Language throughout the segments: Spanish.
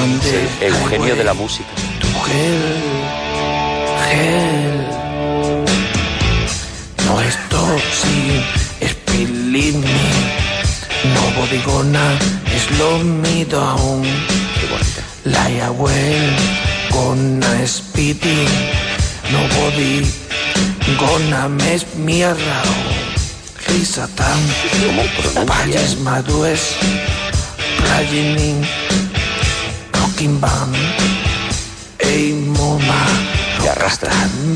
donde el genio de la música. Tu gel, gel. No es toxi, es pilini. No bodigona, es lo mi down. La Yahweh, gonna es piti. No body, gonna mes mi Risatán, Valles Madues, Playining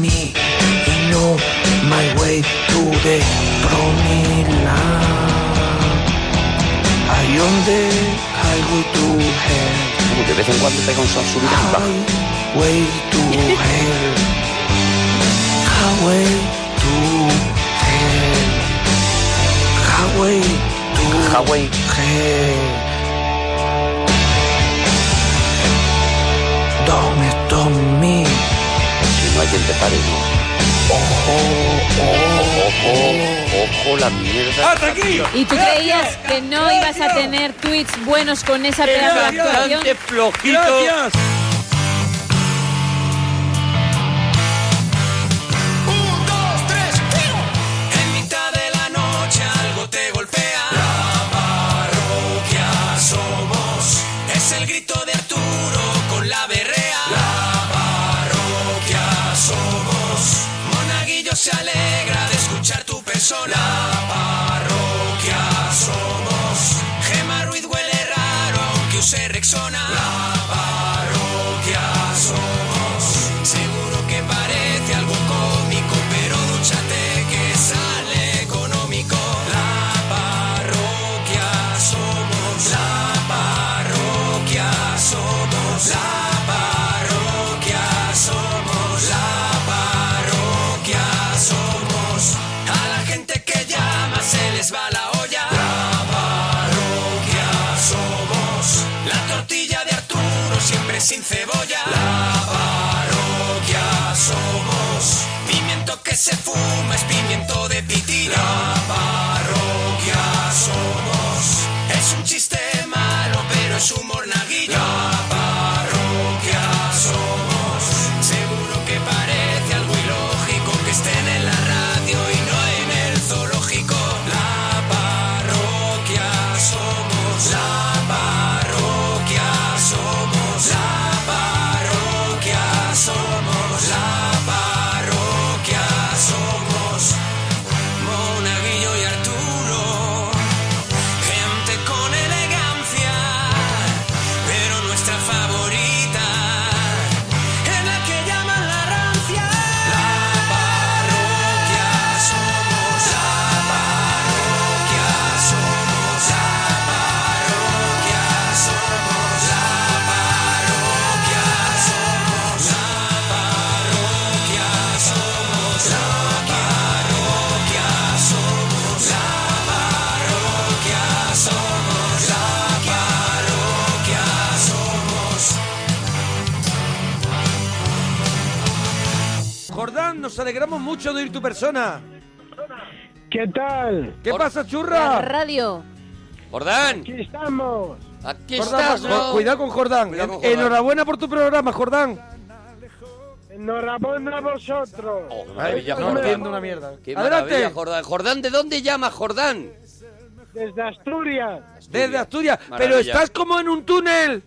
me. You know my way to the promised land. I on the highway to hell. Como de vez en cuando pega un sol subida y baja. Highway to hell. Highway to hell. Highway to hell. Stop me. Si no hay quien te pare, no. Ojo, Ojo, ojo la mierda. ¡Hasta aquí! ¿Y tú creías que no ibas a tener tweets buenos con esa pedazo de actuación? Flojito. ¡Gracias! Mucho de oír tu persona. ¿Qué tal? ¿Qué pasa, La churra? radio. Jordán, Aquí estamos. aquí Jordán, estás, ¿no? Cuidado con Jordán. Cuidado con En- Jordán. Enhorabuena por tu programa, Jordán. Enhorabuena a vosotros. Oh, maravilla, no entiendo una mierda. Qué Adelante. Jordán. Jordán, ¿de dónde llama Jordán? Desde Asturias. Desde Asturias. Pero estás como en un túnel.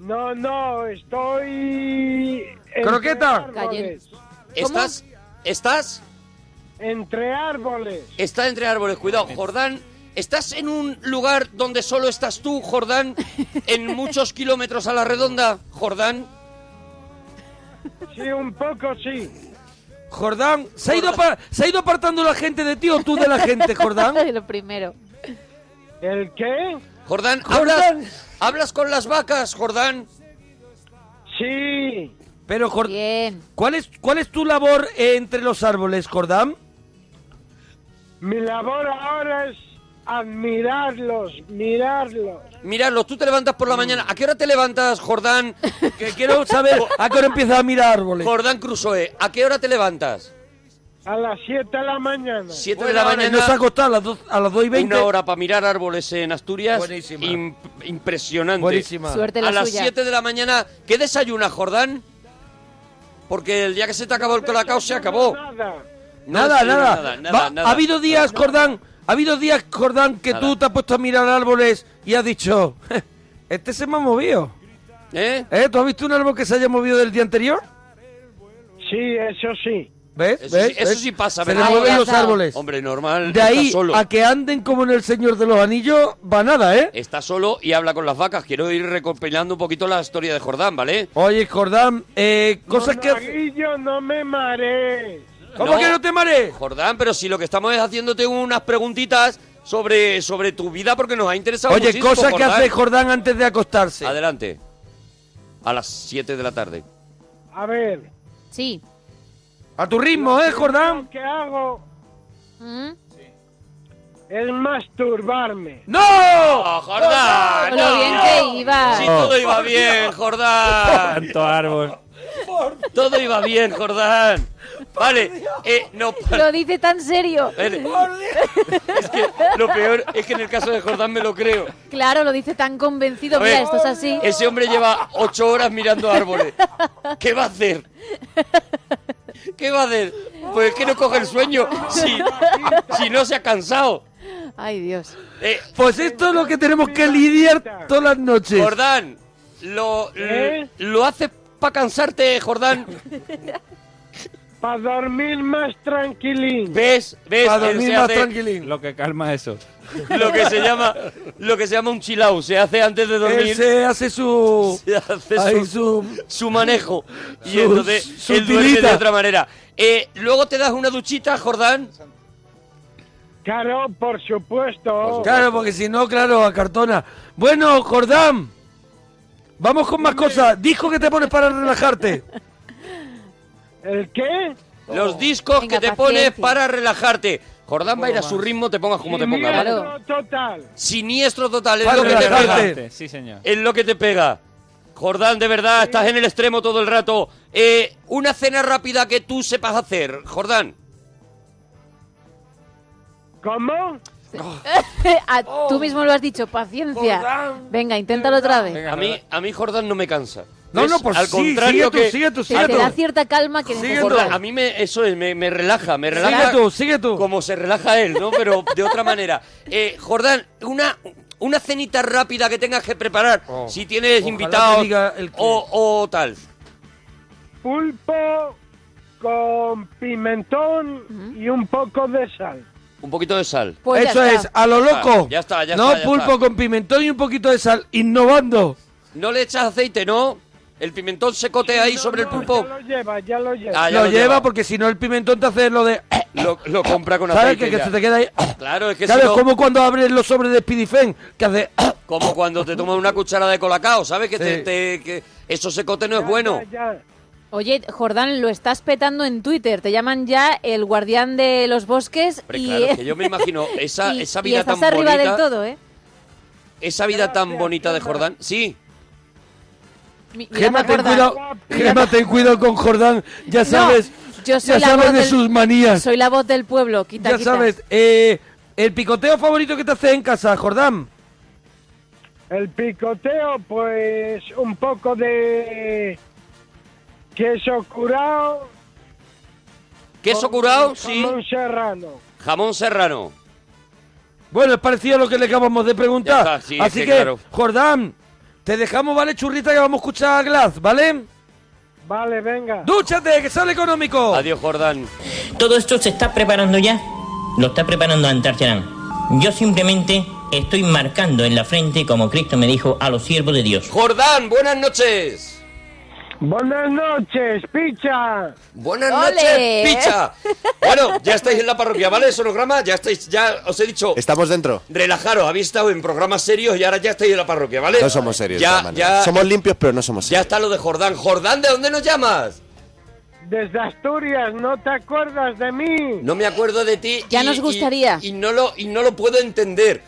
No, no, estoy... Croqueta. ¿Estás? ¿Estás? Entre árboles. Está entre árboles. Cuidado, Jordán ¿Estás en un lugar donde solo estás tú, Jordán? ¿En muchos kilómetros a la redonda, Jordán? Sí, un poco sí. Jordán, ¿se ha, ido ¿se ha ido apartando la gente de ti o tú de la gente, Jordán? Lo primero. ¿El qué? Jordán, Jordán. ¿hablas, ¿hablas con las vacas, Jordán? Sí. Pero, Jor- Bien. ¿cuál es, ¿cuál es tu labor entre los árboles, Jordán? Mi labor ahora es admirarlos, mirarlos. Míralo, tú te levantas por la mañana. ¿A qué hora te levantas, Jordán? Que quiero saber a qué hora empiezas a mirar árboles. Jordán Crusoe, ¿a qué hora te levantas? A las 7 de la mañana. Siete Buena de la mañana. nos ha costado a las, dos, a las 2 y 20. Una hora para mirar árboles en Asturias. Buenísima. Im- impresionante. Buenísima. Suerte la a las suya. 7 de la mañana, ¿qué desayuna, Jordán? Porque el día que se te acabó el colacao se acabó. Nada. No nada, nada. nada, Va- nada, nada. Ha habido días, Jordán, ha habido días, Jordán, que tú te has puesto a mirar árboles y has dicho, este se me ha movido. ¿Eh? ¿Eh? ¿Tú has visto un árbol que se haya movido del día anterior? Sí, eso sí. ¿Ves? Eso ¿Ves? sí- eso ¿Ves? sí pasa, Se los árboles. Hombre, normal. De ahí solo. a que anden como en el Señor de los Anillos, va nada, ¿eh? Está solo y habla con las vacas. Quiero ir recopilando un poquito la historia de Jordán, ¿vale? Oye, Jordán, eh, cosas que... Monaguillo, no me marees. ¿Cómo No. que no te marees? Jordán, pero si lo que estamos es haciéndote unas preguntitas sobre, sobre tu vida porque nos ha interesado Oye, muchísimo, cosas que hace Jordán antes de acostarse. Adelante. A las 7 de la tarde. A ver. Sí. A tu ritmo, ¿eh, Lo Jordán? que hago ¿Mm? es masturbarme. ¡No! ¡Oh, Jordán! Con lo bien que iba. Si todo iba bien, Jordán. Tanto árbol. Todo iba bien, Jordán. Vale, eh, no... Lo dice tan serio. Eh, Es que lo peor es que en el caso de Jordán me lo creo. Claro, lo dice tan convencido. Ver, Mira, esto es así. Ese hombre lleva ocho horas mirando árboles. ¿Qué va a hacer? ¿Qué va a hacer? Pues es que no coge el sueño si, si no se ha cansado. Ay, Dios. Eh, Pues esto es lo que tenemos que lidiar todas las noches. Jordán, lo, ¿Eh? lo haces para cansarte, Jordán. Para dormir más tranquilín. ¿Ves? ¿Ves? Para Él dormir más tranquilín. Lo que calma eso. lo que se llama lo que se llama un chill out. Se hace antes de Él dormir. se hace su... Se hace su, su... su manejo y Su- entonces su él duerme de otra manera. Eh, Luego te das una duchita, Jordán. Claro, por supuesto. Claro, porque si no, claro, a cartona. Bueno, Jordán, vamos con más cosas. Dijo que te pones para relajarte. ¿El qué? Los discos Venga, que te pones para relajarte. Jordán va a ir a su ritmo, te pongas como te pongas. ¿vale? Claro. Total. Siniestro total, es Para lo que te relajarte. pega. Sí, señor. Es lo que te pega. Jordán, de verdad, estás en el extremo todo el rato. Eh, una cena rápida que tú sepas hacer, Jordán. ¿Cómo? Ah, Tú mismo lo has dicho, paciencia. Jordán. Venga, inténtalo otra vez. A mí, a mí Jordán no me cansa. No, no, pues Al contrario sigue tú, que sigue tú, Te, sigue te tú. da cierta calma que Sigue necesitas. A mí me, eso es, me, me relaja, me relaja. Sigue tú, sigue tú. Como se relaja él, ¿no? Pero de otra manera. Eh, Jordán, una, una cenita rápida que tengas que preparar Oh. si tienes invitados te diga el que- o, o tal. Pulpo con pimentón y un poco de sal. Un poquito de sal. Pues Eso es, a lo loco. Ya está, ya no, está, ya pulpo está. con pimentón y un poquito de sal, innovando. No le echas aceite, ¿no? El pimentón se cotea ahí No, sobre el pulpo. Ya lo lleva, ya lo lleva. Ah, ya Lo, lo lleva, lleva. porque si no el pimentón te hace lo de... Lo, lo compra con ¿Sabes? aceite. Que, que ya. se te queda ahí... Claro, es que Claro, si es no- como cuando abres los sobres de Spidifen, que hace... como cuando te tomas una cuchara de colacao, ¿sabes? Que, te, Sí. te- que eso secote no es Ya, bueno. ya, ya. Oye, Jordán, lo estás petando en Twitter. Te llaman ya el guardián de los bosques Hombre, y, claro, que yo me imagino esa, y- esa y vida estás tan arriba bonita. del todo, ¿eh? Esa vida tan bonita de. Jordán. Sí, Mi- Gema, ten cuidado, Gema, ten cuidado con Jordán. Ya sabes, yo soy ya la sabes voz de del- sus manías. Soy la voz del pueblo. Quita, ya quita. sabes, eh, el picoteo favorito que te haces en casa, Jordán. El picoteo, pues un poco de queso curado. queso curado, sí. Jamón serrano. Jamón serrano. Bueno, es parecido a lo que le acabamos de preguntar. Ya está, sí, Así es que, que claro. Jordán, te dejamos, ¿vale, churrita? Que vamos a escuchar a Glass, ¿vale? Vale, venga. ¡Dúchate, que sale económico! Adiós, Jordán. Todo esto se está preparando ya. Lo está preparando Antarcharán. Yo simplemente estoy marcando en la frente, como Cristo me dijo, a los siervos de Dios. Jordán, buenas noches. Buenas noches, picha. Buenas ¡Ole! noches, picha. Bueno, ya estáis en la parroquia, ¿vale? Sonograma, ya estáis, ya os he dicho, Estamos dentro. relajaros, habéis estado en programas serios y ahora ya estáis en la parroquia, ¿vale? No somos serios. Ya, ya, Somos limpios, pero no somos ya serios. está lo de Jordán. Jordán, ¿de dónde nos llamas? Desde Asturias, ¿no te acuerdas de mí? No me acuerdo de ti. Ya y- nos y- gustaría. Y, no lo, y no lo puedo entender.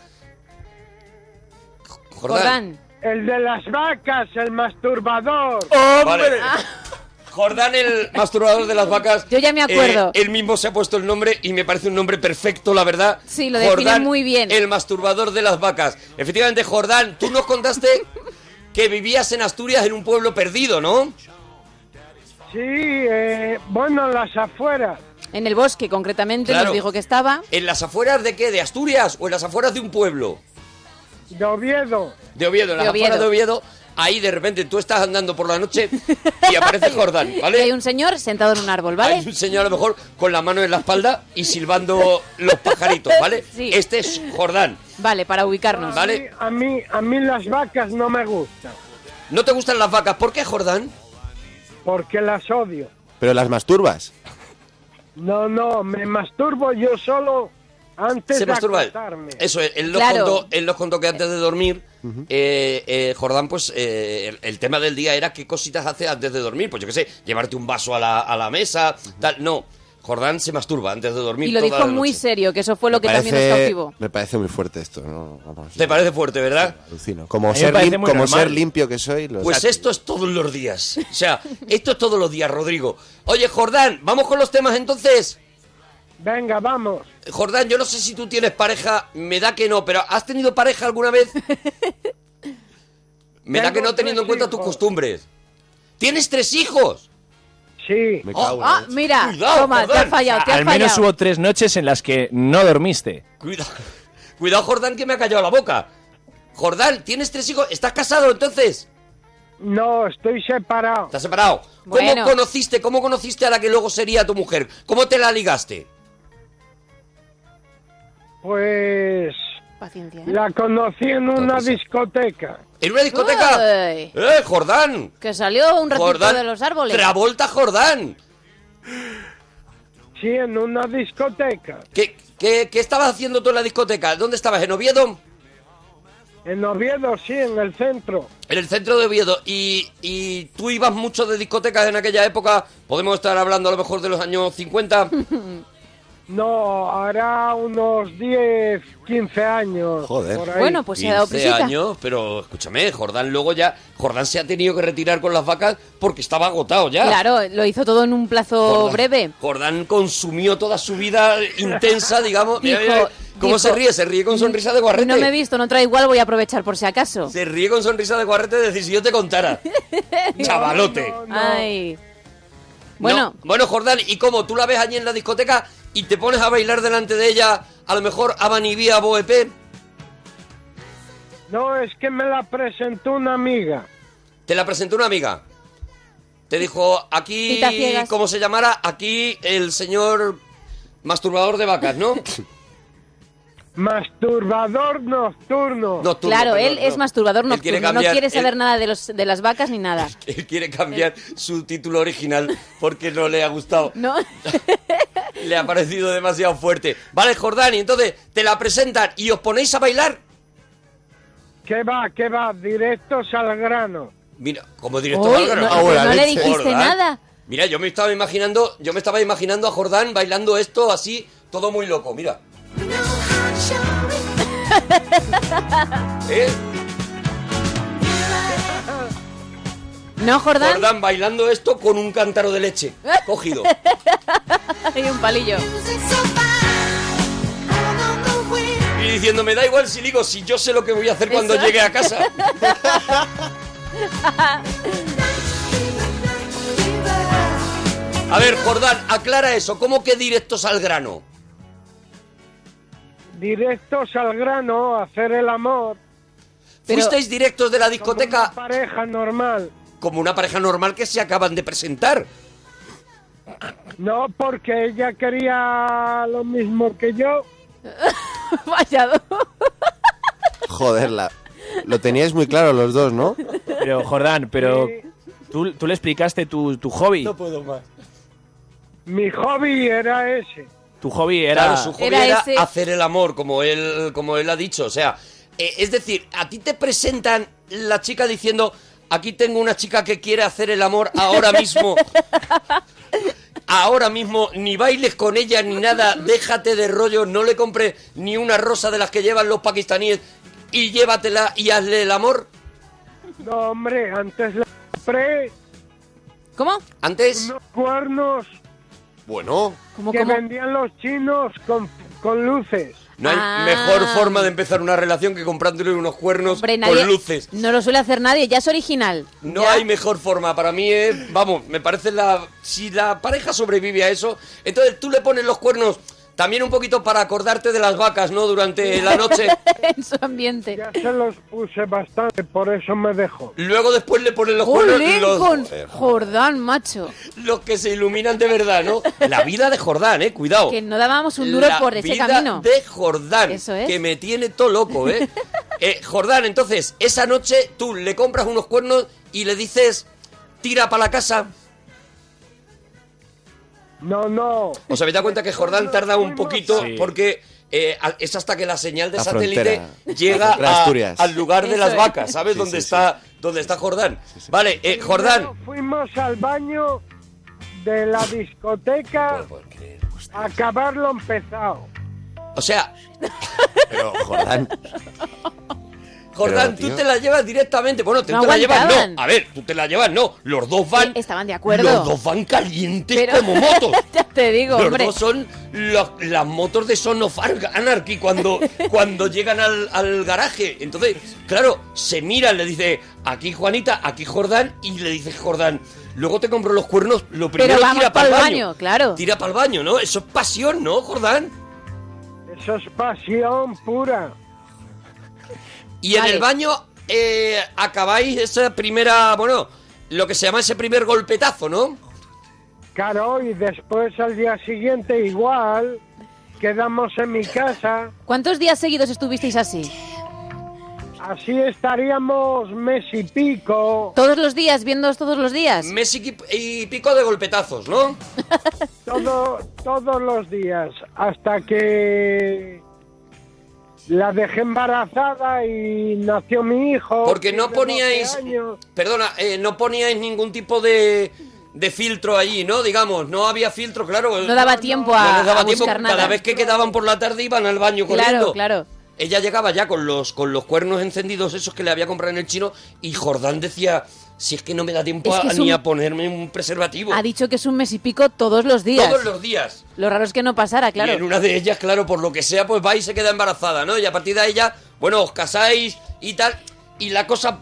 Jordán. Jordán. El de las vacas, el masturbador. Vale. Jordán, el masturbador de las vacas. Yo ya me acuerdo. eh, él mismo se ha puesto el nombre y me parece un nombre perfecto, la verdad. Sí, lo define muy bien. El masturbador de las vacas. Efectivamente, Jordán, tú nos contaste que vivías en Asturias en un pueblo perdido, ¿no? Sí, eh, bueno, las afueras. En el bosque, concretamente, Claro. nos dijo que estaba. ¿En las afueras de qué? ¿De Asturias o en las afueras de un pueblo? De Oviedo. De Oviedo, en las De Oviedo. afueras de Oviedo. Ahí de repente tú estás andando por la noche y aparece Jordán, Y ¿vale? hay un señor sentado en un árbol, ¿vale? Hay un señor a lo mejor con la mano en la espalda y silbando los pajaritos, ¿vale? Sí. Este es Jordán. Vale, para ubicarnos. Vale. A mí, a mí las vacas no me gustan, ¿No te gustan las vacas? ¿Por qué, Jordán? porque las odio. Pero las masturbas. No, no, me masturbo yo solo antes Se de masturba él. acostarme. Eso, él, él nos Claro. contó, él nos contó que antes de dormir, eh, eh, Jordán, pues eh, el, el tema del día era qué cositas hace antes de dormir. Pues yo qué sé, llevarte un vaso a la, a la mesa, tal. No, Jordán se masturba antes de dormir. Y lo toda dijo la muy serio, que eso fue lo que Me también nos parece- cautivó. Me parece muy fuerte esto, ¿no? Vamos, ¿Te parece fuerte, verdad? alucino. Como, me ser, parece lim- muy como normal. ser limpio que soy. lo- Pues esto es todos los días. O sea, esto es todos los días, Rodrigo. Oye, Jordán, vamos con los temas entonces. Venga, vamos. Jordán, yo no sé si tú tienes pareja, me da que no, pero ¿has tenido pareja alguna vez? Me da que no teniendo en cuenta tus costumbres. ¿Tienes tres hijos? Sí, Me cago en Ah, mira, Cuidado, toma, te has fallado, te has Al menos fallado. hubo tres noches en las que no dormiste. Cuidado, cuidado, Jordán, que me ha callado la boca. Jordán, ¿tienes tres hijos? ¿Estás casado entonces? no, estoy separado. ¿Estás separado? ¿Cómo conociste, cómo conociste a la que luego sería tu mujer? ¿Cómo te la ligaste? Pues Paciencia, ¿eh? la conocí en una discoteca. ¿En una discoteca? Uy, ¡Eh, Jordán! que salió un ratito Jordán. de los árboles. Travolta Jordán. Sí, en una discoteca. ¿Qué, qué, qué estabas haciendo tú en la discoteca? ¿Dónde estabas? ¿En Oviedo? En Oviedo, sí, en el centro. En el centro de Oviedo. ¿Y, y tú ibas mucho de discotecas en aquella época? Podemos estar hablando a lo mejor de los años 50. No, hará unos 10, 15 años. Joder. por ahí. Bueno, pues se ha dado 15 prisita. años, pero escúchame, Jordán luego ya... Jordán se ha tenido que retirar con las vacas porque estaba agotado ya. Claro, lo hizo todo en un plazo Jordán- breve. Jordán consumió toda su vida intensa, digamos. Mira, Dijo- mira, ¿Cómo dijo, se ríe? Se ríe con sonrisa de guarrete. No me he visto, no trae igual, voy a aprovechar por si acaso. Se ríe con sonrisa de guarrete de decir, si yo te contara. Chavalote. No, no. Ay. Bueno, No. Bueno, Jordán, ¿y cómo? ¿Tú la ves allí en la discoteca y te pones a bailar delante de ella, a lo mejor Abanivía Boep? No, es que me la presentó una amiga. Te la presentó una amiga. Te dijo, aquí. ¿cómo se llamara? Aquí el señor masturbador de vacas, ¿no? Masturbador nocturno. Nocturno, claro, perdón, él es masturbador Él nocturno, no quiere saber él- nada de, los, de las vacas ni nada. Él quiere cambiar su título original porque no le ha gustado. ¿No? Le ha parecido demasiado fuerte. Vale, Jordán, y entonces te la presentan y os ponéis a bailar. ¿Qué va, qué va? Directos al grano. Mira, como director Uy, no, Ahora, no le dijiste nada. Mira, yo me estaba imaginando, yo me estaba imaginando a Jordán bailando esto así, todo muy loco, mira. ¿Eh? ¿No, Jordán? Jordán bailando esto con un cántaro de leche cogido. Hay un palillo. Y diciendo, me da igual si digo, si yo sé lo que voy a hacer cuando Eso. llegue a casa. A ver, Jordán, aclara eso. ¿Cómo que directos al grano? Directos al grano, hacer el amor. Pero- ¿Fuisteis directos de la Como discoteca una pareja normal. como una pareja normal que se acaban de presentar? No, porque ella quería lo mismo que yo. Vaya dos. Joder, la- lo teníais muy claro los dos, ¿no? Pero, Jordán, pero tú, tú le explicaste tu, tu hobby. puedo más. Mi hobby era ese. Tu hobby era... Claro, su hobby Era era, ese- hacer el amor, como él, como él ha dicho. O sea, eh, es decir, a ti te presentan la chica diciendo, aquí tengo una chica que quiere hacer el amor ahora mismo. Ahora mismo, ni bailes con ella ni nada, déjate de rollo, no le compres ni una rosa de las que llevan los pakistaníes y llévatela y hazle el amor. No, hombre, antes le compré ¿Cómo? Antes, unos cuernos bueno, ¿Cómo, que cómo? vendían los chinos con, con luces. no hay Ah. mejor forma de empezar una relación que comprándole unos cuernos Hombre, nadie- con luces. No lo suele hacer nadie, ya es original. No ¿Ya? hay mejor forma. Para mí es, vamos, me parece la... Si la pareja sobrevive a eso, entonces tú le pones los cuernos también un poquito para acordarte de las vacas, ¿no? Durante la noche. en su ambiente. Ya se los puse bastante, por eso me dejó. Luego después le pones los cuernos ¡Jolín los, con Jordán, macho! los que se iluminan de verdad, ¿no? La vida de Jordán, ¿eh? Cuidado. Que no dábamos un duro La por ese vida camino. de Jordán. Eso es. Que me tiene todo loco, ¿eh? Eh, Jordán, entonces, esa noche tú le compras unos cuernos y le dices, tira para la casa. No, no. ¿Os habéis dado cuenta que Jordán tarda un poquito Sí. porque eh, es hasta que la señal de La satélite frontera. llega a- al lugar de las vacas, ¿sabes? Sí, dónde sí, está dónde está Jordán. Vale, eh, Jordán. Fuimos al baño de la discoteca a acabar lo empezado. O sea, Pero, Jordán, Jordán, Pero, tú te la llevas directamente. Bueno, tú No te la llevas, no. A ver, tú te la llevas, no. Los dos van. Estaban de acuerdo. Los dos van calientes Pero- como motos. ya te digo, Los hombre. dos son los- las motos de Son of Anarchy cuando, cuando llegan al, al garaje. Entonces, claro, se miran, le dice, aquí Juanita, aquí Jordán, y le dice Jordán, luego te compro los cuernos, lo primero vamos tira para el baño, baño. claro. Tira para el baño, ¿no? Eso es pasión, ¿no, Jordán? Eso es pasión pura. Y en el baño eh, acabáis esa primera, bueno, lo que se llama ese primer golpetazo, ¿no? Claro, y después al día siguiente igual, quedamos en mi casa, ¿Cuántos días seguidos estuvisteis así? así estaríamos mes y pico, ¿Todos los días, viéndoos todos los días? Mes y, pico de golpetazos, ¿no? todo, todos los días, hasta que la dejé embarazada y nació mi hijo. Porque no tiene 12 poníais, perdona, eh, no poníais ningún tipo de, de filtro allí, ¿no? Digamos, no había filtro, claro. No daba tiempo No a, les daba a tiempo. buscar nada. Cada vez que quedaban por la tarde iban al baño Claro, corriendo. claro. Ella llegaba ya con los, con los cuernos encendidos, esos que le había comprado en el chino, y Jordán decía, si es que no me da tiempo Es que a- ni un- a ponerme un preservativo. Ha dicho que es un mes y pico todos los días. Todos los días. Lo raro es que no pasara, claro. Y en una de ellas, claro, por lo que sea, pues va y se queda embarazada, ¿no? Y a partir de ya, bueno, os casáis y tal, y la cosa,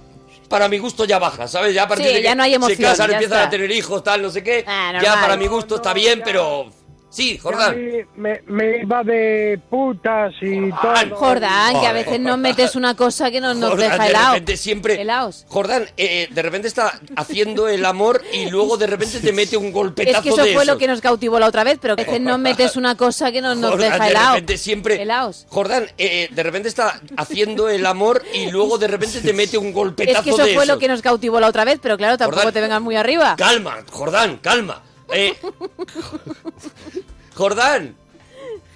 para mi gusto, ya baja, ¿sabes? Ya a partir Sí, de que ya no hay emoción, se casan, empiezan está. a tener hijos, tal, no sé qué. Ah, ya para mi gusto está bien, pero... Sí, Jordán. mí me, me iba de putas y todo. Jordán, que a veces nos metes una cosa que no nos Jordán, deja de helado. repente siempre... Helaos. Jordán, eh, de repente está haciendo el amor y luego de repente te mete un golpetazo Es que eso de fue lo esos. que nos cautivó la otra vez, pero que a veces nos metes una cosa que no nos Jordán, deja de helado. repente siempre... Helaos. Jordán, eh, de repente está haciendo el amor y luego de repente te mete un golpetazo Es que eso de fue lo esos. que nos cautivó la otra vez, pero claro, tampoco Jordán. te vengas muy arriba. Calma, Jordán, calma. Eh, Jordán.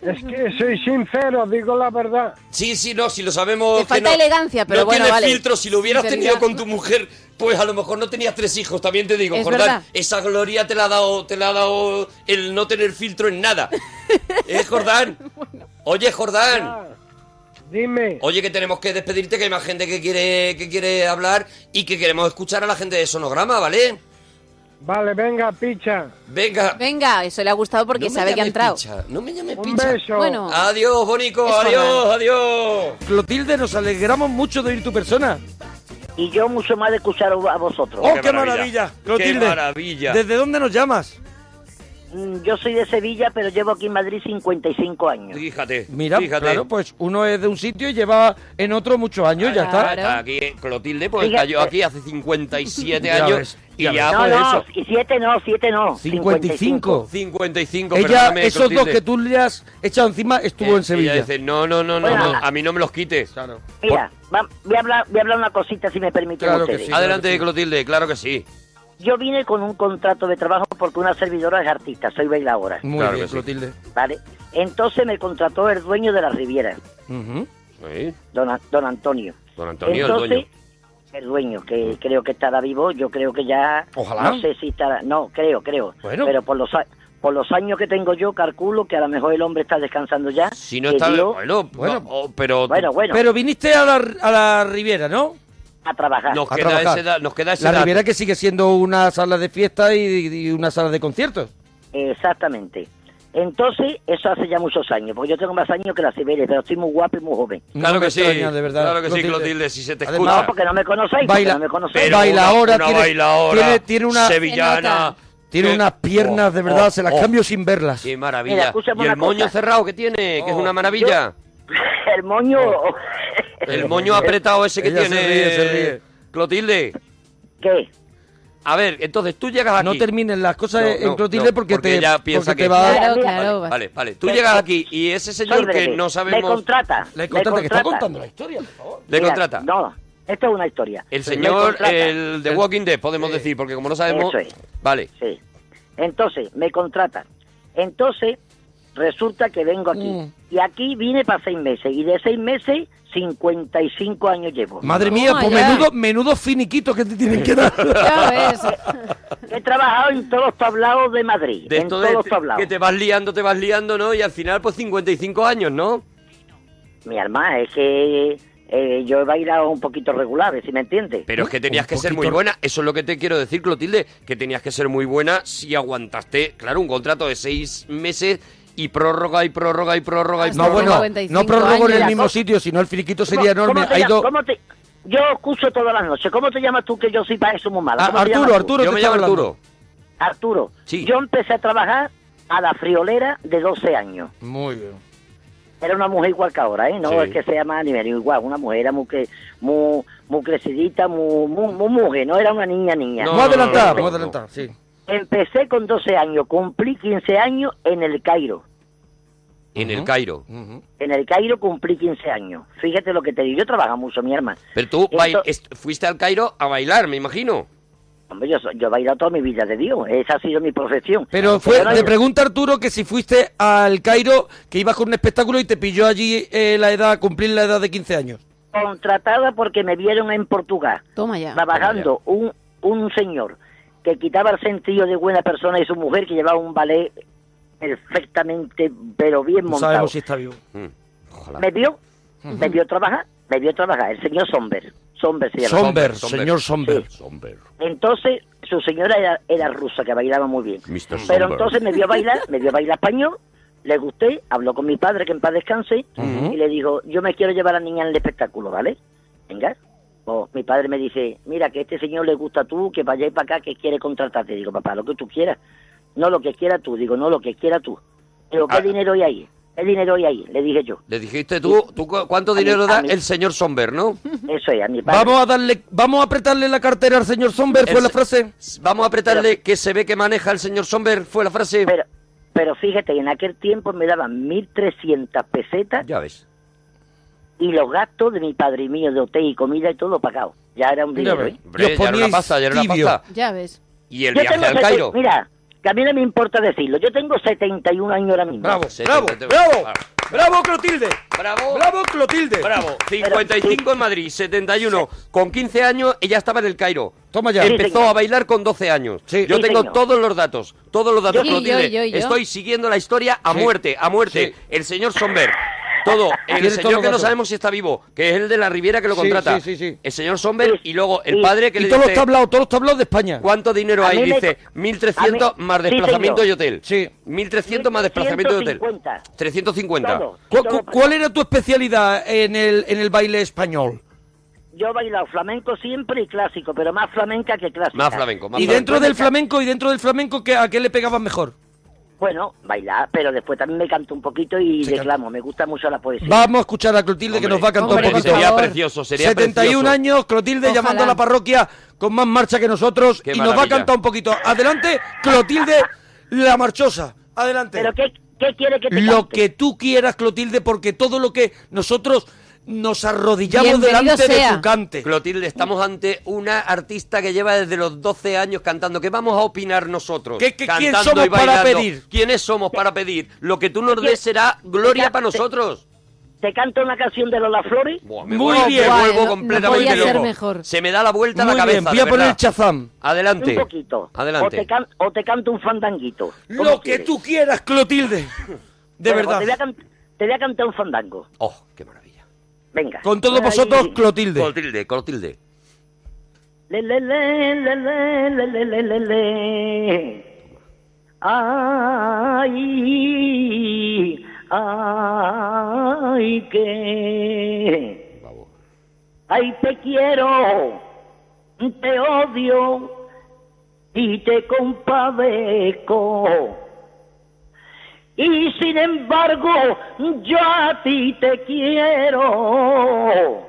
Es que soy sincero, digo la verdad. Sí, sí, no, si lo sabemos. Te que falta no- elegancia, pero no bueno, tiene vale. filtro. Si lo hubieras Sinceridad. tenido con tu mujer, pues a lo mejor no tenías tres hijos. También te digo, Es Jordán. verdad. Esa gloria te la ha dado, te la ha dado el no tener filtro en nada. ¿Eh, Jordán? Oye, Jordán. Ah, dime, Oye, que tenemos que despedirte, que hay más gente que quiere, que quiere hablar y que queremos escuchar a la gente de Sonograma, ¿vale? Vale, venga, picha. Venga. Venga, eso le ha gustado porque No sabe que ha entrado. picha, no me llames Un picha. beso. Bueno, Adiós, Bonico, adiós, adiós. Clotilde, nos alegramos mucho de oír tu persona. Y yo mucho más de escuchar a vosotros. ¡Oh, qué qué, maravilla. maravilla! Qué Clotilde, maravilla. ¿desde dónde nos llamas? Mm, yo soy de Sevilla, pero llevo aquí en Madrid 55 años. Fíjate, Mira, fíjate. claro, pues uno es de un sitio y lleva en otro muchos años, ya está. Está aquí Clotilde, pues Fíjate. cayó aquí hace 57 Ya años ves, y ya ya, no, pues no, eso. y siete no, siete no. 55. 55, Ella, perdóname, esos dos que tú le has echado encima, estuvo Eh, en Sevilla. Ella dice, no, no, no, no, Bueno, no, nada. a mí no me los quites. Mira, va- voy, a hablar, voy a hablar una cosita si me permiten ustedes. Adelante, Clotilde, claro que sí. Yo vine con un contrato de trabajo porque una servidora es artista, soy bailadora. Muy Claro bien, sí. Clotilde. ¿Vale? Entonces me contrató el dueño de la Riviera. Sí, don, don Antonio. Don Antonio, Entonces, el dueño. el dueño, que creo que estará vivo, yo creo que ya... Ojalá. No sé si estará... No, creo, creo. Bueno. Pero por los, a- por los años que tengo yo, calculo que a lo mejor el hombre está descansando ya. Si no está... dio Bueno, Bueno. no, pero... Bueno, bueno, Pero viniste a la, a la Riviera, ¿no? A trabajar. Nos A queda, trabajar. ese da- nos queda ese La dato. Riviera que sigue siendo una sala de fiesta y, y una sala de conciertos. Exactamente. Entonces, eso hace ya muchos años, porque yo tengo más años que la Siberia, pero estoy muy guapo y muy joven. Claro No que sí, extraña, de verdad, claro que sí, Clotilde. Clotilde, si se te Además, escucha. No, porque no me conocéis, Baila- no me conocéis. Pero baila una- ahora, una tiene, bailaora tiene, tiene una, sevillana. tiene unas piernas, de verdad, oh, se las oh, cambio sin verlas. Qué maravilla. Mira, y el moño cosa. cerrado que tiene, que es Oh, una maravilla. el moño... El moño apretado ese que Ella se tiene. ríe, se ríe. Clotilde. ¿Qué? A ver, entonces tú llegas aquí. No terminen las cosas No, en no, Clotilde no, porque, porque te, ella piensa porque que- te va Claro, claro. Vale, vale, vale. Tú llegas aquí y ese señor que no Me sabemos. contrata. Le contrata, que está contrata. contando la historia, por favor. Le Mira, contrata. No, esto es una historia. El señor, contrata. el de Walking Dead, podemos decir, porque como no sabemos. Eso es. Vale. Sí. Entonces, me contratan. Entonces, resulta que vengo aquí. Mm. Y aquí vine para seis meses. Y de seis meses, 55 años llevo. Madre mía, Toma pues menudo, menudo finiquitos que te tienen que dar. Ya ves. He trabajado en todos los tablados de Madrid. De en todos de los tablados. que te vas liando, te vas liando, ¿no? Y al final, pues 55 años, ¿no? Mi hermana, es que eh, yo he bailado un poquito regular, si me entiendes. Pero es que tenías que ser muy buena. Eso es lo que te quiero decir, Clotilde. Que tenías que ser muy buena si aguantaste, claro, un contrato de seis meses y prórroga y prórroga y prórroga y No, prórroga. bueno, 55 no prorrogo en el mismo sitio, sino el finiquito sería ¿Cómo- enorme. cómo te cómo te- Yo escucho todas las noches. ¿Cómo te llamas tú que yo soy para eso muy malo? Ah, ¿Cómo Arturo, tú? Arturo, Yo me llamo. Arturo. Arturo. Sí. Yo empecé a trabajar a la friolera de 12 años. Muy bien. Era una mujer igual que ahora, ¿eh? No Sí. es que sea más ni menos igual. Una mujer era muy, que, muy, muy crecidita, muy, muy, muy mujer. No era una niña niña. No, Vamos a adelantar, no, no, vamos a no. adelantar, sí. Empecé con 12 años. Cumplí 15 años en el Cairo. En el. Cairo. Ujú. En el Cairo cumplí 15 años. Fíjate lo que te digo. Yo trabajo mucho, mi hermana. Pero tú Esto- fuiste al Cairo a bailar, me imagino. Hombre, yo, yo he bailado toda mi vida de Dios. Esa ha sido mi profesión. Pero fue, te pregunta Arturo que si fuiste al Cairo, que ibas con un espectáculo y te pilló allí eh, la edad, cumplir la edad de 15 años. contratada porque me vieron en Portugal. Toma ya. trabajando un, un señor que quitaba el sentido de buena persona y su mujer que llevaba un ballet perfectamente, pero bien No montado. sabemos si está vivo. Mm, Ojalá. Me vio, me vio trabajar, me vio trabajar, el señor Somber. Somber se llama. Somber, Somber. señor Somber. Somber. Entonces, su señora era, era rusa, que bailaba muy bien. Pero Somber. entonces me vio bailar, me vio bailar español, le gusté, habló con mi padre, que en paz descanse, y le dijo, yo me quiero llevar a la niña en el espectáculo, ¿vale? Venga. O mi padre me dice, mira, que este señor le gusta tú, que vaya para acá, que quiere contratarte. Digo, papá, lo que tú quieras. No lo que quieras tú. Digo, no lo que quieras tú. Digo, ¿qué Ah. dinero hay ahí? ¿Qué dinero hay ahí? Le dije yo. Le dijiste tú, ¿tú cu- ¿cuánto A dinero da mí- el señor Somber, no? Eso es, a mi padre. Vamos a darle, vamos a apretarle la cartera al señor Somber, fue El la se- frase. Vamos a apretarle que se ve que maneja el señor Somber, fue la frase. Pero, pero fíjate, en aquel tiempo me daban 1.300 pesetas Ya ves. y los gastos de mi padre y mío de hotel y comida y todo pagado. Ya era un dinero. ¿eh? Hombre, ya era una poníais pasta, ya era una tibio. pasta. Ya ves. Y el Yo viaje al Cairo. Mira, que a mí no me importa decirlo. Yo tengo 71 años ahora mismo. Bravo, bravo, bravo, claro. bravo Clotilde. Bravo. Bravo Clotilde. Bravo, 55 en Madrid, 71. Con 15 años ella estaba en el Cairo. Toma ya. Sí, Empezó señor. a bailar con 12 años. Sí. Yo Sí, tengo señor. todos los datos, todos los datos, Clotilde. yo, yo, yo. Estoy siguiendo la historia a Sí. muerte, a muerte. Sí. El señor Somber. Todo. El señor que no sabemos si está vivo, que es el de la Riviera que lo contrata. sí, sí, sí. El señor Somber Sí. y luego el Sí. padre que Y le todos los tablados, todos los tablados de España. ¿Cuánto dinero A hay? me- Dice, a 1.300 mí- más desplazamiento y hotel. Sí. 1.300 más desplazamiento de hotel. 350. 350. Todo. ¿Cu- Todo. ¿Cuál era tu especialidad en el, en el baile español? Yo he bailado flamenco siempre y clásico, pero más flamenca que clásica. Más flamenco, más Y flamenco. dentro del flamenco, y dentro del flamenco, ¿qué- ¿a qué le pegaban mejor? Bueno, bailar, pero después también me canto un poquito y Se declamo. Me gusta mucho la poesía. Vamos a escuchar a Clotilde que nos va a cantar Hombre, un poquito. favor. precioso, sería 71 precioso. años, Clotilde Ojalá. llamando a la parroquia con más marcha que nosotros Qué y nos va a cantar un poquito. Adelante, Clotilde la marchosa. Adelante. ¿Pero qué, qué quiere que te Lo cante? que tú quieras, Clotilde, porque todo lo que nosotros nos arrodillamos Bienvenido delante sea. de tu cante. Clotilde, estamos ante una artista que lleva desde los 12 años cantando. ¿Qué vamos a opinar nosotros? ¿Qué- qué- quién Cantando somos y para bailando. pedir? ¿Quiénes somos para pedir? Lo que tú nos des será gloria para nosotros. ¿Te canto una canción de Lola Flores? Me vuelvo, me vuelvo completamente loco. Se me da la vuelta a la Muy cabeza. bien, voy a poner verdad. Chazam. Adelante. Un poquito. O Adelante. te, can- o te canto un fandanguito. ¿Cómo Lo que quieres? tú quieras, Clotilde. De Bueno, verdad. pues Te voy, a te voy a cantar un fandango. Oh, qué maravilla. Venga. Con todos vosotros, Clotilde. Clotilde, Clotilde. Le, le, le, ay, ay, que. Ay, te quiero, te odio y te compadezco y sin embargo, yo a ti te quiero.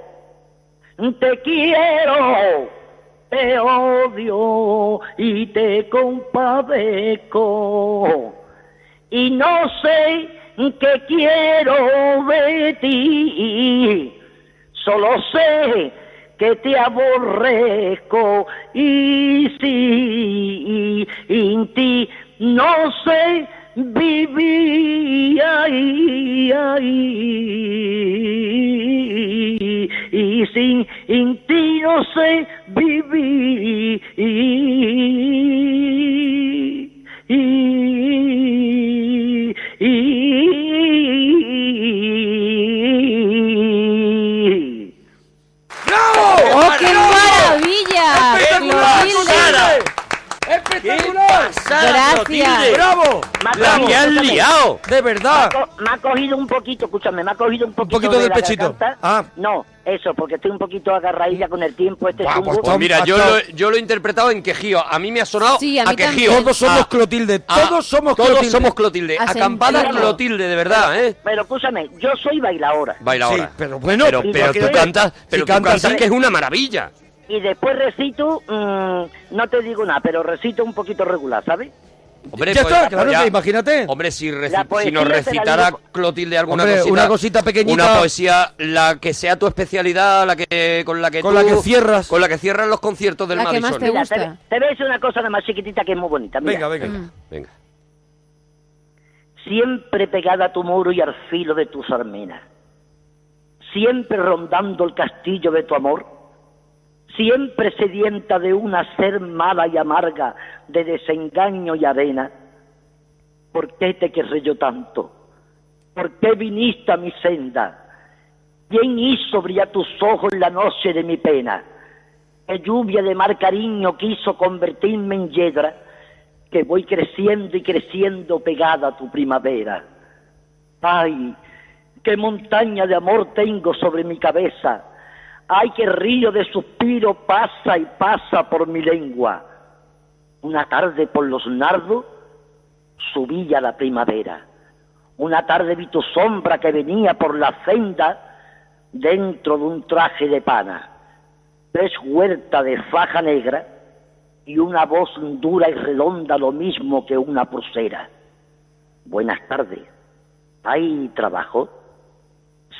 Te quiero, te odio y te compadezco. Y no sé qué quiero de ti, solo sé que te aborrezco y si en ti no sé vivir ay, ay, y sin en ti no sé vivir ¡Oh, qué maravilla! ¡Espectacular, Clotilde! ¡Espectacular! Gracias. ¡Bravo! La que has liado. De verdad. Me ha, co- me ha cogido un poquito, escúchame, me ha cogido un poquito, poquito de del pechito. garganta. Ah. No, eso, porque estoy un poquito agarradilla con el tiempo este chungo. Pues mira, yo lo, yo lo he interpretado en quejío. A mí me ha sonado Sí, a a, quejío. Todos somos A- Clotilde, a- todos somos todos Clotilde. somos Clotilde. Acampada. Clotilde, de verdad, ¿eh? Pero escúchame, yo soy bailadora. Bailadora. Sí, pero bueno, pero, ¿y pero tú cantas, pero tú cantas que es una maravilla. Y después recito, mm, no te digo nada, pero recito un poquito regular, ¿sabes? Hombre, Ya pues, está, claro, ya- imagínate. Hombre, si, si nos recitara Clotilde alguna Hombre, cosita, una cosita pequeñita. una poesía, la que sea tu especialidad, la que con la que Con tú- la que cierras. con la que cierras los conciertos del La que más Madison. te Mira, gusta. te, te decir una cosa nada más chiquitita que es muy bonita. Mira. Venga, venga. Mm. Venga. Siempre pegada a tu muro y al filo de tus armenas. Siempre rondando el castillo de tu amor. Siempre sedienta de una ser mala y amarga de desengaño y arena. ¿Por qué te querré yo tanto? ¿Por qué viniste a mi senda? ¿Quién hizo brillar tus ojos la noche de mi pena? ¿Qué lluvia de mar cariño quiso convertirme en hiedra? que voy creciendo y creciendo pegada a tu primavera. Ay, qué montaña de amor tengo sobre mi cabeza. Ay, qué río de suspiro pasa y pasa por mi lengua. Una tarde por los nardos subí a la primavera. Una tarde vi tu sombra que venía por la senda dentro de un traje de pana. Tres huertas de faja negra y una voz dura y redonda lo mismo que una pulsera. Buenas tardes. ¿Hay trabajo?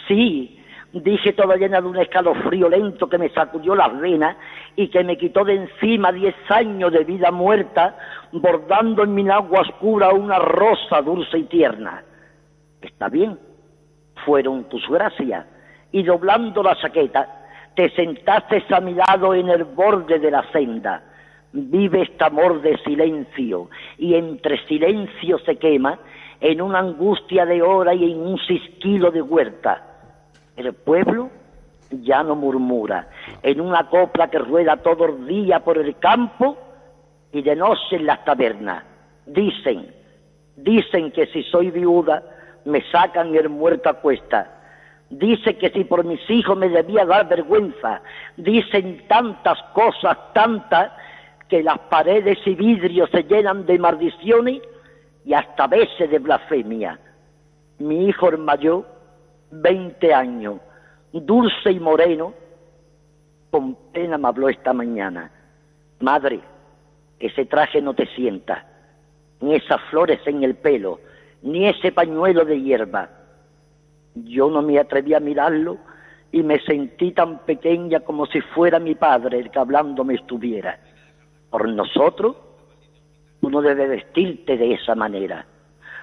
Sí, dije toda llena de un escalofrío lento que me sacudió las venas y que me quitó de encima diez años de vida muerta, bordando en mi agua oscura una rosa dulce y tierna. Está bien, fueron tus gracias, y doblando la chaqueta, te sentaste a mi lado en el borde de la senda. Vive este amor de silencio, y entre silencio se quema en una angustia de hora y en un cisquilo de huerta. El pueblo ya no murmura, en una copla que rueda todo el día por el campo y de noche en las tabernas. Dicen, dicen que si soy viuda, me sacan el muerto a cuesta. Dice que si por mis hijos me debía dar vergüenza. Dicen tantas cosas, tantas, que las paredes y vidrios se llenan de maldiciones y hasta veces de blasfemia. Mi hijo el mayor, 20 años, dulce y moreno, con pena me habló esta mañana. Madre, ese traje no te sienta, ni esas flores en el pelo, ni ese pañuelo de hierba. Yo no me atreví a mirarlo y me sentí tan pequeña como si fuera mi padre el que hablando me estuviera. Por nosotros, uno debe vestirte de esa manera.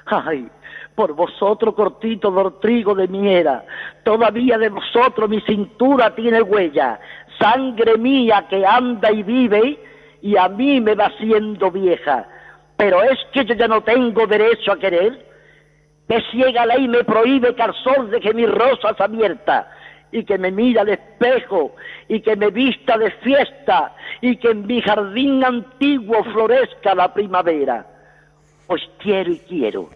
Ay, por vosotros cortito dortrigo de mi era, todavía de vosotros mi cintura tiene huella, sangre mía que anda y vive y a mí me va haciendo vieja. Pero es que yo ya no tengo derecho a querer, que ciega ley me prohíbe que al sol deje mis rosas abiertas y que me mira al espejo y que me vista de fiesta y que en mi jardín antiguo florezca la primavera. Pues quiero y quiero,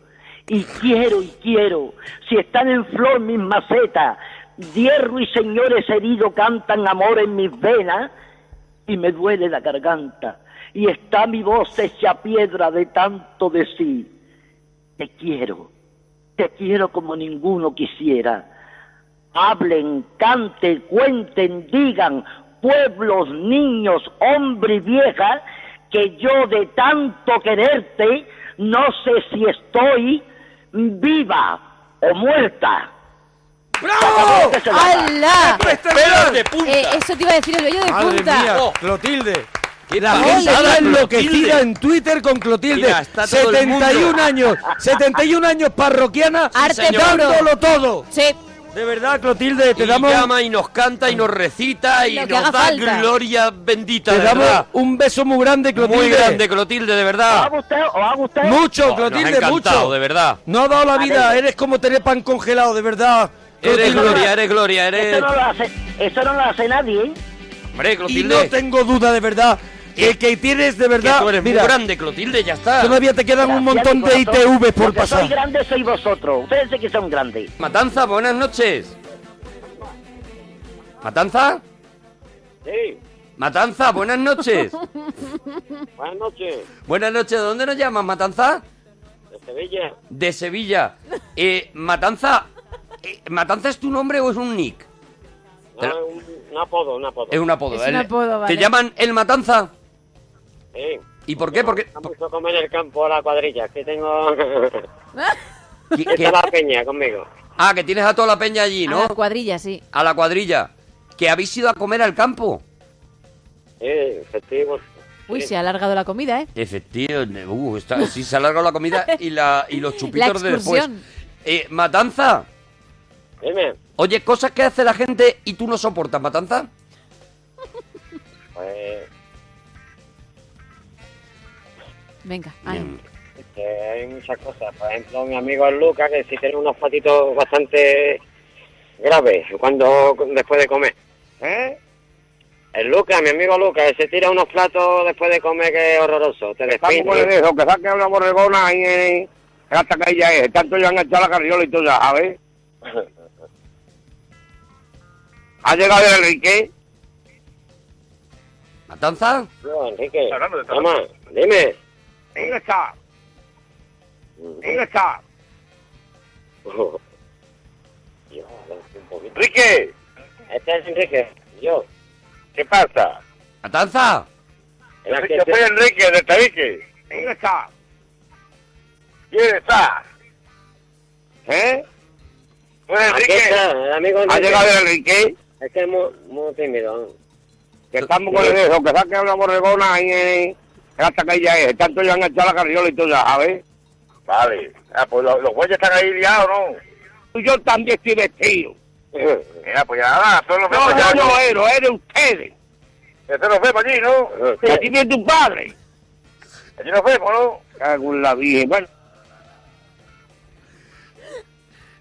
y quiero y quiero, si están en flor mis macetas, hierro y señores heridos cantan amor en mis venas y me duele la garganta y está mi voz hecha piedra de tanto decir. Te quiero, te quiero como ninguno quisiera. Hablen, canten, cuenten, digan, pueblos, niños, hombre y vieja, que yo de tanto quererte no sé si estoy viva o muerta. ¡Bravo! ¡Hala! ¡Pelos de punta! Eh, eso te iba a decir el vello de Madre punta. mía, Oh. Clotilde. ¿Qué La gente está enloquecida en Twitter con Clotilde. Mira, está todo el 71 mundo. años, 71 años parroquiana, Arte dándolo todo. Sí. De verdad, Clotilde, te y damos, llama y nos canta y nos recita y Lo que nos haga da falta. gloria bendita, te de damos verdad. un beso muy grande, Clotilde. Muy grande, Clotilde, de ¿Os ha verdad. gustado? ¿Os ha gustado? Mucho, Oh, nos ha Clotilde, encantado, mucho. de verdad. No ha dado la vida, eres como tener pan congelado, de verdad. Eres Clotilde. gloria, eres gloria, Eso eres... no lo hace, eso no lo hace nadie, ¿eh? Hombre, Y Clotilde, no tengo duda, de verdad, que, que tienes de que verdad. tú eres Mira, muy grande, Clotilde, ya está. todavía te quedan un montón de. ITV por que pasar. sois grandes sois vosotros. Ustedes sí que son grandes. Matanza, buenas noches. ¿Matanza? Sí, Matanza, buenas noches. buenas noches, buenas noches, ¿de dónde nos llamas, Matanza? de Sevilla. De Sevilla. Eh, Matanza, eh, ¿Matanza es tu nombre o es un nick? No, un, un apodo, un apodo. Es un apodo. Es un ¿eh? apodo, vale. ¿Te llaman El Matanza? Sí. ¿Y por qué? Porque... Me puesto a comer en el campo a la cuadrilla, que tengo... ¿Qué- qué- Está la peña conmigo. Ah, que tienes a toda la peña allí, A ¿no? la cuadrilla, sí. A la cuadrilla. ¿Que habéis ido a comer al campo? Sí, efectivo. Uy, se ha alargado la comida, ¿eh? Efectivamente. Uh, está, sí se ha alargado la comida y, la, y los chupitos de después. Eh, Matanza. Dime, Oye, cosas que hace la gente y tú no soportas, Matanza. pues... Venga, Bien. hay muchas cosas. Por ejemplo, mi amigo el Lucas, que sí tiene unos patitos bastante graves cuando después de comer. ¿Eh? El Lucas, mi amigo Lucas, que se tira unos platos después de comer que es horroroso. Te despide. eso, que saque una borregona ahí en, hasta que ella es. Tanto ya han echado la carriola y todo, ya sabes. ¿Ha llegado el Enrique? ¿Matanza? No, Enrique. Hablando de Toma, dime. ¿Dónde está? ¿Dónde está? Yo, un poquito. Enrique, Este es Enrique. Yo. ¿qué pasa? ¿Matanza? En la Yo que soy Enrique de Tabique. ¿Dónde está? ¿Quién está? ¿Eh? Bueno, Aquí Enrique, está, el amigo ¿ha Enrique. llegado el Enrique? Es que es muy, muy tímido. Que estamos con el eso, que saque una borregona ahí en hasta que ella es. Tanto ya han echado la carriola y todo, ya sabes. Vale. Ah, pues los, los güeyes están ahí liados, ¿no? Yo también estoy vestido. Mira, pues ya nada, todos los no, no, no, no, eres ustedes. Eso nos vemos allí, ¿no? Que aquí viene tu padre. Allí nos vemos, ¿no? Cago en la virgen. Bueno,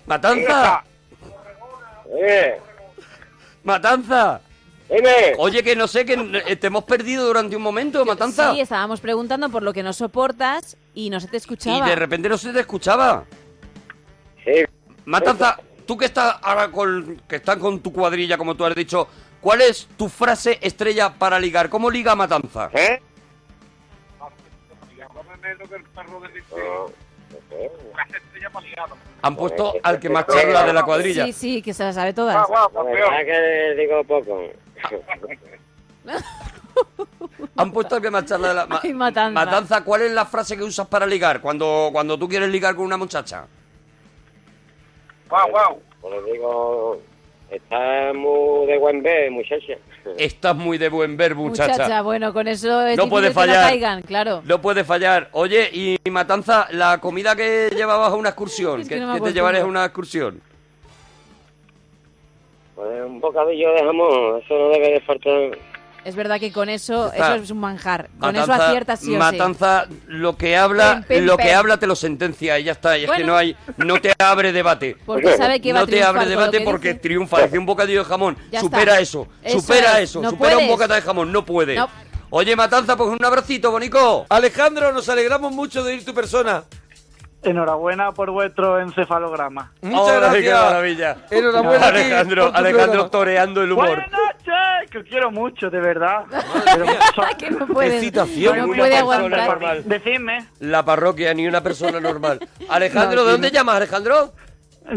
¿Matanza? Eh, ¿Matanza? Dime. Oye, que no sé, que eh, te hemos perdido durante un momento, Matanza. Sí, estábamos preguntando por lo que no soportas y no se te y escuchaba. de repente no se te escuchaba. Sí. Matanza, tú que estás ahora con, que estás con tu cuadrilla, como tú has dicho, ¿cuál es tu frase estrella para ligar? ¿Cómo liga Matanza? ¿eh? Han puesto al que más charla de la cuadrilla. Sí, sí, que se la sabe todas. La verdad que digo poco. Han puesto al que más charla de la... Ma- Ay, matanza. Matanza, ¿cuál es la frase que usas para ligar cuando, cuando tú quieres ligar con una muchacha? Guau, guau. Pues digo, está muy de buen ver, muchacha. Estás muy de buen ver, muchacha. Muchacha, bueno, con eso es No puede que fallar. no caigan, claro. No puede fallar. Oye, y Matanza, la comida que llevabas a una excursión, Es que, que no me que te llevarías a una excursión. Pues un bocadillo de jamón, eso no debe de faltar. Es verdad que con eso, Está. eso es un manjar. Con eso Matanza- aciertas sí o sí. Matanza, lo que habla, lo que habla te lo sentencia y ya está. Y es que no hay, no te abre debate. Porque sabe que va a no te triunfar abre con lo debate que porque dice. triunfa. Dice un bocadillo de jamón. Ya supera está. eso, Eso supera es. eso, No supera un bocata de jamón. No puede. No. Oye, Matanza, pues un abracito, bonico. Alejandro, nos alegramos mucho de ir tu persona. Enhorabuena por vuestro encefalograma. Muchas gracias. qué maravilla. Enhorabuena Alejandro, Alejandro programa. toreando el humor. Buenas noches, que os quiero mucho, de verdad. Pero que no puede, no puede aguantar. normal. Decidme, La parroquia, ni una persona normal. Alejandro, No, ¿de dónde llamas, Alejandro?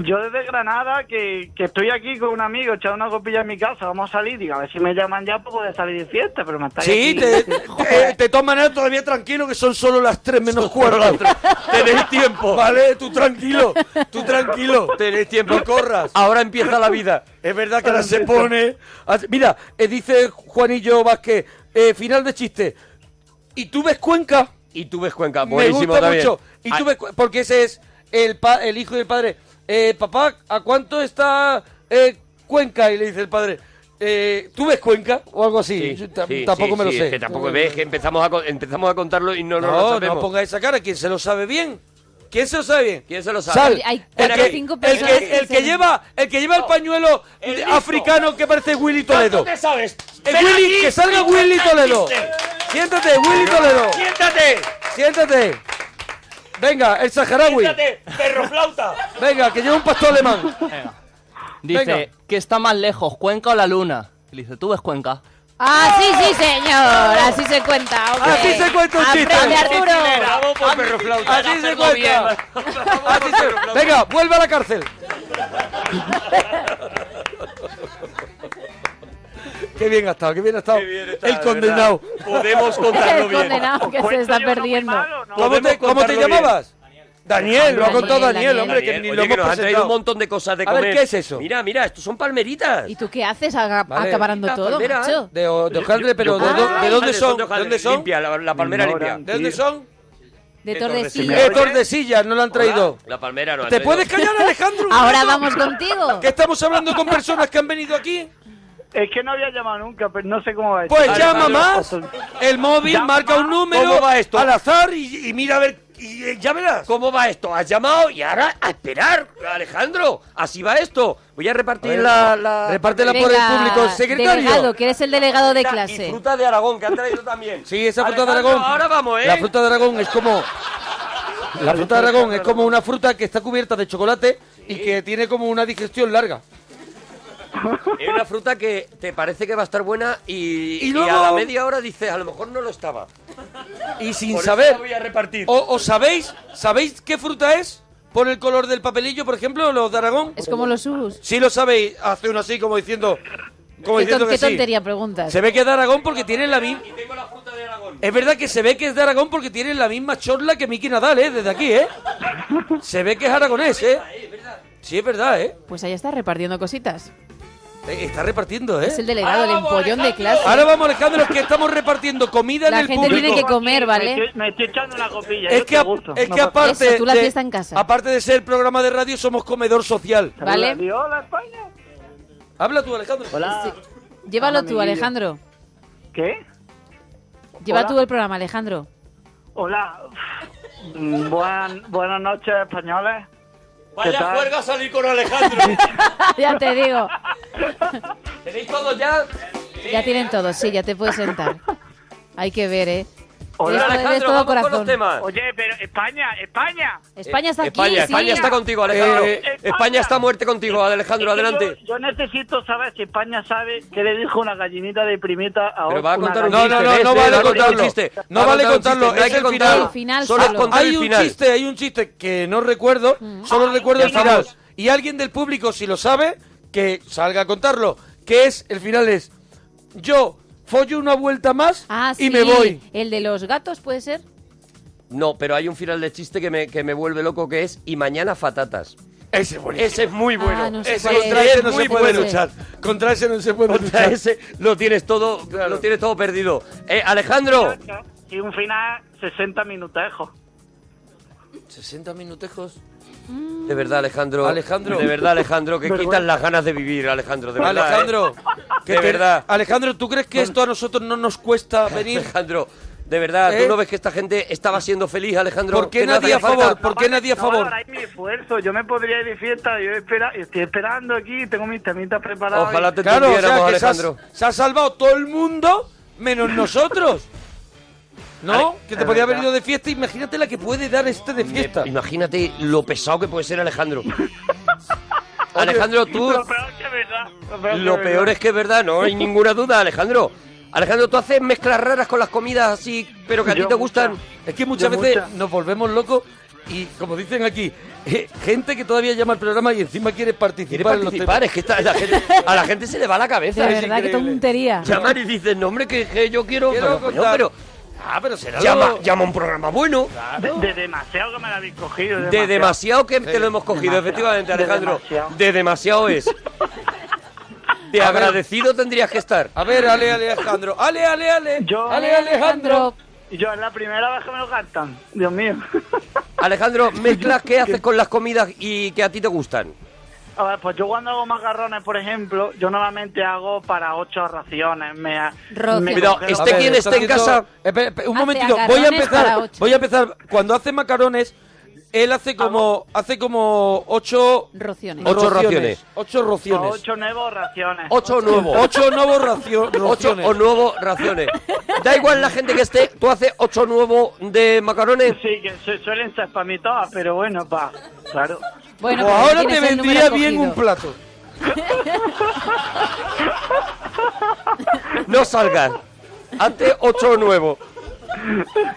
Yo desde Granada, que, que estoy aquí con un amigo echando una copilla en mi casa, vamos a salir, digo, a ver si me llaman ya para poder salir de fiesta, pero me estáis Sí, aquí- te, te- de todas maneras todavía tranquilo que son solo las 3 menos cuarto. Tenéis tiempo. Vale, tú tranquilo, tú tranquilo. Tenéis tiempo. Corras. Ahora empieza la vida. Es verdad que ahora se pone... Mira, eh, dice Juanillo Vázquez, eh, final de chiste. ¿Y tú ves Cuenca? Y tú ves Cuenca, Me buenísimo gusta también. mucho. ¿Y tú Ah, ves Porque ese es el, pa- el hijo y el padre. Eh, papá, ¿a cuánto está eh, Cuenca? Y le dice el padre, eh, ¿tú ves Cuenca? O algo así. Sí, sí, tampoco sí, me lo sí, sé. es que tampoco ves que empezamos a, empezamos a contarlo y no, no, lo No, sabemos. no ponga esa cara. ¿Quién se lo sabe bien? ¿Quién se lo sabe bien? ¿Quién se lo sabe? Sal. Hay el cuatro que, o cinco el personas que- que el lleva, el que lleva el pañuelo el africano que parece Willy Toledo. te sabes? El Ven Willy, aquí, que salga Willy el Toledo. Siéntate, Willy Toledo. ¡Siéntate! Siéntate. Venga, el saharaui. ¡Siéntate, perro flauta! Venga, que lleva un pastor alemán. Dice, Venga. ¿qué está más lejos, Cuenca o la Luna? Y le dice, ¿tú ves Cuenca? Ah, sí, sí, señor. Así se cuenta, hombre. Así se cuenta un chiste. Aprende, Arturo. ¡Bravo por perro flauta! Así se cuenta. Así se- Venga, vuelve a la cárcel. Qué bien ha estado, qué bien ha estado. Bien está, el de condenado. Podemos contarlo El bien. condenado que se ¿Cuento está yo perdiendo. malo, no? ¿Cómo te, cómo te contarlo bien. llamabas? Daniel, lo ha Daniel, contado Daniel, Daniel. hombre, que Daniel, ni oye, lo que hemos nos han traído presentado. un montón de cosas de A ver, comer. ¿qué es eso? Mira, mira, estos son palmeritas. ¿Y tú qué haces aga- Vale. acaparando La todo, macho? De, o- de hojaldre, pero ¿de, Yo- dó- Ah, de dónde son? de ¿De dónde son? Limpia, la, la palmera limpia. ¿De dónde son? De de Tordesillas. De Tordesillas, no lo han traído. La palmera no. han ¿Te traído. puedes callar, Alejandro? Ahora vamos contigo. Que estamos hablando con personas que han venido aquí. Es que no había llamado nunca, pero no sé cómo va esto. Pues Alejandro, llama más. El móvil Llama marca un número ¿Cómo va esto? al azar y, y mira a ver. Y, eh, ya verás. ¿Cómo va esto? Has llamado y ahora a esperar, Alejandro. Así va esto. Voy a repartir la, la- Repártela por el público. Secretario. Delegado, que eres el delegado de y clase. fruta de Aragón que han traído también. Sí, esa fruta de Aragón. Ahora vamos, ¿eh? La fruta de Aragón es como. La fruta de Aragón es como una fruta que está cubierta de chocolate y que tiene como una digestión larga. Es una fruta que te parece que va a estar buena y, Y y luego- a la media hora dices, a lo mejor no lo estaba. Y sin Por eso saber. la voy a repartir. ¿O, o sabéis? ¿Sabéis qué fruta es? Por el color del papelillo, por ejemplo, los de Aragón. Es como los sus. Sí lo sabéis. Hace uno así como diciendo. Como ¿Qué, diciendo ton- que qué sí. tontería preguntas? Se ve que es de Aragón porque tienen la misma. Y tengo la fruta de Aragón. Es verdad que se ve que es de Aragón porque tienen la misma chorla que Miki Nadal, ¿eh? Desde aquí, ¿eh? Se ve que es aragonés, ¿eh? Sí, es verdad, ¿eh? Pues ahí está repartiendo cositas. Eh, Está repartiendo, ¿eh? Es el delegado, el empollón de clase. Ahora vamos, Alejandro, que estamos repartiendo comida La en el gente público. tiene que comer, Me ¿vale? estoy, me estoy echando una copilla. Es yo que, te a- gusto, es no que pasa nada. aparte, Eso, tú la de, fiesta en casa. aparte de ser programa de radio, somos comedor social. ¿Vale? Hola, España. Habla tú, Alejandro. Hola. Llévalo Hola, tú. Alejandro. ¿Qué? Lleva Hola. tú el programa, Alejandro. Hola. Mm, buenas noches, españoles. ¿Qué Vaya tal? juerga a salir con Alejandro. ya te digo. ¿Tenéis todos ya? Ya tienen todo, sí, ya te puedes sentar. Hay que ver, ¿eh? Hola, Alejandro, todo vamos con los corazón. temas. Oye, pero España, España. España está aquí, España, sí. España está contigo, Alejandro. Eh, España está a muerte contigo, Alejandro, Es que adelante. Yo, yo necesito saber si España sabe qué le dijo una gallinita de primita a Pero va a una contar un No, no, no, ¿ves? no vale Va a contar un contarlo. chiste. No vale contarlo. No hay que el contar. final. Solo contar Hay el un final. chiste, hay un chiste que no recuerdo, solo recuerdo Ya el final. Y alguien del público, si lo sabe, que salga a contarlo. Que es, el final es, yo follo una vuelta más Ah, y sí. me voy. El de los gatos, ¿puede ser? No, pero hay un final de chiste que me, que me vuelve loco que es y mañana fatatas. Ese es buenísimo. Ese es muy bueno. Ah, no sé ese. Contra ese no muy se puede bueno. luchar. Contra ese no se puede Contra luchar. ese lo tienes todo, lo tienes todo perdido. Eh, Alejandro, Y un final 60 minutejos. 60 minutejos. De verdad, Alejandro. Alejandro. De verdad, Alejandro, que quitan las ganas de vivir, Alejandro. De verdad, Alejandro, eh. de verdad. Alejandro, ¿tú crees que esto a nosotros no nos cuesta venir? Alejandro, de verdad, ¿Eh? ¿tú no ves que esta gente estaba siendo feliz, Alejandro? ¿Por qué nadie a favor? ¿Por qué nadie a favor? mi esfuerzo. Yo me podría ir de fiesta. Yo espera, estoy esperando aquí. Tengo mis temitas preparados. Ojalá te Claro, o sea, que se ha, Alejandro. se ha salvado todo el mundo menos nosotros. ¿No? Que te es podía haber ido de fiesta. Imagínate la que puede dar este de fiesta. Imagínate lo pesado que puede ser Alejandro. Alejandro, tú... Lo peor que es verdad. Lo peor, Lo que peor verdad. es que es verdad, no hay ninguna duda, Alejandro. Alejandro, tú haces mezclas raras con las comidas así, pero que a ti te gustan. Es que muchas veces nos volvemos locos y, como dicen aquí, eh, gente que todavía llama al programa y encima quiere participar, Quiere en los participar, es que está- la gente- a la gente se le va la cabeza. De es verdad, qué increíble. tontería. Llaman y dicen, no, hombre, que, que yo quiero. Quiero pero, coño, contar. pero Ah, pero será llama, lo- llama a un programa bueno. De, de demasiado que me la habéis cogido. De demasiado que te lo hemos cogido, Demasiado. efectivamente, De Alejandro. demasiado. De demasiado es. De A ver. agradecido tendrías que estar. A ver, Ale, Alejandro. Ale, Ale, Ale. Yo- Ale, Alejandro. Yo es la primera vez que me lo cantan. Dios mío. Alejandro, mezclas qué haces con las comidas y que a ti te gustan. A ver, pues yo cuando hago macarrones, por ejemplo, yo normalmente hago para ocho raciones. Me, Raciones. me Cuidado, este ver, quien esté en casa- Espera, espera, un Hace momentito, voy a macarrones empezar. Voy a empezar. Cuando hace macarones, él hace como hace como ocho Raciones. Ocho raciones. Ocho raciones. Ocho nuevos raciones. Ocho nuevos. Ocho nuevos racio- Ocho raciones. o nuevos raciones. Da igual la gente que esté, tú haces ocho nuevos de macarones. Sí, que su- suelen ser para mí todas, pero bueno, pa, claro. Bueno, O ahora te vendría bien un plato. No salgas. Hazte ocho nuevos.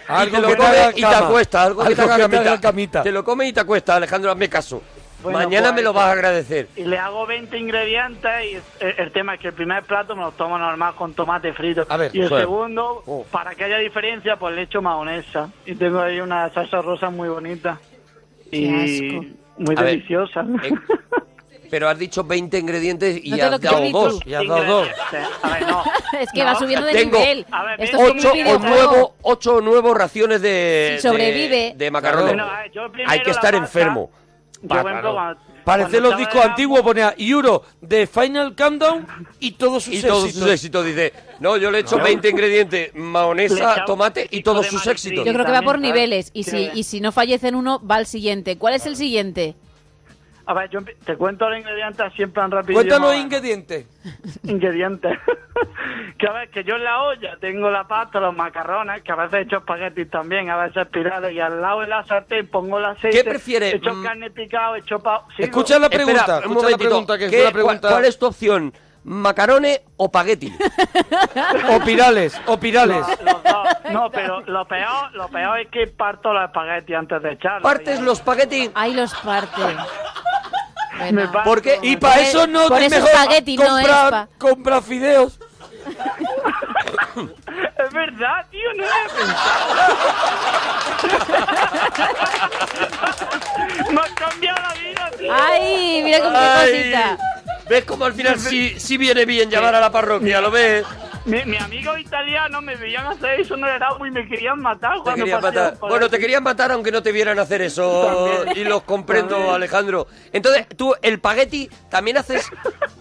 Y Algo te lo que te comes y te cama. acuestas. Algo, que te haga que te haga camita. Te lo comes y te acuestas, Alejandro, hazme caso. Bueno, Mañana pues, me lo vas a agradecer. Y le hago 20 ingredientes y el, el tema es que el primer plato me lo tomo normal con tomate frito. A ver, y el segundo, Oh. para que haya diferencia, pues le echo mayonesa. Y tengo ahí una salsa rosa muy bonita. Y asco. Muy A ver, deliciosa. eh, Pero has dicho 20 ingredientes y No has dado dos. Y has dado dos. Ingredientes. A ver, no. Es que va subiendo de tengo nivel. A ver, Esto es como Ocho un o, nuevo, ocho nuevos raciones de, Si sobrevive. de, de macarrones. Bueno, a ver, yo primero Hay que estar enfermo. Yo, Pa- por ejemplo, cuando- Parece cuando los discos de antiguos, ponía Euro de Final Countdown y todos sus Y todos sus éxitos. Dice, no, yo le he hecho 20 ingredientes, echaba tomate y todos sus éxitos. Yo creo que va por niveles. Y si, y si no fallece en uno, va al siguiente. ¿Cuál es el siguiente? A ver, yo te cuento los ingredientes siempre en rápido. Cuéntanos los ingredientes. ingredientes. que a ver, que yo en la olla tengo la pasta, los macarrones, que a veces he hecho espaguetis también, a veces espirales, y al lado de la sartén pongo el aceite. ¿Qué prefieres? He hecho Mm. carne picada, he hecho pa... Escucha la pregunta, Espera, un escucha la momentito. pregunta, que es ¿Qué- una pregunta... ¿cuál, es tu opción? ¿Macarones o pagueti? O pirales, o pirales. No, los dos. No, pero lo peor, lo peor es que parto los espaguetis antes de echarlos. ¿Partes los paguetis? Ahí los parte. Me Bueno. parto. ¿Por qué? Y para eso no Por te eso mejor no comprar, comprar fideos. Es verdad, tío, no lo he pensado. Me has cambiado la vida, tío. ¡Ay! Mira con qué cosita. ¿Ves cómo al final sí, sí viene bien llamar a la parroquia? ¿Lo ves? Mi, mi amigo italiano me veían hacer eso en el Erasmus y me querían matar Te querían matar. Bueno, te querían matar aunque no te vieran hacer eso. También. Y los comprendo, También. Alejandro. Entonces, tú, el pagueti, ¿también haces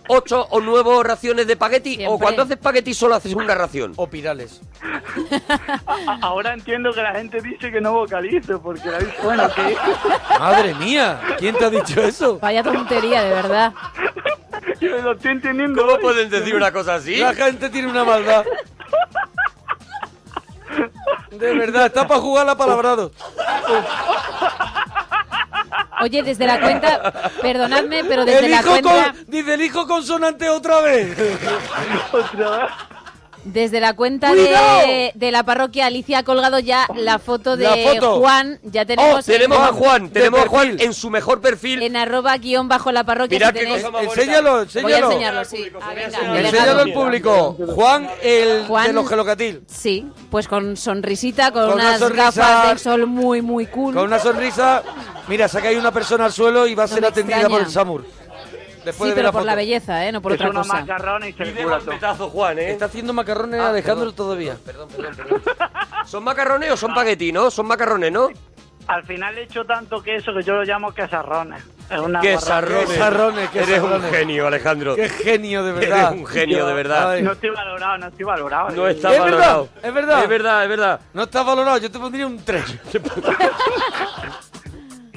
ocho o nueve raciones de pagueti? ¿O cuando haces pagueti solo haces una ración? O pirales. A- Ahora entiendo que la gente dice que no vocalizo porque la dice, bueno, que Madre mía, ¿quién te ha dicho eso? Vaya tontería, de verdad. yo lo estoy entendiendo. ¿Cómo hoy. pueden decir una cosa así? La gente tiene una maldad. De verdad, está para jugar la palabrado. Oye, desde la cuenta, perdonadme, pero desde el la hijo cuenta, con, dice el hijo consonante otra vez. Desde la cuenta de, de la parroquia, Alicia ha colgado ya la foto de La foto. Juan. Ya tenemos, Oh, tenemos a Juan, tenemos a Juan en su mejor perfil. en arroba guion bajo la parroquia. Mirad si qué cosa más Enséñalo, Voy a enséñalo. enseñarlo, sí. Ah, venga, Enséñalo al delegado. público. Juan, el Juan- de los gelocatil. Sí, pues con sonrisita, con, Con una unas sonrisa- gafas de sol muy, muy cool. Con una sonrisa. Mira, saca ahí una persona al suelo y va a ser atendida extraña. por el Samur. Después sí, de pero la por foto. la belleza, ¿eh? No por Es otra unos cosa. macarrones y se le cura todo. Juan, ¿eh? Está haciendo macarrones Ah, Alejandro perdón. todavía. Perdón, perdón, perdón. ¿Son macarrones o son paquetis, no? Son macarrones, ¿no? Al final le echo tanto queso que yo lo llamo quesarrones. Es una Qué sarrones. Quesarrones, Eres un genio, Alejandro. Qué genio, de verdad. Eres un genio, de verdad. Ay. No estoy valorado, no estoy valorado. No está Es valorado. verdad, es verdad. Es verdad, es verdad. No está valorado, yo te pondría un 3.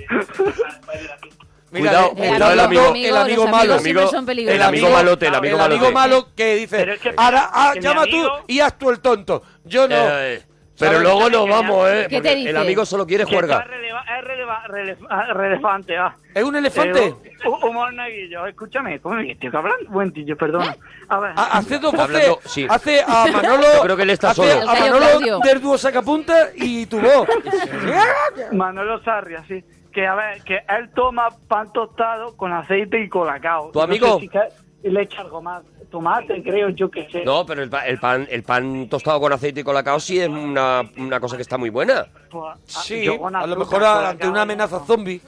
Cuidado, le cuidado el amigo. El malo. Amigo- el amigo malote, el amigo el amigo malote. malo que dice, Pero es que- ahora ah, llama amigo- tú y haz tú el tonto. Yo no. Eh, pero luego nos vamos, ¿eh? ¿Qué Porque te dice? El amigo solo quiere juerga. es releva- ah, relevante, ah. ¿Es un elefante? Eh, hu- humor neguillo, escúchame, ¿cómo me estoy hablando? Buen tío, perdona. A ver. Ha- Hace dos voces. Hablando- sí. Hace a Manolo. Yo creo que él está hace solo. A El Manolo del dúo sacapunta y tu voz. Manolo Sarria, sí. Que a ver, que él toma pan tostado con aceite y colacao. ¿Tu No amigo? sé si ca- y le echa algo más. Tomate, creo, yo que sé. No, pero el, pa- el pan, el pan tostado con aceite y colacao sí es una, una cosa que está muy buena. Pues, ah, Sí, con a lo mejor ante una amenaza zombie.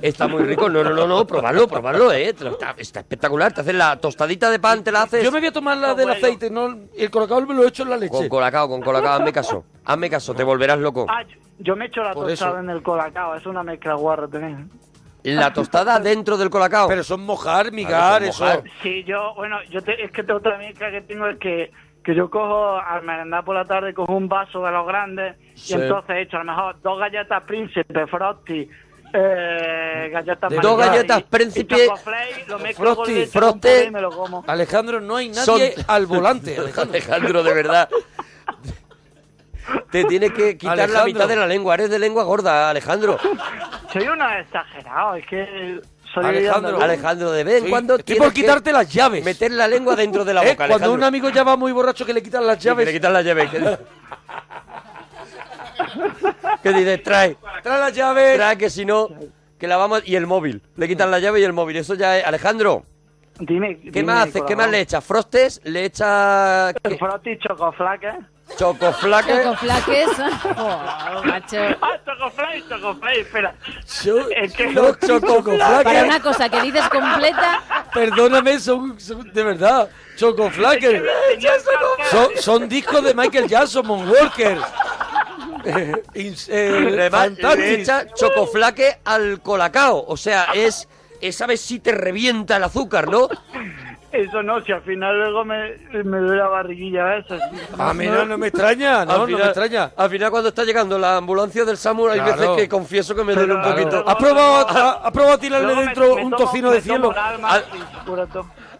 Está muy rico. No, no, no, no, probarlo, probarlo, eh. Está, está espectacular. Te haces la tostadita de pan, te la haces. Yo me voy a tomar la del bueno. aceite, no el colacao me lo he hecho en la Con leche. colacao, con colacao, hazme caso. Hazme caso, te volverás loco. Ah, yo- yo me echo la Por tostada eso. en el colacao, es una mezcla guarra también. La tostada dentro del colacao. Pero son mojar, migar, son eso. mojar. Sí, yo, bueno, yo te- es que te- otra mezcla que tengo es que, que yo cojo al merendar por la tarde, cojo un vaso de los grandes Sí. y entonces he hecho a lo mejor dos galletas príncipe, frosty, eh, galletas De Dos María galletas y- y Príncipe, Chocoflake, lo mezclo con Frosty, leche, con Frosty. puré y me lo como. Alejandro, no hay nadie Son- al volante. Alejandro. Alejandro, de verdad. Te tienes que quitar la mitad de la lengua. Eres de lengua gorda, Alejandro. Soy una exagerado, es que soy Alejandro. Alejandro, de vez en Sí, cuando estoy por quitarte que las llaves. meter la lengua dentro de la ¿Eh? boca, Cuando Alejandro. un amigo ya va muy borracho que le quitan las Sí, que llaves. le quitas la llave. que- ¿Qué dices? Trae, Trae las llaves. trae que si no, que la vamos... Y el móvil. Le quitan la llave y el móvil. Eso ya es... Alejandro, Dime, ¿qué dime, más haces? ¿Qué más le echas? ¿Frostes? ¿Le echas? Frosty, chocoflaque. Chocoflaque? Chocoflaques. Oh, macho. Ah, espera. Yo- Es que los chocoflaques. Para una cosa que dices completa, Perdóname, son, son- de verdad. Chocoflaques. que- Son, son discos de Michael Jackson, Moonwalker. Eh, eh, le echa chocoflaque al colacao. O sea, es... es ¿Sabes si te revienta el azúcar, no? Eso no, si al final luego me, me duele la barriguilla esa. A mí no, no me extraña, no, Al no me extraña. Al final, cuando está llegando la ambulancia del SAMUR, hay Claro. veces que confieso que me duele un Claro. poquito. ¿Has probado, has tirarle dentro me un tomo- tocino de cielo? Ah.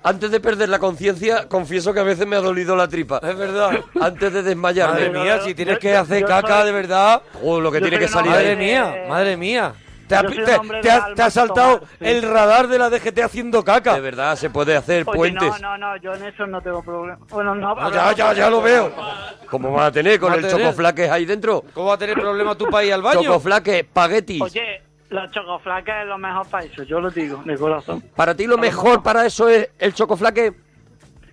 Antes de perder la conciencia, confieso que a veces me ha dolido la tripa. Es verdad. Antes de desmayarme. Madre mía, si tienes yo- que hacer caca soy- de verdad. Oh, lo que Yo tiene que salir Madre mía, madre mía. Te ha, te- te te saltado tomar, sí. el radar de la DGT haciendo caca. De verdad, se puede hacer Oye, puentes. no, no, no, yo en eso no tengo problema. Bueno, no, No, ya, ya, ya lo veo. ¿Cómo vas a tener con Va a el chocoflaque ahí dentro? ¿Cómo va a tener problema tu país al baño? Chocoflaque, espaguetis. Oye, los chocoflaques es lo mejor para eso, yo lo digo, de corazón. Para ti lo mejor para eso es el chocoflaque.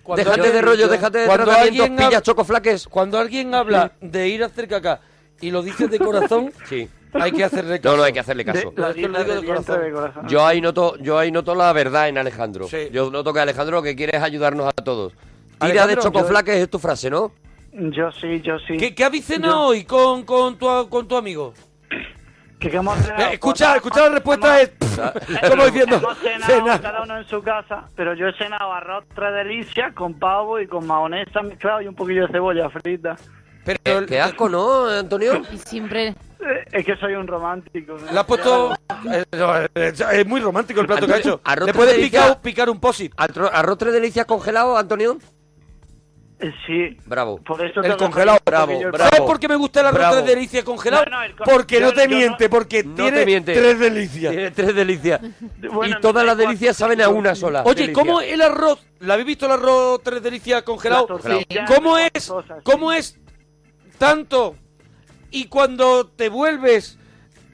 Cuando déjate yo- de rollo, yo- déjate de cuando alguien pilla hab- chocoflaques. Cuando alguien habla de ir a hacer caca y lo dices de corazón, Sí. Hay que hacerle caso. No, no, hay que hacerle caso. Que lo digo de corazón. de corazón. Yo ahí noto, yo ahí noto la verdad en Alejandro. Sí. Yo noto que Alejandro lo que quiere es ayudarnos a todos. Tira de Alejandro, chocoflaques es tu frase, ¿no? Yo sí, yo sí. ¿Qué, qué habéis cenado Yo- hoy con, con, tu, con tu amigo? ¿Qué, qué hemos cenado? Eh, escucha, Pues, escucha la respuesta es... Como diciendo, Hemos cenado cena. cada uno en su casa, pero yo he cenado arroz tres delicias con pavo y con mayonesa mezclado y un poquillo de cebolla frita. Pero Qué asco, ¿no, Antonio? y siempre... Es que soy un romántico. ¿no? le has puesto... eh, es muy romántico el plato que ha hecho. Arroz Le puedes de picar, picar un posit. Arro- ¿Arroz tres delicias congelado, Antonio? Eh, Sí. Bravo. Por eso El congelado. yo- ¿Sabes por qué me gusta el arroz Bravo. tres delicias congelado? No, no, el con- porque yo- no te yo no- miente, porque No tiene te miente. tres delicias. Tiene tres delicias. Bueno, y todas las delicias saben a una sola. Oye, delicia. ¿cómo el arroz? ¿La habéis visto el arroz tres delicias congelado? ¿Cómo es? cosas, sí. ¿Cómo es tanto? Y cuando te vuelves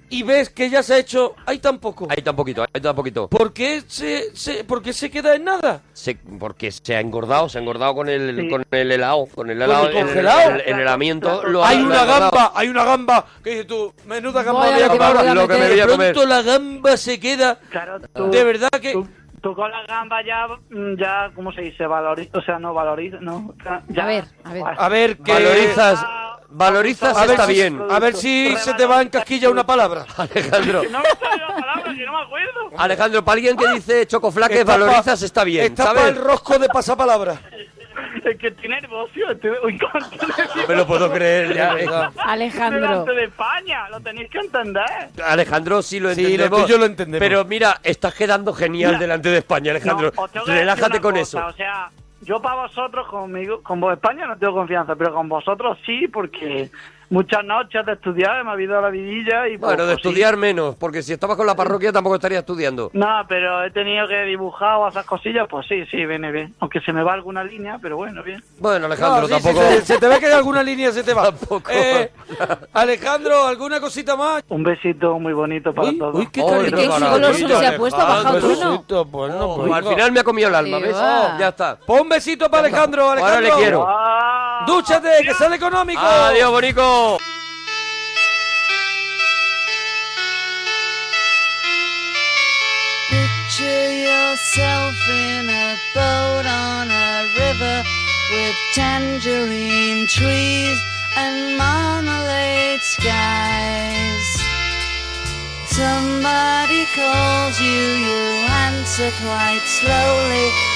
y ves que ya se ha hecho, hay tan poco. Hay tan poquito, hay tan poquito. ¿Por qué se, se, por qué se queda en nada? Se- porque se ha engordado, se ha engordado con el, Sí. con el helado, con el Con helado, el congelado. el, el helamiento. lo ha- hay lo una engordado. gamba, hay una gamba que dices tú, menuda gamba voy a lo que comer. me voy a Lo que me voy a de comer. pronto la gamba se queda. Claro, tú- De verdad que Tú, con la gamba ya, mm, ya, ¿cómo se dice? Valoriza, o sea, no valoriza, no. Ya, A ver, a ver. a ver que Valorizas, valorizas a ver está si- bien. A ver si se te va en casquilla una palabra. Alejandro, No me sale la palabra, que no me acuerdo. Alejandro, para alguien que dice chocoflaques, valorizas está bien, Está el rosco de pasapalabra. Es que uy, con- No me lo puedo creer ya. Alejandro. delante de España, lo tenéis que entender. Alejandro, sí lo Sí, entendemos. lo tuyo lo entendemos. Pero mira, estás quedando genial Mira. delante de España, Alejandro. No, os tengo que decir Relájate una con cosa, eso. O sea, yo para vosotros, conmigo, con vos España no tengo confianza, pero con vosotros sí, porque muchas noches de estudiar me ha habido la vidilla y... pues, Bueno, de pues, sí. estudiar menos, porque si estabas con la parroquia tampoco estarías estudiando. No, pero he tenido que dibujar o hacer cosillas, pues sí, sí, viene bien. Aunque se me va alguna línea, pero bueno, bien. Bueno, Alejandro, No, sí, tampoco... sí, se, se te ve que de alguna línea se te va. Tampoco. Eh, Alejandro, ¿alguna cosita más? Un besito muy bonito para Uy, todos. uy, qué goloso se ha puesto, ha bajado tono. besito, pues no, Oh, pues al final me ha comido el alma, Sí, ¿ves? va. ya está. Pon besito para Alejandro, Ahora Alejandro. le quiero. Ah, Dúchate, que sale económico. Adiós, bonico. Picture yourself in a boat on a river with tangerine trees and marmalade skies. Somebody calls you, you answer quite slowly.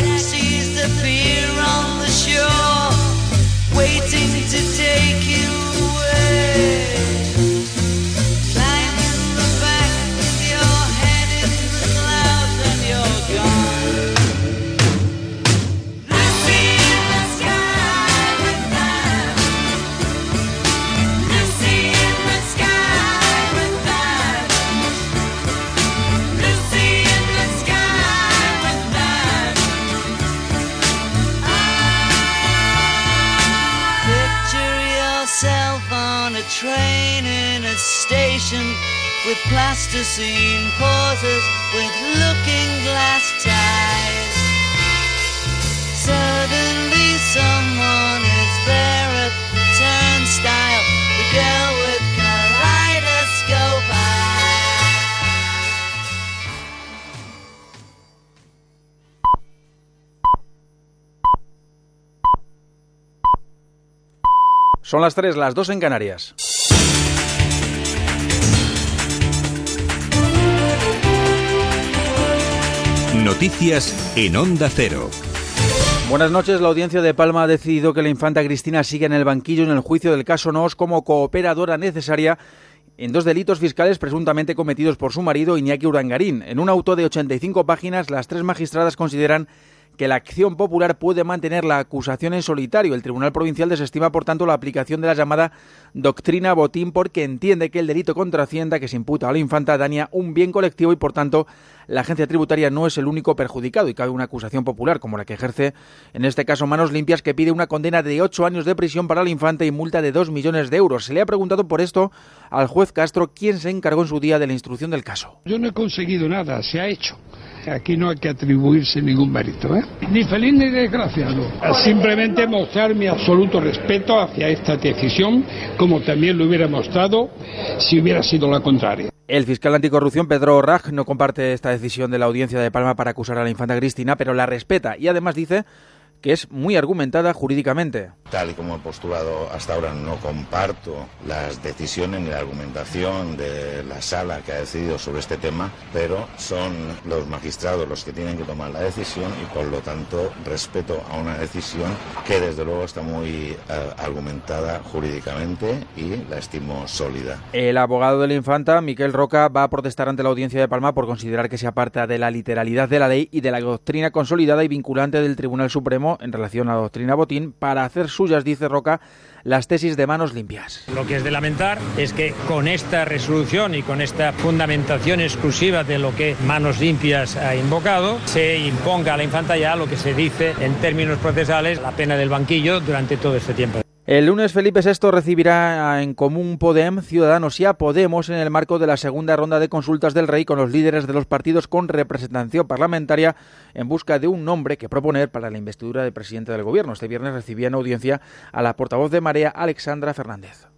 train in a station with plasticine pauses with looking glass ties. Suddenly someone is there at the turnstile, the girl Son las 3, las 2 en Canarias. Noticias en Onda Cero. Buenas noches. La audiencia de Palma ha decidido que la infanta Cristina siga en el banquillo en el juicio del caso Nos como cooperadora necesaria en dos delitos fiscales presuntamente cometidos por su marido Iñaki Urangarín. En un auto de 85 páginas, las tres magistradas consideran que la acción popular puede mantener la acusación en solitario. El Tribunal Provincial desestima, por tanto, la aplicación de la llamada doctrina botín porque entiende que el delito contra Hacienda que se imputa a la infanta daña un bien colectivo y, por tanto, la agencia tributaria no es el único perjudicado y cabe una acusación popular como la que ejerce, en este caso, Manos Limpias, que pide una condena de ocho años de prisión para la infanta y multa de dos millones de euros. Se le ha preguntado por esto al juez Castro, quien se encargó en su día de la instrucción del caso. Yo no he conseguido nada, se ha hecho. Aquí no hay que atribuirse ningún mérito, ¿eh? Ni feliz ni desgraciado. Simplemente mostrar mi absoluto respeto hacia esta decisión, como también lo hubiera mostrado si hubiera sido la contraria. El fiscal anticorrupción Pedro Raj no comparte esta decisión de la audiencia de Palma para acusar a la infanta Cristina, pero la respeta y además dice que es muy argumentada jurídicamente. Tal y como he postulado hasta ahora, no comparto las decisiones ni la argumentación de la sala que ha decidido sobre este tema, pero son los magistrados los que tienen que tomar la decisión y por lo tanto respeto a una decisión que desde luego está muy eh, argumentada jurídicamente y la estimo sólida. El abogado de la infanta, Miquel Roca, va a protestar ante la audiencia de Palma por considerar que se aparta de la literalidad de la ley y de la doctrina consolidada y vinculante del Tribunal Supremo en relación a la doctrina Botín para hacer suyas, dice Roca, las tesis de manos limpias. Lo que es de lamentar es que con esta resolución y con esta fundamentación exclusiva de lo que Manos Limpias ha invocado, se imponga a la infanta ya lo que se dice en términos procesales la pena del banquillo durante todo este tiempo. El lunes Felipe VI recibirá en común Podem, Ciudadanos y a Podemos en el marco de la segunda ronda de consultas del Rey con los líderes de los partidos con representación parlamentaria en busca de un nombre que proponer para la investidura de presidente del Gobierno. Este viernes recibía en audiencia a la portavoz de Marea, Alexandra Fernández.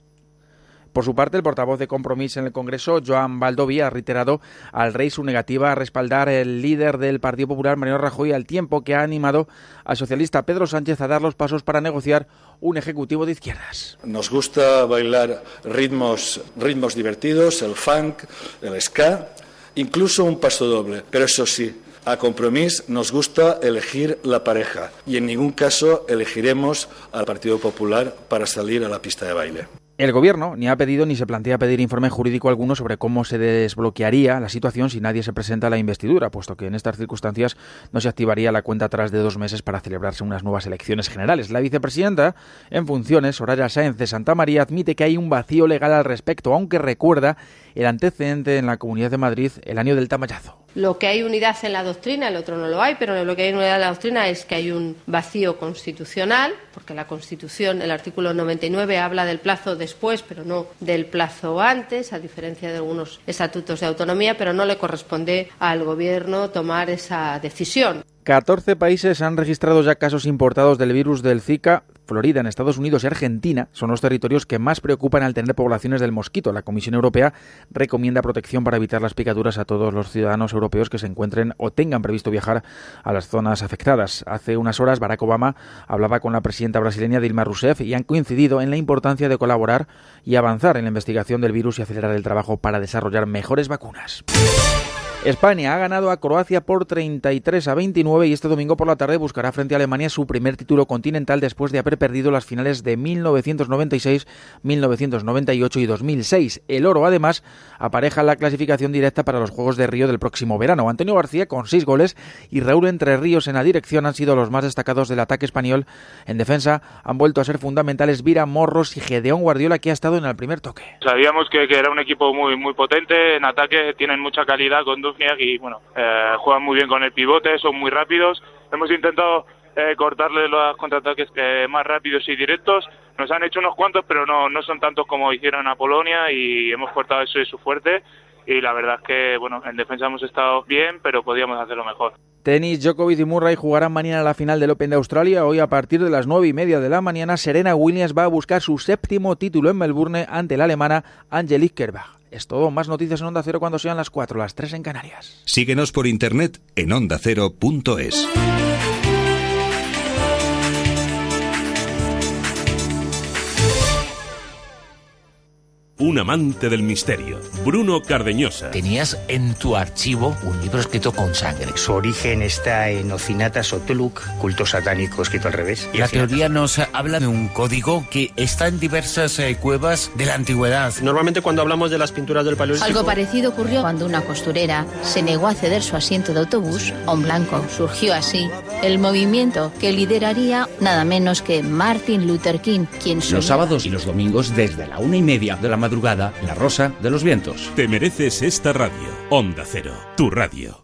Por su parte, el portavoz de Compromís en el Congreso, Joan Baldoví, ha reiterado al rey su negativa a respaldar el líder del Partido Popular, Mariano Rajoy, al tiempo que ha animado al socialista Pedro Sánchez a dar los pasos para negociar un ejecutivo de izquierdas. Nos gusta bailar ritmos, ritmos divertidos, el funk, el ska, incluso un paso doble. Pero eso sí, a Compromís nos gusta elegir la pareja y en ningún caso elegiremos al Partido Popular para salir a la pista de baile. El Gobierno ni ha pedido ni se plantea pedir informe jurídico alguno sobre cómo se desbloquearía la situación si nadie se presenta a la investidura, puesto que en estas circunstancias no se activaría la cuenta atrás de dos meses para celebrarse unas nuevas elecciones generales. La vicepresidenta en funciones, Soraya Sáenz de Santa María, admite que hay un vacío legal al respecto, aunque recuerda el antecedente en la Comunidad de Madrid el año del tamallazo. Lo que hay unidad en la doctrina, el otro no lo hay, pero lo que hay unidad en la doctrina es que hay un vacío constitucional, porque la Constitución, el artículo 99, habla del plazo después, pero no del plazo antes, a diferencia de algunos estatutos de autonomía, pero no le corresponde al Gobierno tomar esa decisión. 14 países han registrado ya casos importados del virus del Zika. Florida, en Estados Unidos y Argentina son los territorios que más preocupan al tener poblaciones del mosquito. La Comisión Europea recomienda protección para evitar las picaduras a todos los ciudadanos europeos que se encuentren o tengan previsto viajar a las zonas afectadas. Hace unas horas Barack Obama hablaba con la presidenta brasileña Dilma Rousseff y han coincidido en la importancia de colaborar y avanzar en la investigación del virus y acelerar el trabajo para desarrollar mejores vacunas. España ha ganado a Croacia por 33 a 29 y este domingo por la tarde buscará frente a Alemania su primer título continental después de haber perdido las finales de 1996, 1998 y 2006. El oro, además, apareja la clasificación directa para los Juegos de Río del próximo verano. Antonio García con seis goles y Raúl Entre Ríos en la dirección han sido los más destacados del ataque español. En defensa han vuelto a ser fundamentales Vira Morros y Gedeón Guardiola que ha estado en el primer toque. Sabíamos que, que era un equipo muy muy potente en ataque, tienen mucha calidad con Y bueno, eh, juegan muy bien con el pivote, son muy rápidos. Hemos intentado eh, cortarle los contraataques eh, más rápidos y directos. Nos han hecho unos cuantos, pero no, no son tantos como hicieron a Polonia y hemos cortado eso de su fuerte. Y la verdad es que, bueno, en defensa hemos estado bien, pero podíamos hacerlo mejor. Tenis, Djokovic y Murray jugarán mañana la final del Open de Australia. Hoy a partir de las nueve y media de la mañana, Serena Williams va a buscar su séptimo título en Melbourne ante la alemana Angelique Kerber. Es todo, más noticias en Onda Cero cuando sean las 4, las 3 en Canarias. Síguenos por internet en ondacero.es. un amante del misterio. Bruno Cardeñosa. Tenías en tu archivo un libro escrito con sangre. Su origen está en Ocinata Soteluk, culto satánico escrito al revés. La teoría nos habla de un código que está en diversas eh, cuevas de la antigüedad. Normalmente cuando hablamos de las pinturas del Paleolítico... Algo parecido ocurrió cuando una costurera se negó a ceder su asiento de autobús a un blanco. Surgió así el movimiento que lideraría nada menos que Martin Luther King, quien Los sábados y los domingos desde la una y media de la madrugada, La Rosa de los Vientos. Te mereces esta radio. Onda Cero, tu radio.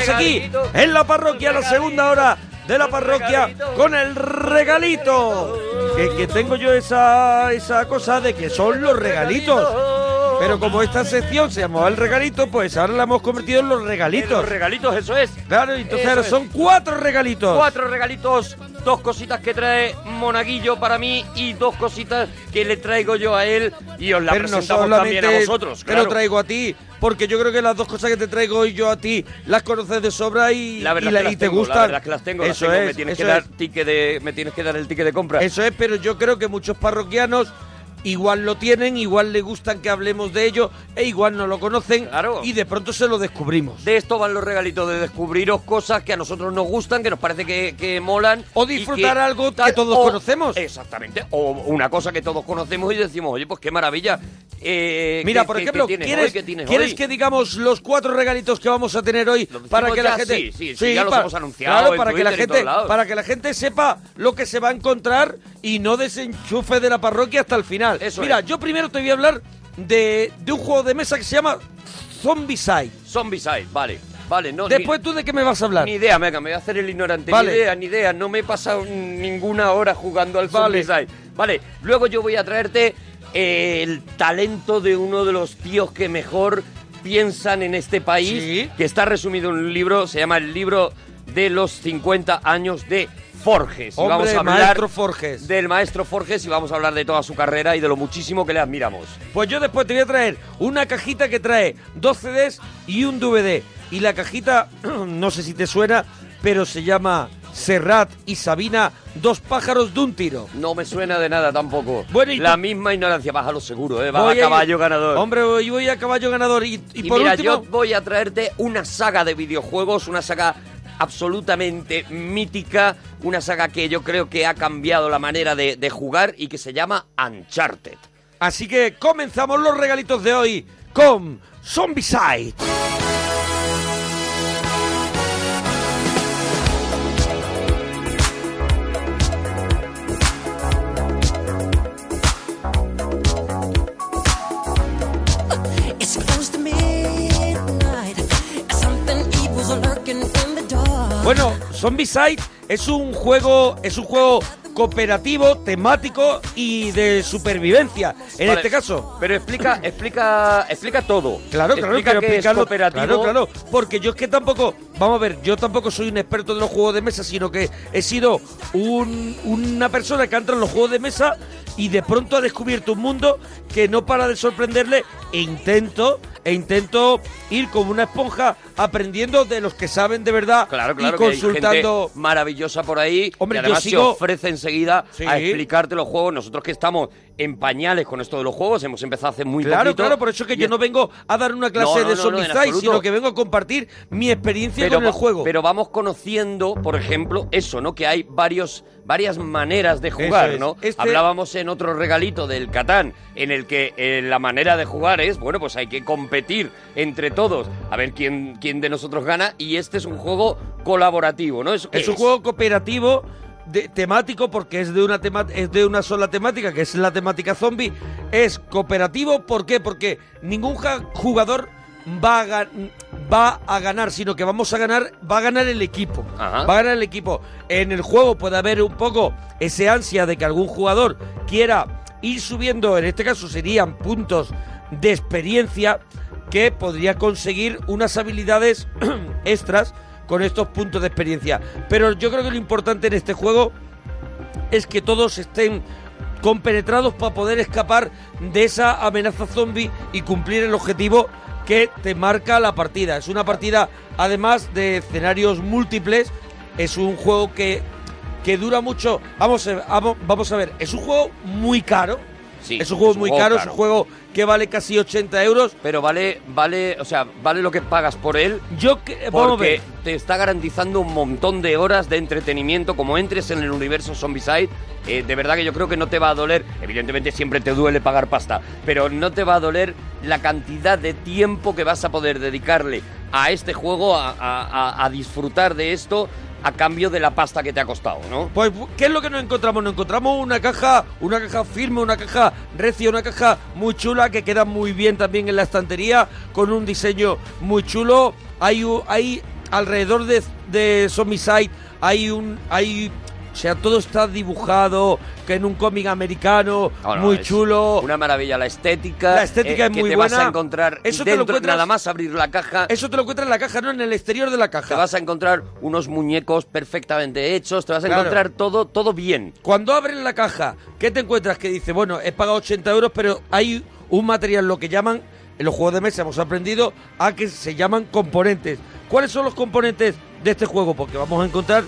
Seguimos aquí en la parroquia, la segunda hora de la parroquia con el regalito. Que, que tengo yo esa, esa cosa de que son los regalitos. Pero como esta sección se llamaba el regalito, pues ahora la hemos convertido en los regalitos. Los regalitos, eso es. Claro, entonces Eso ahora es. son cuatro regalitos. Cuatro regalitos, dos cositas que trae Monaguillo para mí y dos cositas que le traigo yo a él y os la Pero no presentamos también a vosotros. te Claro. lo traigo a ti, porque yo creo que las dos cosas que te traigo hoy yo a ti las conoces de sobra y, La verdad y, es la- que las y te tengo, gustan. La verdad es que las tengo, las Eso tengo. es, me tienes que eso dar es. ticket de, me tienes que dar el ticket de compra. Eso es, pero yo creo que muchos parroquianos igual lo tienen, igual le gustan que hablemos de ello, e igual no lo conocen, y de pronto se lo descubrimos. De esto van los regalitos, de descubriros cosas que a nosotros nos gustan, que nos parece que, que molan. O disfrutar algo tal, que todos o- conocemos. Exactamente. O una cosa que todos conocemos y decimos, oye, pues qué maravilla. Eh, Mira, ¿qué- por qué- ejemplo, tienes ¿quieres, hoy? ¿Qué tienes quieres hoy? que digamos los cuatro regalitos que vamos a tener hoy para que la gente Sí, sí, sí, ya los hemos anunciado claro, en para que la gente para que la gente sepa lo que se va a encontrar y no desenchufe de la parroquia hasta el final. Mira, yo primero te voy a hablar de, de un juego de mesa que se llama Zombicide. Zombicide, vale. Vale, no. Después ni- tú de qué me vas a hablar. Ni idea, venga, me voy a hacer el ignorante. Vale. Ni idea, ni idea. No me he pasado ninguna hora jugando al Vale. Zombicide. Vale, luego yo voy a traerte eh, el talento de uno de los tíos que mejor piensan en este país, que está resumido en un libro, se llama el libro de los 50 años de Forges. Y vamos a hablar maestro Forges. Del maestro Forges y vamos a hablar de toda su carrera y de lo muchísimo que le admiramos. Pues yo después te voy a traer una cajita que trae dos CDs y un DVD. Y la cajita, no sé si te suena, pero se llama Serrat y Sabina, dos pájaros de un tiro. No me suena de nada tampoco. Bueno, y La misma ignorancia, bájalo seguro, ¿eh? Va Voy a a- caballo ganador. Hombre, voy, voy a caballo ganador. Y, y Y, por mira, último, yo voy a traerte una saga de videojuegos, una saga absolutamente mítica, una saga que yo creo que ha cambiado la manera de, de jugar y que se llama Uncharted. así que comenzamos los regalitos de hoy con Zombicide. Bueno, Zombicide es un juego, es un juego cooperativo, temático y de supervivencia. En Vale, este caso. Pero explica, explica, explica todo. Claro, claro, explica que es cooperativo. Claro, claro. Porque yo es que tampoco, vamos a ver, yo tampoco soy un experto de los juegos de mesa, sino que he sido un- una persona que entra en los juegos de mesa y de pronto ha descubierto un mundo que no para de sorprenderle e intento e intento ir como una esponja aprendiendo de los que saben de verdad Claro, claro, y que hay consultando gente maravillosa por ahí. Hombre, y yo además sigo- se ofrece enseguida Sí. a explicarte los juegos. Nosotros que estamos en pañales con esto de los juegos, hemos empezado hace muy Claro, poquito. claro, por eso que y yo no vengo a dar una clase de Zombicide, sino que vengo a compartir mi experiencia con el juego. Pero vamos conociendo, por ejemplo, eso, ¿no? Que hay varios, varias maneras de jugar, Eso es. ¿no? Este- Hablábamos en otro regalito del Catán, en el que eh, la manera de jugar es, bueno, pues hay que competir entre todos a ver quién, quién de nosotros gana. Y este es un juego colaborativo, ¿no? ¿Eso qué Es un juego cooperativo de- temático porque es de una tema- es de una sola temática, que es la temática zombie. Es cooperativo, ¿por qué? Porque ningún jugador va a, va a ganar, sino que vamos a ganar, va a ganar el equipo. Ajá. Va a ganar el equipo. En el juego puede haber un poco ese ansia de que algún jugador quiera ir subiendo, en este caso serían puntos de experiencia que podría conseguir unas habilidades extras con estos puntos de experiencia. Pero yo creo que lo importante en este juego es que todos estén compenetrados para poder escapar de esa amenaza zombie y cumplir el objetivo que te marca la partida. Es una partida, además de escenarios múltiples, es un juego que, que dura mucho. Vamos a, vamos, a ver, es un juego muy caro. Sí, es un juego es un muy juego caro, es caro. un juego que vale casi 80 euros. Pero vale, vale, o sea, vale lo que pagas por él. Yo que, vamos a Porque ver. te está garantizando un montón de horas de entretenimiento. Como entres en el universo Zombicide, eh, de verdad que yo creo que no te va a doler. Evidentemente siempre te duele pagar pasta, pero no te va a doler la cantidad de tiempo que vas a poder dedicarle a este juego, a, a- a- a disfrutar de esto a cambio de la pasta que te ha costado, ¿no? Pues, ¿qué es lo que nos encontramos? Nos encontramos una caja, una caja firme, una caja recia, una caja muy chula que queda muy bien también en la estantería, con un diseño muy chulo. Hay, hay alrededor de, de Zombicide, hay un, hay, o sea, todo está dibujado, que en un cómic americano, No, no, muy chulo. Una maravilla, la estética. La estética eh, es muy que te buena. vas a encontrar Eso te lo dentro, encuentras- nada más abrir la caja. Eso te lo encuentras en la caja, no en el exterior de la caja. Te vas a encontrar unos muñecos perfectamente hechos, te vas a Claro. encontrar todo, todo bien. Cuando abres la caja, ¿qué te encuentras? Que dice, bueno, he pagado 80 euros, pero hay un material, lo que llaman, en los juegos de mesa hemos aprendido, a que se llaman componentes. ¿Cuáles son los componentes de este juego? Porque vamos a encontrar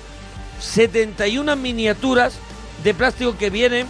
71 miniaturas de plástico que vienen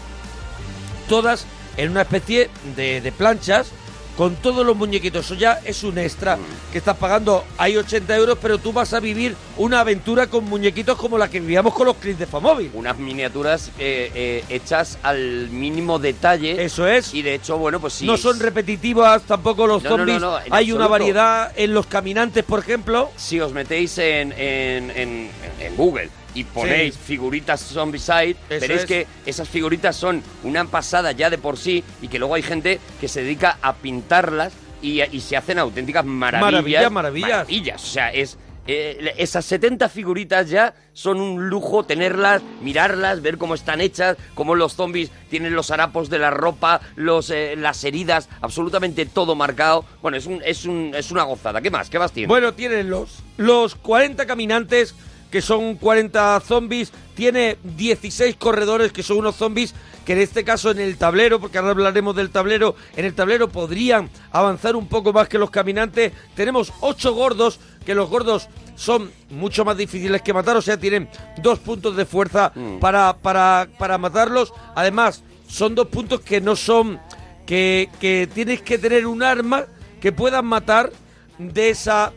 todas en una especie de, de planchas con todos los muñequitos. Eso ya es un extra que estás pagando. Hay 80 euros, pero tú vas a vivir una aventura con muñequitos como la que vivíamos con los clips de Famóvil. Unas miniaturas eh, eh, hechas al mínimo detalle. Eso es. Y de hecho, bueno, pues sí. no son repetitivas tampoco los No, no, no, zombies. no, Hay una variedad en los caminantes, por ejemplo. Si os metéis en, en, en- en Google y ponéis Sí. figuritas Zombicide, Eso veréis es. que esas figuritas son una pasada ya de por sí y que luego hay gente que se dedica a pintarlas y, y se hacen auténticas maravillas. Maravillas, maravillas. Maravillas. O sea, es. eh, esas 70 figuritas ya son un lujo tenerlas, mirarlas, ver cómo están hechas, cómo los zombies tienen los harapos de la ropa, los, eh, las heridas, absolutamente todo marcado. Bueno, es, un, es, un, es una gozada. ¿Qué más? ¿Qué más tiene? Bueno, tienen los, los 40 caminantes, que son 40 zombies. Tiene 16 corredores, que son unos zombies, que en este caso en el tablero, porque ahora hablaremos del tablero, en el tablero podrían avanzar un poco más que los caminantes. Tenemos 8 gordos, que los gordos son mucho más difíciles que matar, o sea, tienen dos puntos de fuerza para, para, para matarlos. Además, son dos puntos que no son... Que, que tienes que tener un arma que puedan matar de esa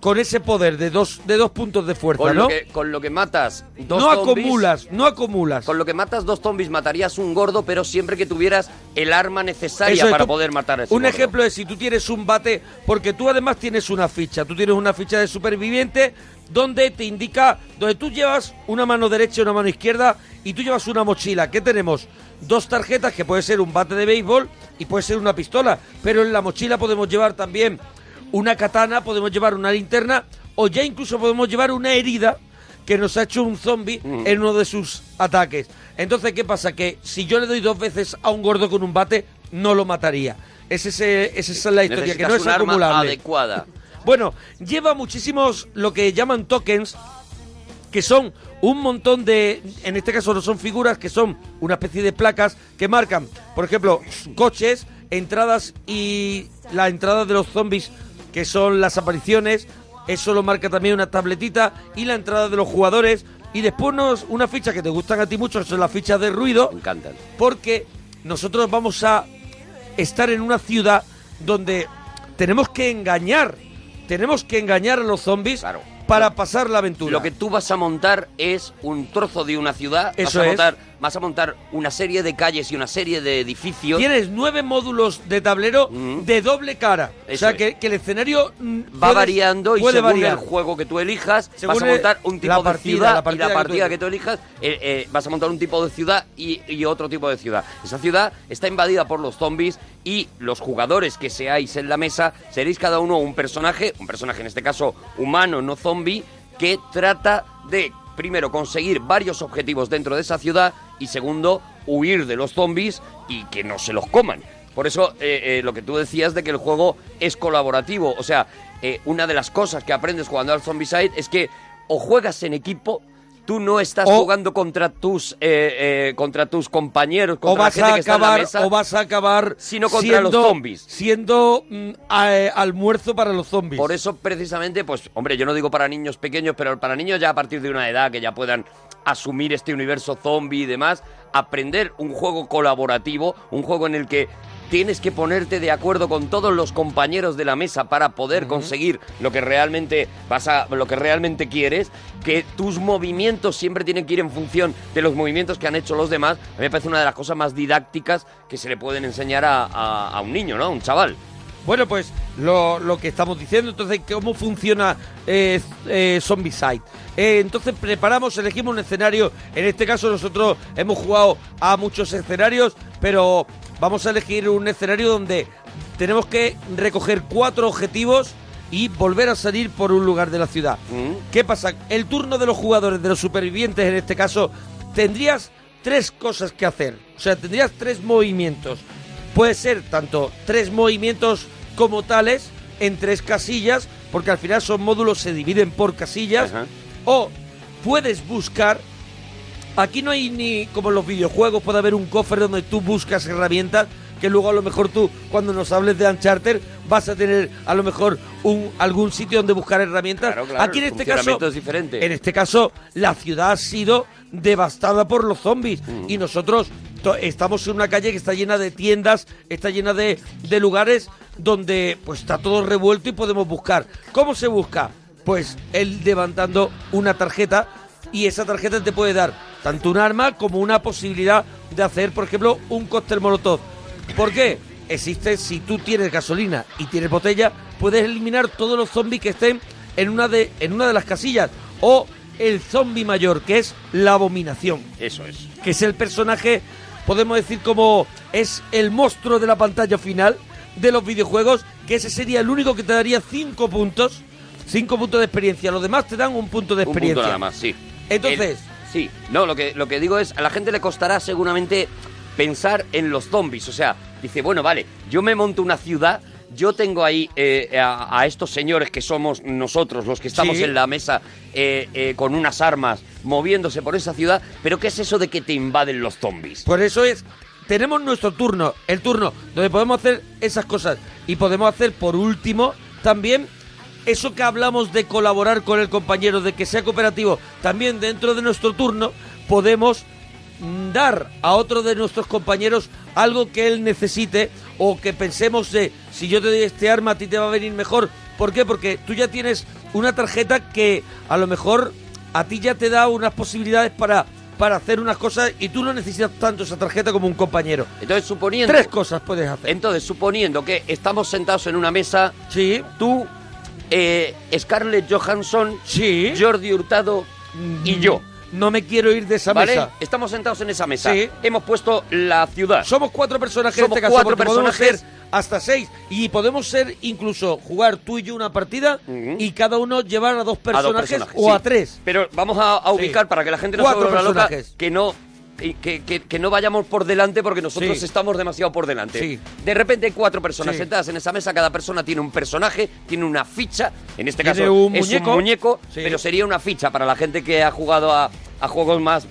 con ese poder de dos de dos puntos de fuerza, con, ¿no? lo que, con lo que matas dos no zombies- acumulas, no acumulas. Con lo que matas dos zombies matarías un gordo, pero siempre que tuvieras el arma necesaria es, para tú- poder matar a ese Un gordo. ejemplo es si tú tienes un bate, porque tú además tienes una ficha, tú tienes una ficha de superviviente donde te indica, donde tú llevas una mano derecha y una mano izquierda y tú llevas una mochila. ¿Qué tenemos? Dos tarjetas que puede ser un bate de béisbol y puede ser una pistola, pero en la mochila podemos llevar también una katana, podemos llevar una linterna o ya incluso podemos llevar una herida que nos ha hecho un zombie en uno de sus ataques. Entonces, ¿qué pasa? Que si yo le doy dos veces a un gordo con un bate, no lo mataría. Ese, ese- esa es la historia, que no es un arma acumulable. adecuada. Bueno, lleva muchísimos lo que llaman tokens, que son un montón de, en este caso no son figuras, que son una especie de placas que marcan, por ejemplo, coches, entradas y la entrada de los zombies, que son las apariciones, eso lo marca también una tabletita, y la entrada de los jugadores, y después unos, una ficha que te gustan a ti mucho, son las fichas de ruido. Me encantan. Porque nosotros vamos a estar en una ciudad donde tenemos que engañar, tenemos que engañar a los zombies para pasar la aventura. Lo que tú vas a montar es un trozo de una ciudad. Eso vas a es. Vas a montar una serie de calles y una serie de edificios. Tienes nueve módulos de tablero de doble cara. o sea, es. que, que el escenario mm, Va puedes- variando y puede según variar. el juego que tú elijas, Según vas a montar un tipo de ciudad la partida y que la tú partida que tú elijas, eh, eh, vas a montar un tipo de ciudad y, y otro tipo de ciudad. Esa ciudad está invadida por los zombies y los jugadores que seáis en la mesa seréis cada uno un personaje, un personaje en este caso humano, no zombie, que trata de primero conseguir varios objetivos dentro de esa ciudad y segundo huir de los zombies y que no se los coman. Por eso eh, eh, lo que tú decías de que el juego es colaborativo, o sea, eh, una de las cosas que aprendes jugando al Zombicide es que o juegas en equipo, tú no estás O- jugando contra tus eh, eh, contra tus compañeros, o contra vas la gente a que está en la acabar mesa, o vas a acabar sino contra siendo, los zombies. siendo mm, a- eh, almuerzo para los zombies. Por eso precisamente, pues, hombre, yo no digo para niños pequeños, pero para niños ya a partir de una edad que ya puedan asumir este universo zombie y demás, aprender un juego colaborativo, un juego en el que tienes que ponerte de acuerdo con todos los compañeros de la mesa para poder conseguir lo que realmente vas a, lo que realmente quieres, que tus movimientos siempre tienen que ir en función de los movimientos que han hecho los demás. A mí me parece una de las cosas más didácticas que se le pueden enseñar a, a- a un niño, ¿no? A un chaval. Bueno, pues lo, lo que estamos diciendo, entonces, ¿cómo funciona eh, eh, Zombicide? Eh, entonces preparamos, elegimos un escenario, en este caso nosotros hemos jugado a muchos escenarios, pero vamos a elegir un escenario donde tenemos que recoger cuatro objetivos y volver a salir por un lugar de la ciudad. ¿Qué pasa? El turno de los jugadores, de los supervivientes en este caso, tendrías tres cosas que hacer. O sea, tendrías tres movimientos. Puede ser tanto tres movimientos como tales en tres casillas, porque al final son módulos, se dividen por casillas. O puedes buscar. Aquí no hay ni como en los videojuegos, puede haber un cofre donde tú buscas herramientas que luego a lo mejor tú, cuando nos hables de Uncharted, vas a tener a lo mejor un, algún sitio donde buscar herramientas. Claro, claro, Aquí en este caso, es diferente. en este caso, la ciudad ha sido devastada por los zombies Mm. y nosotros estamos en una calle que está llena de tiendas, está llena de, de lugares donde pues está todo revuelto y podemos buscar. ¿Cómo se busca? Pues él levantando una tarjeta y esa tarjeta te puede dar tanto un arma como una posibilidad de hacer, por ejemplo, un cóctel molotov. ¿Por qué? Existe, si tú tienes gasolina y tienes botella, puedes eliminar todos los zombies que estén en una de, en una de las casillas. O el zombie mayor, que es la abominación. Eso es. Que es el personaje, podemos decir como es el monstruo de la pantalla final de los videojuegos, que ese sería el único que te daría 5 puntos. 5 puntos de experiencia. Los demás te dan un punto de Un experiencia. punto nada más, sí. Entonces, El- sí, no, lo que, lo que digo es, a la gente le costará seguramente pensar en los zombies. O sea, dice, bueno, vale, yo me monto una ciudad, yo tengo ahí eh, a, a estos señores que somos nosotros, los que estamos Sí. en la mesa eh, eh, con unas armas, moviéndose por esa ciudad, pero ¿qué es eso de que te invaden los zombies? Por eso es, tenemos nuestro turno, el turno donde podemos hacer esas cosas y podemos hacer por último también eso que hablamos de colaborar con el compañero, de que sea cooperativo, también dentro de nuestro turno podemos mm, dar a otro de nuestros compañeros algo que él necesite o que pensemos de si yo te doy este arma a ti te va a venir mejor. ¿Por qué? Porque tú ya tienes una tarjeta que a lo mejor a ti ya te da unas posibilidades para para hacer unas cosas y tú no necesitas tanto esa tarjeta como un compañero. Entonces, suponiendo... Tres cosas puedes hacer. Entonces, suponiendo que estamos sentados en una mesa, sí. tú, eh, Scarlett Johansson, sí. Jordi Hurtado y yo. No me quiero ir de esa ¿Vale? mesa. Estamos sentados en esa mesa. Sí. Hemos puesto la ciudad. Somos cuatro personajes Somos en este caso, cuatro personajes. hasta seis. Y podemos ser incluso jugar tú y yo una partida y cada uno llevar a dos A personajes, dos personajes, o sí. a tres. Pero vamos a, a ubicar para que la gente no Cuatro se vuelva loca que no que, que- que no vayamos por delante porque nosotros Sí. estamos demasiado por delante. Sí. De repente hay cuatro personas Sí. sentadas en esa mesa, cada persona tiene un personaje, tiene una ficha, en este Tiene caso un es muñeco. un muñeco, pero sería una ficha para la gente que ha jugado a, a juegos más,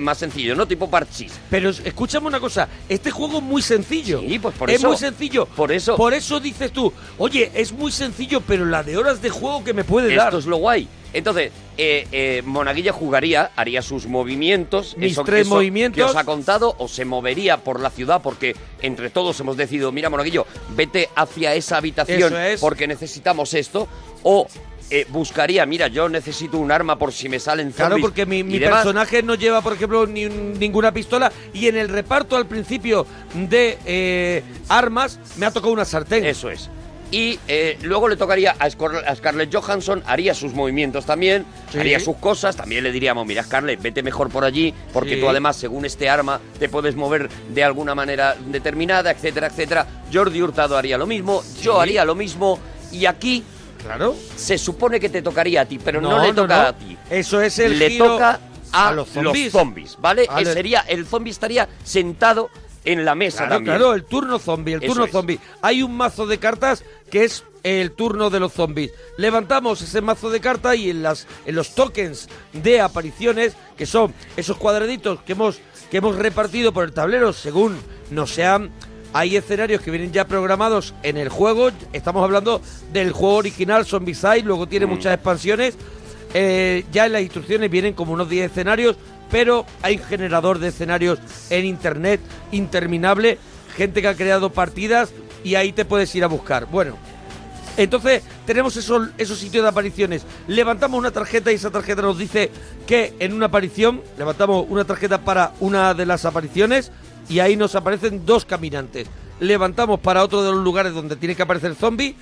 más sencillos, ¿no? Tipo parchís. Pero es- escúchame una cosa, este juego es muy sencillo. Sí, pues por es eso. muy sencillo. Por eso. Por eso dices tú, oye, es muy sencillo, pero la de horas de juego que me puede dar. Esto es lo guay. Entonces, eh, eh, Monaguillo jugaría, haría sus movimientos. Mis tres movimientos. Que os ha contado, o se movería por la ciudad, porque entre todos hemos decidido, mira, Monaguillo, vete hacia esa habitación Eso es. porque necesitamos esto. O eh, buscaría, mira, yo necesito un arma por si me salen Claro, zombies porque mi, personaje no lleva, por ejemplo, ni un- ninguna pistola y en el reparto al principio de eh, armas me ha tocado una sartén. Eso es. Y eh, luego le tocaría a, Scarlett Johansson, haría sus movimientos también, Sí. haría sus cosas, también le diríamos, mira Scarlett, vete mejor por allí, porque Sí. tú además, según este arma, te puedes mover de alguna manera determinada, etcétera, etcétera. Jordi Hurtado haría lo mismo, yo haría lo mismo, y aquí, claro, se supone que te tocaría a ti, pero no, No, le toca no. a ti. Eso es el Le giro toca a, a los los zombies. ¿vale? Vale. Eh, Sería, el zombie estaría sentado en la mesa Claro, también. claro, el turno zombie, el Eso turno es. zombie. Hay un mazo de cartas que es el turno de los zombies. Levantamos ese mazo de cartas y en las en los tokens de apariciones, que son esos cuadraditos que hemos que hemos repartido por el tablero según nos sean hay escenarios que vienen ya programados en el juego. Estamos hablando del juego original Zombicide, luego tiene Mm. muchas expansiones. Eh, ya en las instrucciones vienen como unos 10 escenarios, pero hay un generador de escenarios en internet interminable, gente que ha creado partidas y ahí te puedes ir a buscar. Bueno, entonces tenemos esos, esos sitios de apariciones. Levantamos una tarjeta y esa tarjeta nos dice que en una aparición, levantamos una tarjeta para una de las apariciones y ahí nos aparecen dos caminantes. Levantamos para otro de los lugares donde tiene que aparecer zombie.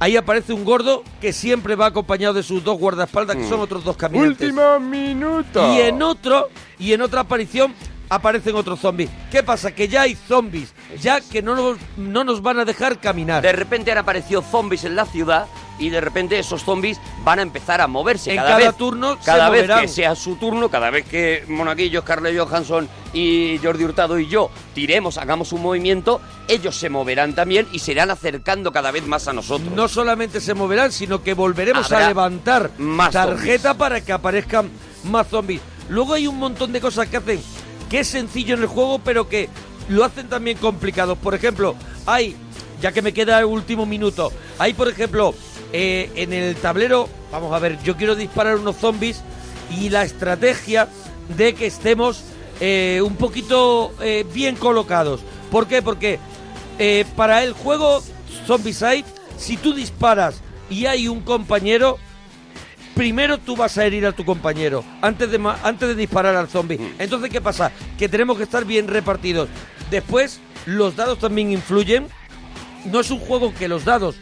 Ahí aparece un gordo que siempre va acompañado de sus dos guardaespaldas, que Mm. son otros dos caminantes. Último minuto. Y en otro, y en otra aparición aparecen otros zombies. ¿Qué pasa? Que ya hay zombies, ya que no nos, no nos van a dejar caminar. De repente han aparecido zombies en la ciudad y de repente esos zombies van a empezar a moverse. En cada, cada vez, turno se cada vez moverán. que sea su turno, cada vez que Monaguillo, Scarlett Johansson y Jordi Hurtado y yo tiremos, hagamos un movimiento, ellos se moverán también y se irán acercando cada vez más a nosotros. No solamente se moverán, sino que volveremos Habrá a levantar más tarjeta para que aparezcan más zombies. Luego hay un montón de cosas que hacen que es sencillo en el juego, pero que lo hacen también complicado. Por ejemplo, hay, ya que me queda el último minuto, hay, por ejemplo, eh, en el tablero, vamos a ver, yo quiero disparar unos zombies y la estrategia de que estemos eh, un poquito eh, bien colocados. ¿Por qué? Porque para el juego Zombicide, si tú disparas y hay un compañero, primero tú vas a herir a tu compañero antes de, antes de disparar al zombie. Entonces, ¿qué pasa? Que tenemos que estar bien repartidos. Después, los dados también influyen. No es un juego que los dados...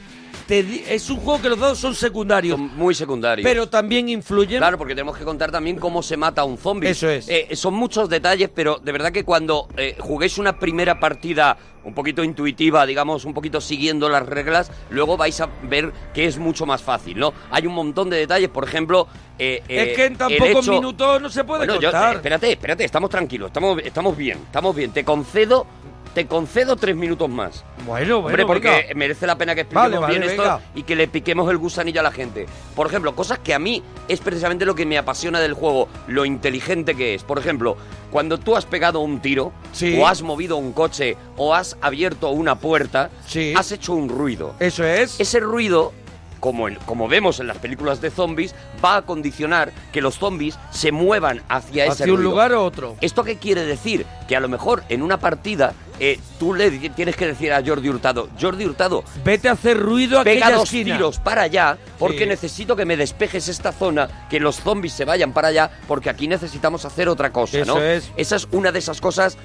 te es un juego que los dados son secundarios. Muy secundarios. Pero también influyen. Claro, porque tenemos que contar también cómo se mata a un zombie. Eso es. Eh, son muchos detalles, pero de verdad que cuando eh, juguéis una primera partida un poquito intuitiva, digamos, un poquito siguiendo las reglas, luego vais a ver que es mucho más fácil, ¿no? Hay un montón de detalles, por ejemplo... eh, eh, es que en tan pocos hecho- minutos no se puede Bueno, contar. espérate, espérate, estamos tranquilos, estamos, estamos bien, estamos bien. Te concedo, te concedo tres minutos más. Bueno, bueno, Hombre, porque venga. merece la pena que expliquemos Vale, vale, bien esto venga. y que le piquemos el gusanillo a la gente. Por ejemplo, cosas que a mí es precisamente lo que me apasiona del juego, lo inteligente que es. Por ejemplo, cuando tú has pegado un tiro, Sí. o has movido un coche, o has abierto una puerta, has hecho un ruido. Eso es. Ese ruido, como, como vemos en las películas de zombies, va a condicionar que los zombies se muevan hacia, ese Hacia un ruido. lugar o otro. ¿Esto qué quiere decir? Que a lo mejor en una partida eh, tú le tienes que decir a Jordi Hurtado, Jordi Hurtado, Vete a hacer ruido a pega dos esquina. tiros para allá porque Sí. necesito que me despejes esta zona, que los zombies se vayan para allá porque aquí necesitamos hacer otra cosa, Eso ¿no? es. Esa es una de esas cosas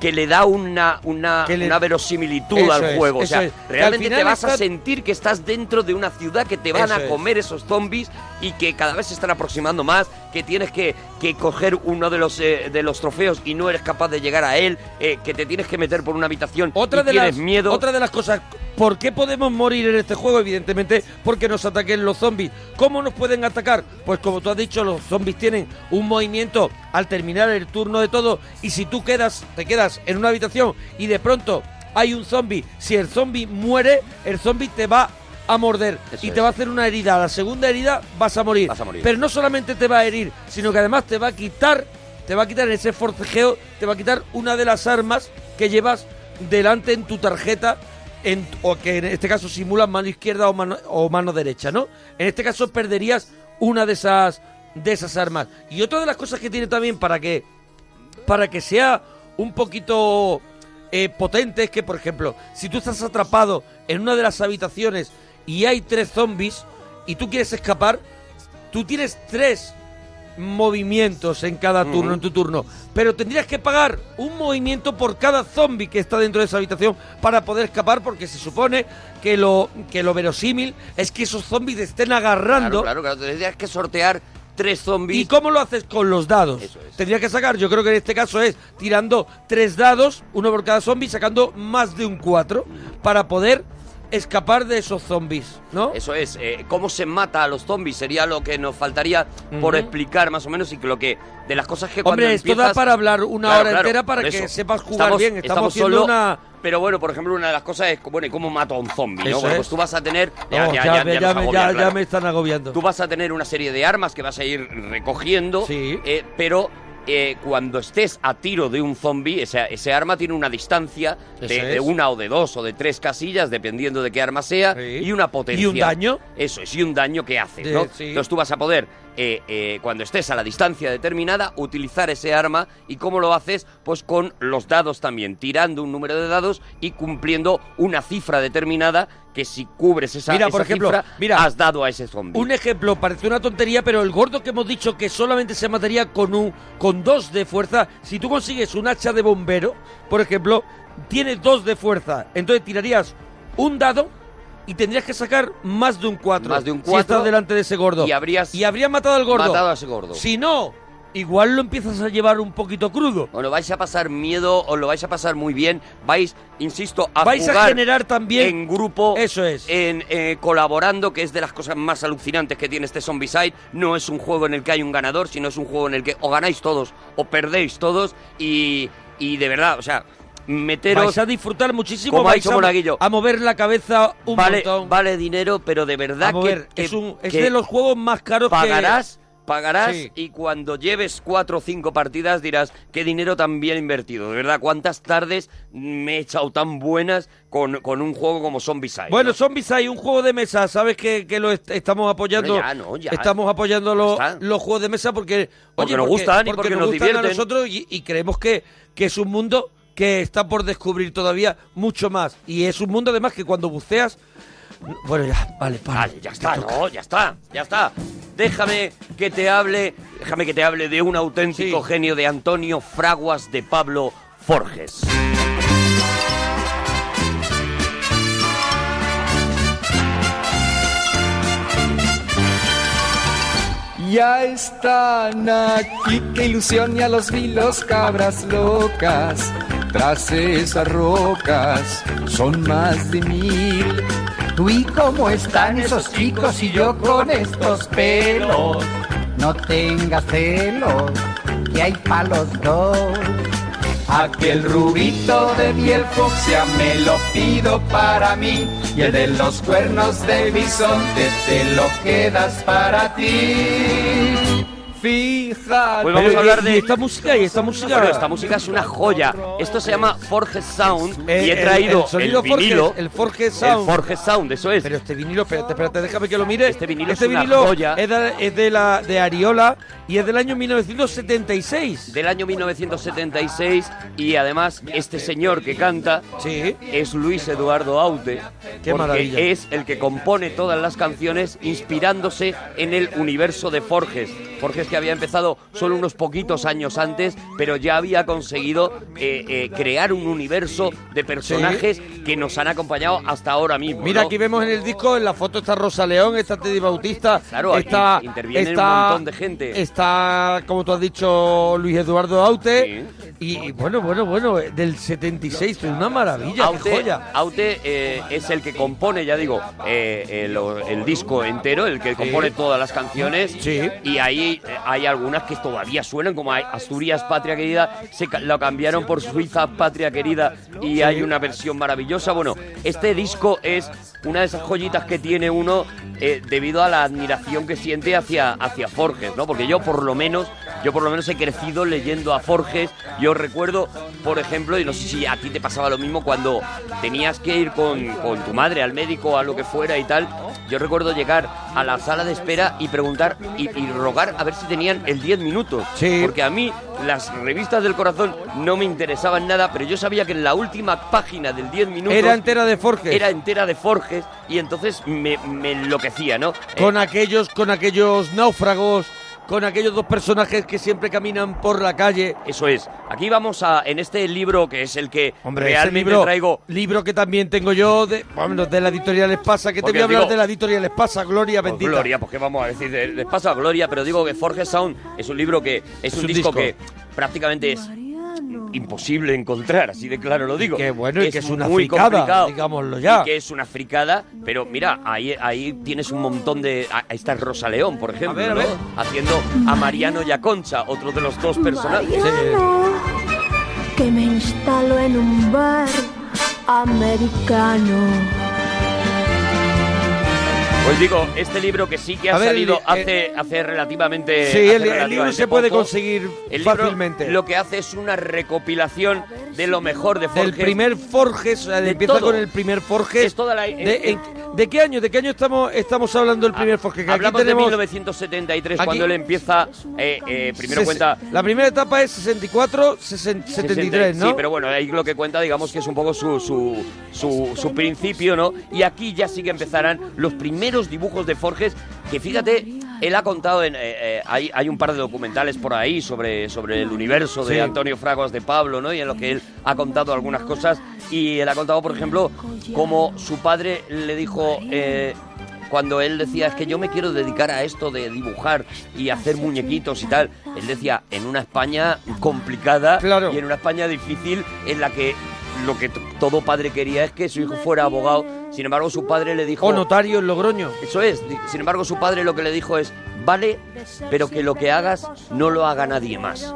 que le da una, una, le- una verosimilitud Eso al es, juego. O sea, es. Realmente te vas a sentir que estás dentro de una ciudad que te van Eso a es. comer esos zombies y que cada vez se están aproximando más, que tienes que, que coger uno de los, eh, de los trofeos y no eres capaz de llegar a él, eh, que te tienes que meter por una habitación Otra y de tienes las miedo. otra de las cosas ¿Por qué podemos morir en este juego? Evidentemente porque nos ataquen los zombies. ¿Cómo nos pueden atacar? Pues como tú has dicho, los zombies tienen un movimiento al terminar el turno de todo y si tú quedas, te quedas en una habitación y de pronto hay un zombie, si el zombie muere, el zombie te va a morder Eso y es. te va a hacer una herida. A la segunda herida vas a morir. Vas a morir. Pero no solamente te va a herir, sino que además te va a quitar, te va a quitar en ese forcejeo, te va a quitar una de las armas que llevas delante en tu tarjeta, en, o que en este caso simulan mano izquierda o mano, o mano derecha, ¿no? En este caso perderías una de esas, de esas armas. Y otra de las cosas que tiene también para que, para que sea un poquito eh, potente es que, por ejemplo, si tú estás atrapado en una de las habitaciones y hay tres zombies y tú quieres escapar, tú tienes tres movimientos en cada turno, en tu turno. Pero tendrías que pagar un movimiento por cada zombie que está dentro de esa habitación para poder escapar, porque se supone que lo, que lo verosímil es que esos zombies te estén agarrando. Claro, claro, claro. Tendrías que sortear tres zombies. ¿Y cómo lo haces con los dados? Tendría que sacar, yo creo que en este caso es tirando tres dados, uno por cada zombie, sacando más de un cuatro, para poder escapar de esos zombies, ¿no? Eso es, eh, cómo se mata a los zombies sería lo que nos faltaría por explicar más o menos y que lo que de las cosas que cuando Hombre, esto da para hablar una Claro, hora claro, entera para que sepas jugar bien. Estamos, haciendo solo- una... Pero bueno, por ejemplo, una de las cosas es, bueno, ¿y cómo mato a un zombie? ¿no? Bueno, pues tú vas a tener... No, ya, ya me, ya- claro. ya me están agobiando. Tú vas a tener una serie de armas que vas a ir recogiendo, eh, pero eh, cuando estés a tiro de un zombie, ese, ese arma tiene una distancia de, una o de dos o de tres casillas, dependiendo de qué arma sea, y una potencia. ¿Y un daño? Eso es, y un daño que haces, De- ¿no? sí. Entonces tú vas a poder, eh, eh, cuando estés a la distancia determinada, utilizar ese arma. ¿Y cómo lo haces? Pues con los dados también, tirando un número de dados y cumpliendo una cifra determinada que si cubres esa, Mira, esa por ejemplo, cifra, mira, has dado a ese zombie. Un ejemplo, parece una tontería, pero el gordo que hemos dicho que solamente se mataría con un con dos de fuerza, si tú consigues un hacha de bombero, por ejemplo, tiene dos de fuerza, entonces tirarías un dado y tendrías que sacar más de un 4. Más de un Si cuatro, estás delante de ese gordo. y habrías y habrías matado al gordo. matado a ese gordo. Si no, igual lo empiezas a llevar un poquito crudo. O lo vais a pasar miedo, o lo vais a pasar muy bien. Vais, insisto, a Vais a generar también- en grupo. Eso es. En, eh, colaborando, que es de las cosas más alucinantes que tiene este Zombicide. No es un juego en el que hay un ganador, sino es un juego en el que o ganáis todos o perdéis todos. Y, y de verdad, o sea, meteros. Vais a disfrutar muchísimo, como vais a, Monaguillo. a mover la cabeza un vale, montón. vale dinero, pero de verdad A mover, que, es, un, es que de los juegos más caros pagarás, que... pagarás Sí. y cuando lleves cuatro o cinco partidas dirás qué dinero tan bien invertido. De verdad, cuántas tardes me he echado tan buenas con, con un juego como Zombicide. Bueno, Zombies hay un juego de mesa, sabes que, que lo est- estamos apoyando. Bueno, ya, no, ya. Estamos apoyando los, los juegos de mesa porque, Porque nos gustan y porque nos gustan a divierten. nosotros y, y creemos que, que es un mundo que está por descubrir todavía mucho más. Y es un mundo además que cuando buceas. Bueno, ya, vale, para. Vale, ya está, no, ya está, ya está. Déjame que te hable, déjame que te hable de un auténtico genio de Antonio Fraguas de Pablo Forges. Ya están aquí, qué ilusión y a los vilos cabras locas. Tras esas rocas son más de mil. Tú y cómo están esos chicos y yo con estos pelos. No tengas celos, que hay palos dos. Aquel rubito de piel fucsia me lo pido para mí. Y el de los cuernos de bisonte te lo quedas para ti. Fíjate. Pues vamos a hablar de esta música y esta música. Bueno, esta música es una joya. Esto se llama Forges Sound Eh, y he el- traído el sonido el vinilo. Forges, el Forges Sound. El Forges Sound, eso es. Pero este vinilo, espérate, espérate, déjame que lo mire. Este vinilo este es una vinilo joya. Es de, es de la de Ariola y es del año 1976. Del año 1976 y además este señor que canta es Luis Eduardo Aute. Qué porque maravilla. es el que compone todas las canciones inspirándose en el universo de Forges. Forges que había empezado solo unos poquitos años antes, pero ya había conseguido eh, eh, crear un universo de personajes que nos han acompañado hasta ahora mismo. Mira, ¿no? aquí vemos en el disco, en la foto está Rosa León, está Teddy Bautista, Claro, está, interviene está- un montón de gente. Está, como tú has dicho, Luis Eduardo Aute. Y, y bueno, bueno, bueno, del 76, es una maravilla, qué Aute, joya. Aute, eh, es el que compone, ya digo, eh, el, el disco entero, el que compone todas las canciones. Y ahí eh, hay algunas que todavía suenan, como hay Asturias, Patria Querida, se lo cambiaron por Suiza, Patria Querida, y hay una versión maravillosa. Bueno, este disco es una de esas joyitas que tiene uno eh, debido a la admiración que siente hacia, hacia Forges, ¿no? Porque yo por lo menos, yo por lo menos he crecido leyendo a Forges. Yo recuerdo, por ejemplo, y no sé si a ti te pasaba lo mismo cuando tenías que ir con, con tu madre al médico, a lo que fuera y tal. Yo recuerdo llegar a la sala de espera y preguntar y, y rogar a ver si tenían el 10 minutos. Porque a mí las revistas del corazón no me interesaban nada, pero yo sabía que en la última página del 10 minutos... Era entera de Forges. Era entera de Forges y entonces me, me enloquecía, ¿no? Con aquellos, con aquellos náufragos, con aquellos dos personajes que siempre caminan por la calle. Eso es. Aquí vamos a, en este libro que es el que Hombre, realmente libro, traigo... libro que también tengo yo de, bueno, de la editorial Espasa, que te voy a hablar digo- de la editorial Espasa, Gloria Pues bendita. Gloria, pues qué vamos a decir, de- les pasa a Gloria, pero digo que Forges Sound es un libro que es, un, un disco, disco. que prácticamente es imposible encontrar, así de claro lo digo. que bueno, y que es una muy fricada, complicado, digámoslo ya. y que es una fricada, pero mira, ahí, ahí tienes un montón de... Ahí está Rosa León, por ejemplo, ver, a ¿no? ver. haciendo a Mariano y a Concha, otro de los dos personajes. Mariano, que me instalo en un bar americano. Pues digo, este libro que sí que ha A salido el- hace, hace relativamente. Sí, hace el- el libro se puede conseguir El libro fácilmente. Lo que hace es una recopilación de lo mejor de Forges. Del primer Forges, o sea, De empieza todo. con el primer Forges. Es toda la- de, en- ¿de qué año? ¿De qué año estamos, estamos hablando del primer aquí Hablamos de tenemos 1973, aquí- cuando él empieza. eh, eh, primero ses- cuenta. La primera etapa es 64, 60, 73, ¿no? Sí, pero bueno, ahí lo que cuenta, digamos que es un poco su, su, su, su principio, ¿no? Y aquí ya sí que empezarán los primeros dibujos de Forges, que fíjate, él ha contado, en, eh, eh, hay, hay un par de documentales por ahí sobre, sobre el universo de Sí. Antonio Fraguas de Pablo, ¿no? Y en lo que él ha contado algunas cosas, y él ha contado, por ejemplo, cómo su padre le dijo... eh, cuando él decía es que yo me quiero dedicar a esto de dibujar y hacer muñequitos y tal, él decía en una España complicada y en una España difícil en la que lo que todo padre quería es que su hijo fuera abogado. Sin embargo, su padre le dijo O notario en Logroño. Eso es. Sin embargo, su padre lo que le dijo es vale, pero que lo que hagas no lo haga nadie más.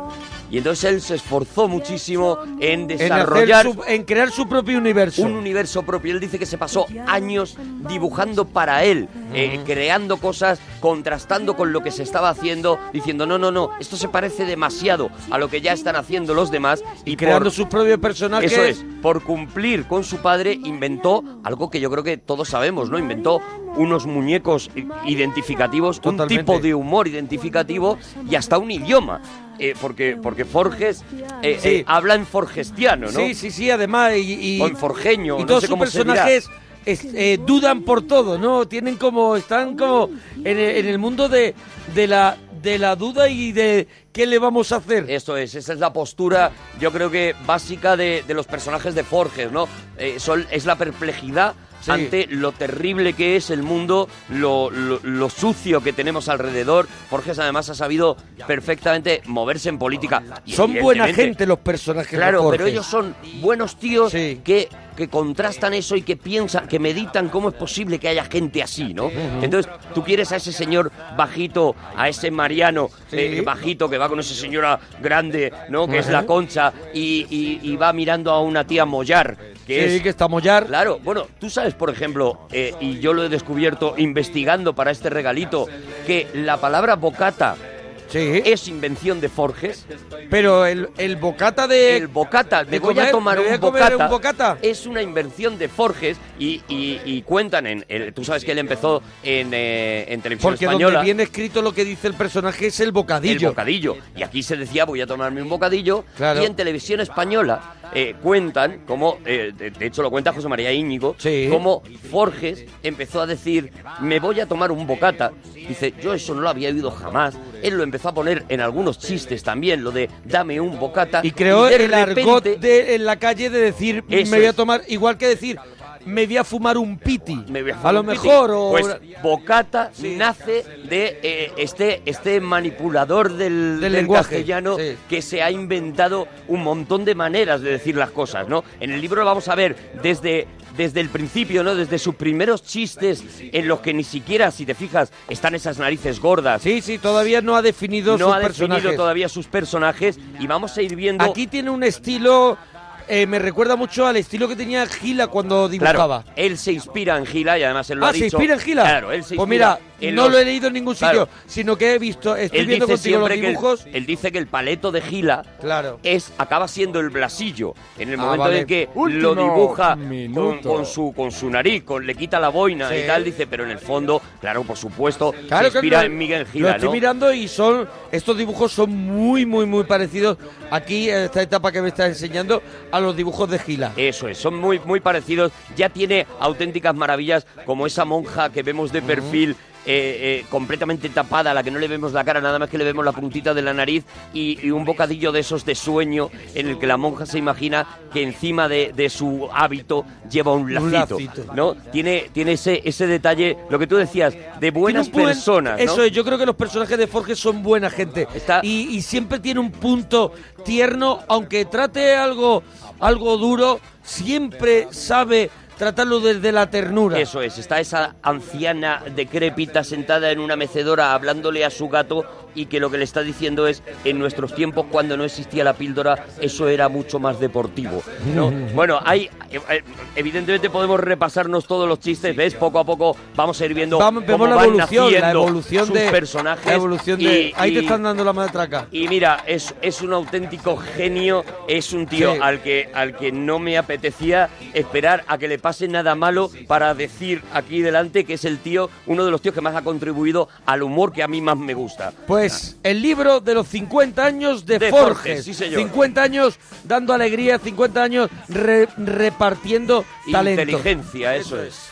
Y entonces él se esforzó muchísimo en desarrollar su- en crear su propio universo. un universo propio. Él dice que se pasó años dibujando para él, eh, creando cosas, contrastando con lo que se estaba haciendo, diciendo, no, no, no, esto se parece demasiado a lo que ya están haciendo los demás. Y, creando por- sus propios personajes. Eso es, por cumplir con su padre, inventó algo que yo creo que todos sabemos, ¿no? Inventó unos muñecos identificativos, Totalmente. un tipo de humor identificativo y hasta un idioma. Eh, porque, porque Forges eh, Sí. eh, habla en forgestiano, ¿no? Sí, sí, sí, además. Y, y- O en forjeño, Y no todos sé sus cómo personajes es- eh, dudan por todo, ¿no? Tienen como. Están como en el, en el mundo de, de, la, de la duda y de qué le vamos a hacer. Esto es, esa es la postura, yo creo que básica de, de los personajes de Forges, ¿no? Eh, son, es la perplejidad Sí. ante lo terrible que es el mundo, lo, lo- lo sucio que tenemos alrededor. Forges además ha sabido perfectamente moverse en política. Y Son buena gente los personajes de Claro, pero Forges. ellos son buenos tíos que, que contrastan eso y que piensan, que meditan cómo es posible que haya gente así, ¿no? Entonces, tú quieres a ese señor bajito, a ese Mariano eh, bajito que va con esa señora grande, ¿no? Que es la concha y, y- y va mirando a una tía Mollar. Que Sí, es, que está Mollar. Claro, bueno, tú sabes, por ejemplo, eh, y yo lo he descubierto investigando para este regalito, que la palabra bocata es invención de Forges. Pero el, el bocata de. El bocata, me de voy a tomar voy un a bocata, un bocata. Es una invención de Forges y, y- y cuentan en. el- tú sabes que él empezó en, eh, en televisión Porque española. donde viene escrito lo que dice el personaje es el bocadillo. El bocadillo. Y aquí se decía, voy a tomarme un bocadillo. Claro. Y en televisión española eh, cuentan, como, eh, de, de hecho lo cuenta José María Íñigo, como Forges empezó a decir, me voy a tomar un bocata. Dice, yo eso no lo había oído jamás. él lo empezó a poner en algunos chistes también, lo de dame un bocata. Y creó el argot de, en la calle de decir, me voy a tomar, igual que decir, me voy a fumar un piti. Me voy a lo un piti. mejor, o... Pues bocata nace de eh, este, este manipulador del, del lenguaje, castellano sí. que se ha inventado un montón de maneras de decir las cosas, ¿no? En el libro lo vamos a ver desde, desde el principio, ¿no? Desde sus primeros chistes en los que ni siquiera, si te fijas, están esas narices gordas. Sí, sí, todavía no ha definido no sus ha definido personajes. todavía sus personajes y vamos a ir viendo... Aquí tiene un estilo, eh, me recuerda mucho al estilo que tenía Gila cuando dibujaba. Claro, él se inspira en Gila y además él lo ah, ha ¿se dicho. inspira en Gila? Claro, él se Pues mira, en no los- lo he leído en ningún sitio, Claro. sino que he visto, estoy Él viendo dice contigo los siempre que dibujos. el, él dice que el paleto de Gila Claro. es acaba siendo el blasillo en el Ah, momento vale. en que Último lo dibuja con, su con su nariz, con le quita la boina Sí. y tal, dice, pero en el fondo, claro, por supuesto, Claro, se inspira en Miguel Lo Gila, estoy ¿no? mirando y son estos dibujos son muy muy muy parecidos aquí en esta etapa que me estás enseñando a los dibujos de Gila. Eso es, son muy, muy parecidos. Ya tiene auténticas maravillas, como esa monja que vemos de perfil. Eh, eh, completamente tapada, a la que no le vemos la cara, nada más que le vemos la puntita de la nariz y, y un bocadillo de esos de sueño en el que la monja se imagina que encima de, de su hábito lleva un Un lacito, lacito. ¿no? Tiene, tiene ese, ese detalle, lo que tú decías, de buenas buen- personas, ¿no? Eso es, yo creo que los personajes de Forges son buena gente. Y, y siempre tiene un punto tierno, aunque trate algo, algo duro, siempre sabe tratarlo desde la ternura. Eso es, está esa anciana decrépita sentada en una mecedora hablándole a su gato y que lo que le está diciendo es, en nuestros tiempos cuando no existía la píldora, eso era mucho más deportivo. ¿no? bueno, hay, eh, eh, evidentemente podemos repasarnos todos los chistes, ¿ves? Poco a poco vamos a ir viendo Vamos, cómo la van evolución, la evolución sus de personajes. la evolución de y- ahí te están dando la matraca. y mira, es, es un auténtico genio, es un tío Sí. al, que, al que no me apetecía esperar a que le pase nada malo para decir aquí delante que es el tío, uno de los tíos que más ha contribuido al humor que a mí más me gusta. Pues el libro de los 50 años de, De Forges. Forges, sí, señor. 50 años dando alegría, 50 años re- repartiendo talento. Inteligencia, eso es.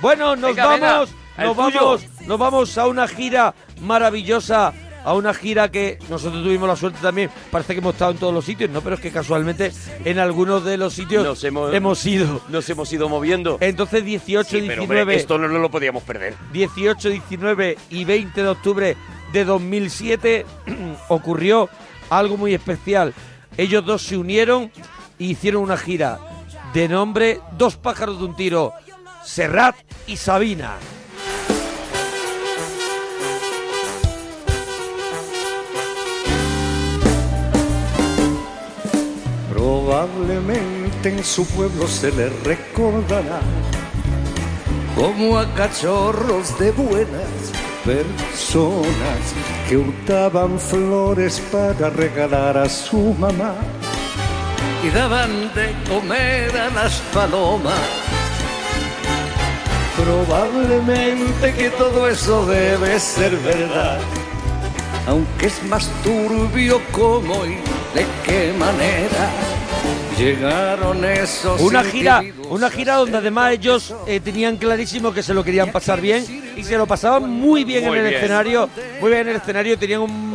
Bueno, nos Venga, vamos, nos tuyo. vamos, nos vamos a una gira maravillosa, a una gira que nosotros tuvimos la suerte también. Parece que hemos estado en todos los sitios, no, pero es que casualmente en algunos de los sitios Nos hemos, ido. Nos hemos ido moviendo. Entonces 18, Sí, pero 19, hombre, esto no, no lo podíamos perder. 18, 19 y 20 de octubre de 2007 ocurrió algo muy especial. Ellos dos se unieron e hicieron una gira de nombre Dos pájaros de un tiro, Serrat y Sabina. Probablemente en su pueblo se le recordará como a cachorros de buenas personas que hurtaban flores para regalar a su mamá y daban de comer a las palomas. Probablemente que todo eso debe ser verdad, aunque es más turbio cómo y de qué manera llegaron esos Una gira, una gira donde además ellos eh, tenían clarísimo que se lo querían pasar bien y se lo pasaban muy bien Muy en el bien. escenario, muy bien en el escenario, tenían un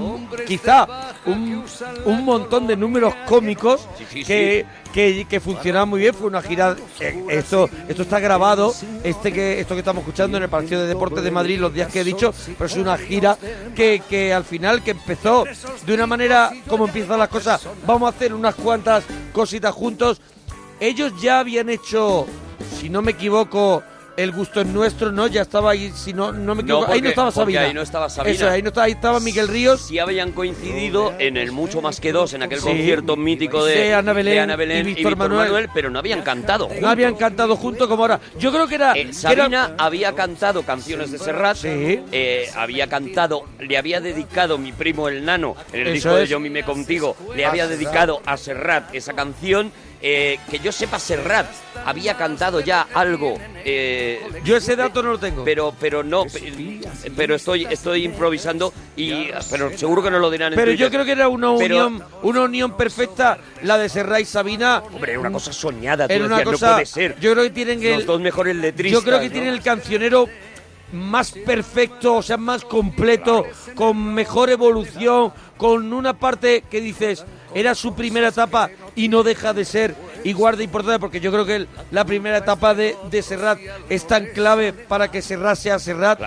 quizá un, un montón de números cómicos sí, que, que, que funcionaban muy bien, fue una gira, eh, esto, esto está grabado, este que, esto que estamos escuchando en el Palacio de Deportes de Madrid los días que he dicho, pero es una gira que, que al final que empezó de una manera como empiezan las cosas, vamos a hacer unas cuantas cositas juntos, ellos ya habían hecho, si no me equivoco, el gusto es nuestro, ¿no? Ya estaba ahí, si no, no me No, equivoco, ahí no porque- estaba porque Sabina. ahí no estaba Sabina. Eso, ahí no estaba, ahí estaba Miguel Ríos. Sí habían coincidido en el Mucho Más que Dos, en aquel Sí. concierto mítico de, De Ana Belén de Ana Belén y Víctor Manuel. pero no habían cantado. No habían cantado juntos como ahora. Yo creo que era. Eh, Sabina era- había cantado canciones de Serrat, eh, había cantado, le había dedicado mi primo el nano en el Eso disco de es. Yo mime contigo, le había dedicado a Serrat esa canción. Eh, que yo sepa, Serrat había cantado ya algo. eh, Yo ese dato no lo tengo. Pero, pero no, pe- pero estoy, estoy improvisando y, pero seguro que no lo dirán. en Pero yo creo que era una Pero- unión, una unión perfecta, la de Serrat y Sabina. Hombre, era una cosa soñada. Tú Era una decías, cosa. no puede ser. Yo creo que tienen el. Los dos mejores letristas. Yo creo que ¿no? tienen el cancionero más perfecto, o sea, más completo, con mejor evolución, con una parte que dices, era su primera etapa y no deja de ser. Igual de importante, porque yo creo que el- la primera etapa de, de Serrat es tan clave para que Serrat sea Serrat,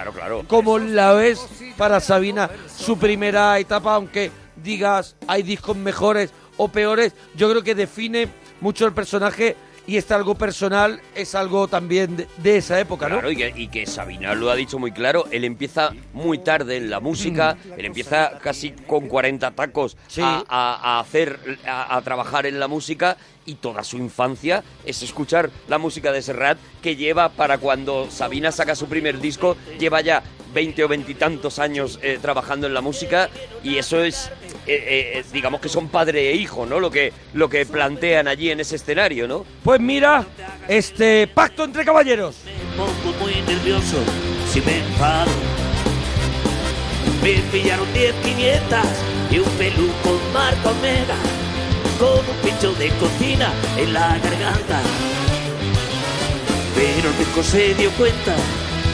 como la es para Sabina. Su primera etapa, aunque digas hay discos mejores o peores, yo creo que define mucho el personaje y este algo personal es algo también de, de esa época, ¿no? Claro, y que, y que Sabina lo ha dicho muy claro, él empieza muy tarde en la música, Mm. él empieza casi con 40 tacos a, a- a hacer, a, a trabajar en la música y toda su infancia es escuchar la música de Serrat que lleva para cuando Sabina saca su primer disco, lleva ya 20 o 20 y tantos años eh, trabajando en la música y eso es, eh, eh, digamos que son padre e hijo, ¿no? Lo que, lo que plantean allí en ese escenario, ¿no? Pues mira, este pacto entre caballeros. pongo muy nervioso si me enfado. Me pillaron 10 500 y un peluco marca omega con un pincho de cocina en la garganta. Pero el pico se dio cuenta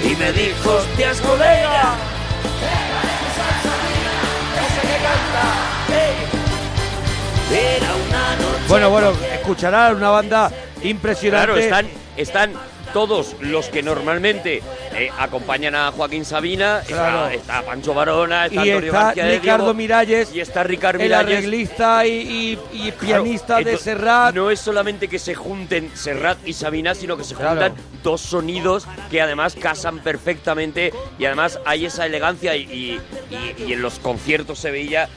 y me dijo, hostias colega. Era una noche Bueno, bueno, escucharán una banda impresionante. Claro, están, están todos los que normalmente eh, acompañan a Joaquín Sabina. Está- Claro. Está, Pancho Varona, está y Antonio está García de Ricardo Diego, Miralles, y está Ricardo el Miralles. arreglista y, y- y pianista de Serrat. No es solamente que se junten Serrat y Sabina, sino que se Claro. juntan dos sonidos que además casan perfectamente y además hay esa elegancia y, y- y- y en los conciertos se veía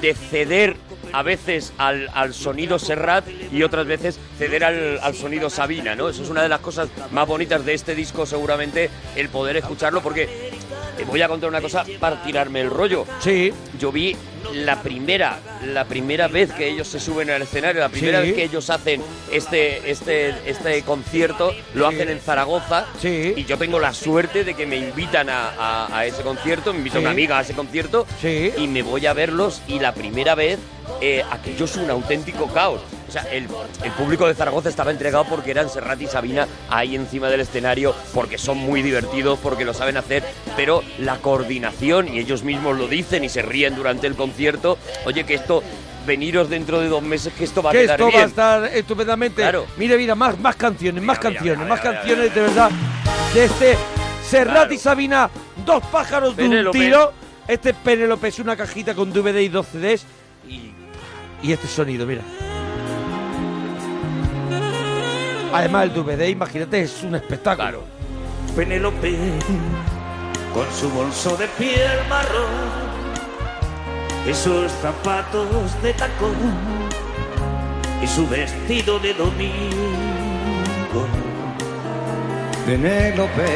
de ceder a veces al, al sonido Serrat y otras veces ceder al, al sonido Sabina, ¿no? Eso es una de las cosas más bonitas de este disco seguramente, el poder escucharlo porque te voy a contar una cosa para tirarme el rollo. Sí. Yo vi la primera, la primera vez que ellos se suben al escenario, la primera Sí. vez que ellos hacen este, este, este concierto, lo hacen en Zaragoza. Y yo tengo la suerte de que me invitan a, a- a ese concierto, me invita Sí. una amiga a ese concierto y me voy a verlos y la primera vez eh, aquello es un auténtico caos. Sea, el, el público de Zaragoza estaba entregado porque eran Serrat y Sabina ahí encima del escenario, porque son muy divertidos, porque lo saben hacer, pero la coordinación, y ellos mismos lo dicen y se ríen durante el concierto, oye, que esto, veniros dentro de dos meses, que esto va a que quedar esto bien. va a estar estupendamente. Claro. Mira, mira, más, más canciones, más mira, canciones, mira, más canciones de verdad. De este Serrat y Sabina, dos pájaros de un tiro. Este Penélope es una cajita con DVD y dos CDs. Y, y este sonido, mira. Además, el DVD, imagínate, es un espectáculo. Penélope con su bolso de piel marrón y sus zapatos de tacón y su vestido de domingo. Penélope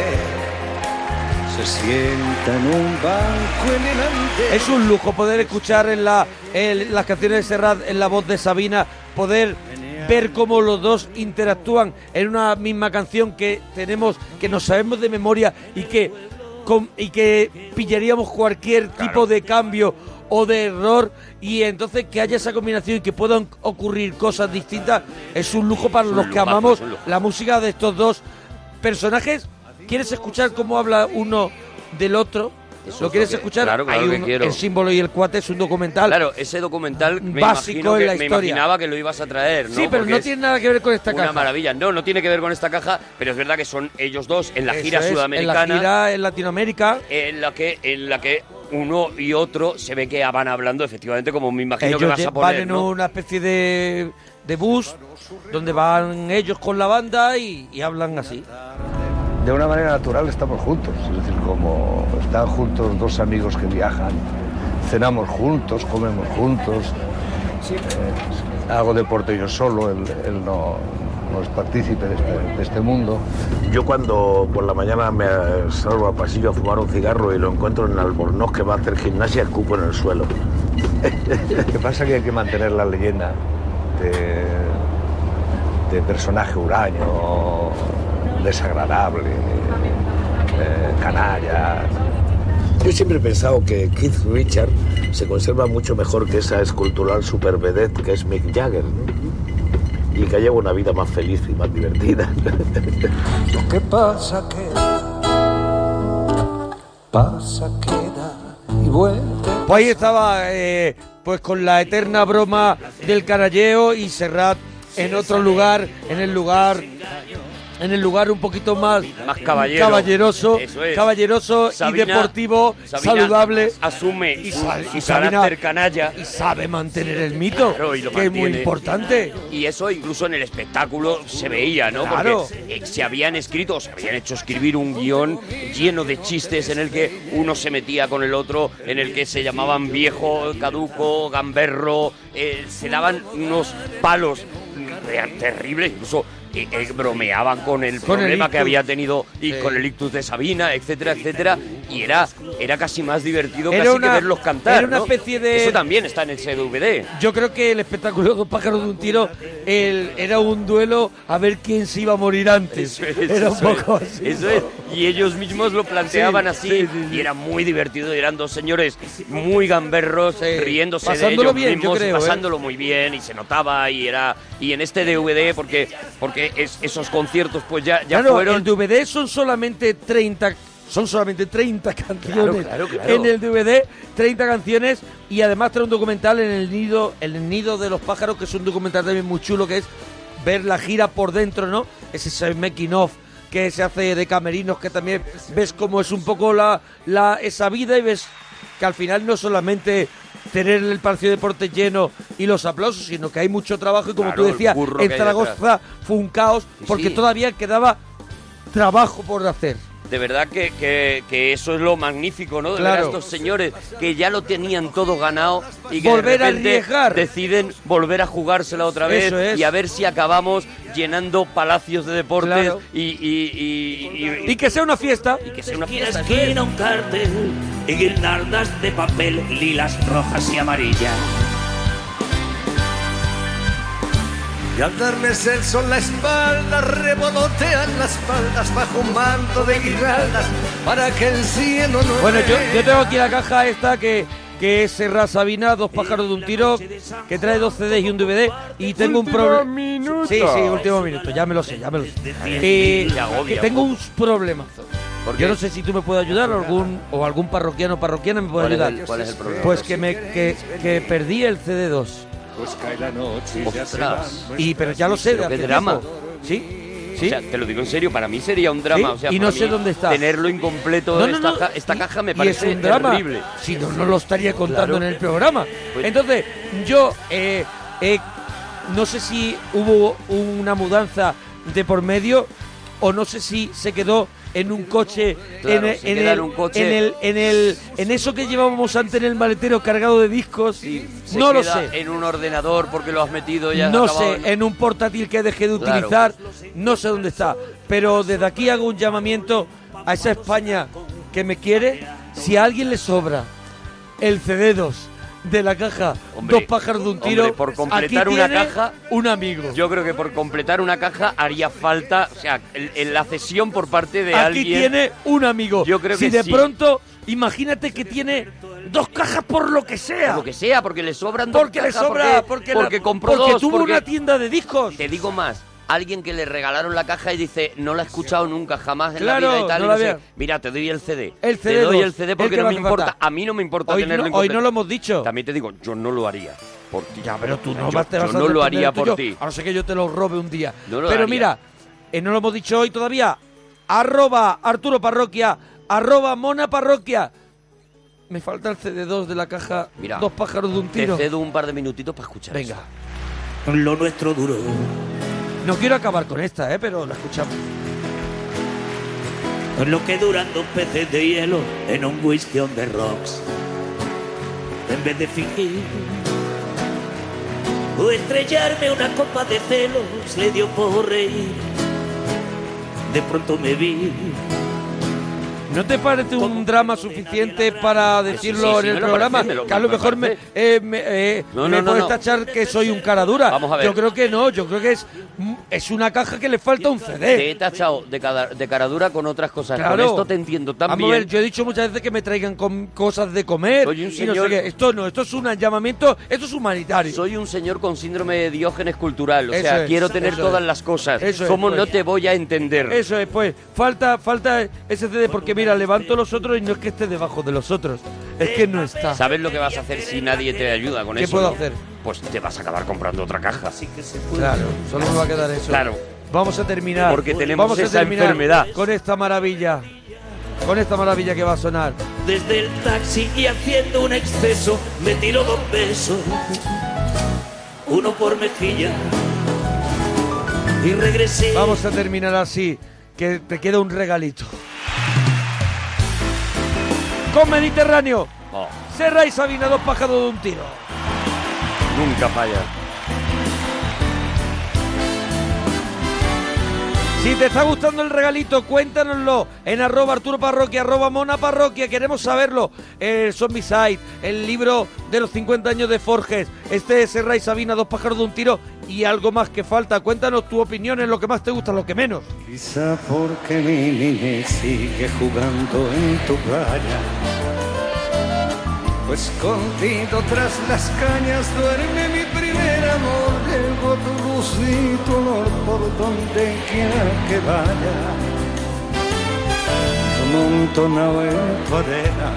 se sienta en un banco en el andén. Es un lujo poder escuchar en, la, en las canciones de Serrat, en la voz de Sabina, poder ver cómo los dos interactúan en una misma canción que tenemos, que nos sabemos de memoria y que, con- y que pillaríamos cualquier tipo de cambio o de error y entonces que haya esa combinación y que puedan ocurrir cosas distintas es un lujo para un los que amamos la música de estos dos personajes. ¿Quieres escuchar cómo habla uno del otro? Eso ¿Lo es quieres lo que- escuchar? claro, claro Hay que quiero. El símbolo y el cuate es un documental. Claro, ese documental me, Básico en que, la me historia. imaginaba que lo ibas a traer, ¿no? Sí, pero Porque no tiene nada que ver con esta una caja. maravilla. No, no tiene que ver con esta caja, pero es verdad que son ellos dos en la Eso gira es, sudamericana. En la gira en Latinoamérica. en la que en la que uno y otro se ve que van hablando efectivamente como me imagino ellos que vas a poner, van en ¿no? una especie de, de bus donde van ellos con la banda y, y hablan así. De una manera natural estamos juntos, es decir, como están juntos dos amigos que viajan, cenamos juntos, comemos juntos, eh, hago deporte yo solo, él, él no, no es partícipe de este, de este mundo. Yo cuando por la mañana me salgo al pasillo a fumar un cigarro y lo encuentro en Albornoz que va a hacer gimnasia, escupo en el suelo. Lo que pasa es que hay que mantener la leyenda de, de personaje huraño, desagradable, eh, canalla. Yo siempre he pensado que Keith Richard se conserva mucho mejor que esa escultural super vedette que es Mick Jagger. Y que lleva una vida más feliz y más divertida. Lo que pasa que pasa, queda y vuelve. Pues ahí estaba, eh, pues con la eterna broma del caralleo y Serrat en otro lugar, en el lugar, en el lugar un poquito más, Más caballero. caballeroso, es. caballeroso Sabina- y deportivo, Sabina saludable. Asume Y su, su carácter canalla. Y sabe mantener el mito, Claro, y lo que es muy importante. Y eso incluso en el espectáculo se veía, ¿no? Claro. Porque eh, se habían escrito, se habían hecho escribir un guion lleno de chistes en el que uno se metía con el otro, en el que se llamaban viejo, caduco, gamberro, eh, se daban unos palos terribles, incluso eh, eh, bromeaban con el Con el problema que había tenido y con el ictus de Sabina, etcétera, etcétera, y era, era casi más divertido Era casi una- que verlos cantar. era una ¿no? especie de- Eso también está en ese DVD. Yo creo que el espectáculo Dos pájaros de un tiro el- era un duelo a ver quién se iba a morir antes. Eso era un poco así. eso es. Y ellos mismos lo planteaban Sí, así. sí, sí, sí. Y era muy divertido. y Eran dos señores muy gamberros, riéndose Pasándolo de ellos bien, mismos, creo, ¿eh? pasándolo muy bien. Y se notaba. Y era y en este DVD, porque porque es- esos conciertos pues ya, ya claro, fueron... el DVD son solamente 30 son solamente 30 canciones claro, claro. en el DVD, 30 canciones y además trae un documental en el nido, el nido de los pájaros que es un documental también muy chulo que es ver la gira por dentro, ¿no? Ese ese making of que se hace de camerinos que también ves cómo es un poco la, la esa vida y ves que al final no solamente tener el Palacio de Deportes lleno y los aplausos, sino que hay mucho trabajo y como Claro, tú decías, en Zaragoza fue un caos porque sí. todavía quedaba trabajo por hacer. De verdad que, que- que eso es lo magnífico, ¿no? De ver a Claro. estos señores que ya lo tenían todo ganado y que Volver de a repente arriesgar. deciden volver a jugársela otra vez es. y a ver si acabamos llenando palacios de deportes Claro. y, y- y- y- Y que sea una fiesta. y que sea una a fiesta. esquina un cartel y guirnaldas de papel, lilas, rojas y amarillas. Y al darles el sol la espalda, revolotean las faldas bajo un manto de guirnaldas para que el cielo no Bueno, yo, yo tengo aquí la caja esta que, que es Serra Sabina, dos pájaros de un tiro, que trae dos CDs y un DVD. Y tengo un problema. Sí, sí, último minuto, ya me lo sé, ya me lo sé. Eh, que tengo un problema. ¿Por Yo no sé si tú me puedes ayudar o algún, o algún parroquiano o parroquiana me puede ¿Cuál es ayudar. cuál es el problema? Pues que, me, que, que perdí el CD2. Pues cae la noche Ostras. Y, pero ya lo sé de qué drama. tiempo. ¿Sí? O ¿Sí? sea, te lo digo en serio, para mí sería un drama. Sí, o sea, y no sé dónde está. Tenerlo incompleto, No, no, esta, ca- esta caja me y parece es un drama. terrible. Si no, no lo estaría contando Claro. en el programa. Pues- Entonces, yo eh, eh, no sé si hubo una mudanza de por medio o no sé si se quedó en un coche, Claro, en, en el, en un coche. en el, en el, en eso que llevábamos antes en el maletero cargado de discos. Se no lo sé. En un ordenador porque lo has metido ya. No sé, en un portátil que dejé de Claro. utilizar, no sé dónde está. Pero desde aquí hago un llamamiento a esa España que me quiere. Si a alguien le sobra el CD2 de la caja Hombre, Dos pájaros de un tiro, hombre, por completar aquí una caja, un amigo. Yo creo que por completar una caja haría falta, o sea, el- el- la cesión por parte de aquí alguien. tiene un amigo. Yo creo si que de sí. pronto, imagínate que tiene dos cajas por lo que sea. Por lo que sea, porque le sobran dos Porque le sobra, porque, porque, la- compró porque dos, tuvo porque- una tienda de discos. Te digo más, alguien que le regalaron la caja y dice, no la he escuchado nunca, jamás en Claro, la vida y tal, no y la no sé, había. mira, te doy el CD. El Te doy CD2, el CD el porque que no me me hace importa, falta. a mí no me importa Hoy tenerlo no- hoy no lo hemos dicho. También te digo, yo no lo haría por ti. Ya, pero tú no vas, te vas a no lo haría el por tuyo, ti. A no ser que yo te lo robe un día. No lo pero haría. mira, eh, no lo hemos dicho hoy todavía. Arroba Arturo Parroquia, arroba Mona Parroquia. Me falta el CD2 de la caja Mira, Dos pájaros de un Te tiro. cedo un par de minutitos para escuchar Venga. Lo nuestro duro. No quiero acabar con esta, eh, pero la escuchamos. Lo que duran dos peces de hielo en un whisky on the rocks. En vez de fingir o estrellarme una copa de celos, le dio por reír. De pronto me vi. ¿No te parece un drama suficiente para decirlo sí, sí, en el programa? parece, que a lo me mejor me, eh, me, eh, No, me no, puedes no. tachar que soy un cara dura. Vamos a ver. Yo creo que no, yo creo que es, es una caja que le falta un CD. Te he tachado de, cada, de cara dura con otras cosas. Claro. Con esto te entiendo tan Vamos a ver, yo he dicho muchas veces que me traigan cosas de comer. Soy un y no sé señor- qué. Esto no, esto es un llamamiento, esto es humanitario. Soy un señor con síndrome de Diógenes cultural. O Eso sea, es, quiero tener todas es. las cosas. Eso es, ¿Cómo pues. no te voy a entender? Eso es, pues, falta, falta ese CD porque mira, levanto los otros y no es que esté debajo de los otros, es que no está. ¿Sabes lo que vas a hacer si nadie te ayuda con ¿Qué eso? puedo no? hacer? Pues te vas a acabar comprando otra caja. Claro, solo me va a quedar eso. Claro. Vamos a terminar. Porque tenemos Vamos a esa terminar enfermedad. Con esta maravilla. Con esta maravilla que va a sonar. Desde el taxi y haciendo un exceso me tiro dos besos, uno por mejilla y regresé. Vamos a terminar así, que te queda un regalito. Con Mediterráneo. Oh, Serra y Sabina, dos pájaros de un tiro. nunca falla. Si te está gustando el regalito, cuéntanoslo en arroba Arturo Parroquia, arroba Mona Parroquia, queremos saberlo. El Zombicide, el libro de los 50 años de Forges, este de Serra y Sabina, dos pájaros de un tiro y algo más que falta. Cuéntanos tu opinión en lo que más te gusta, lo que menos. Quizá porque mi niñez sigue jugando en tu playa. Pues escondido tras las cañas duerme mi primer amor. Luz y tu olor por donde quiera que vaya. Amontonado en tu arena.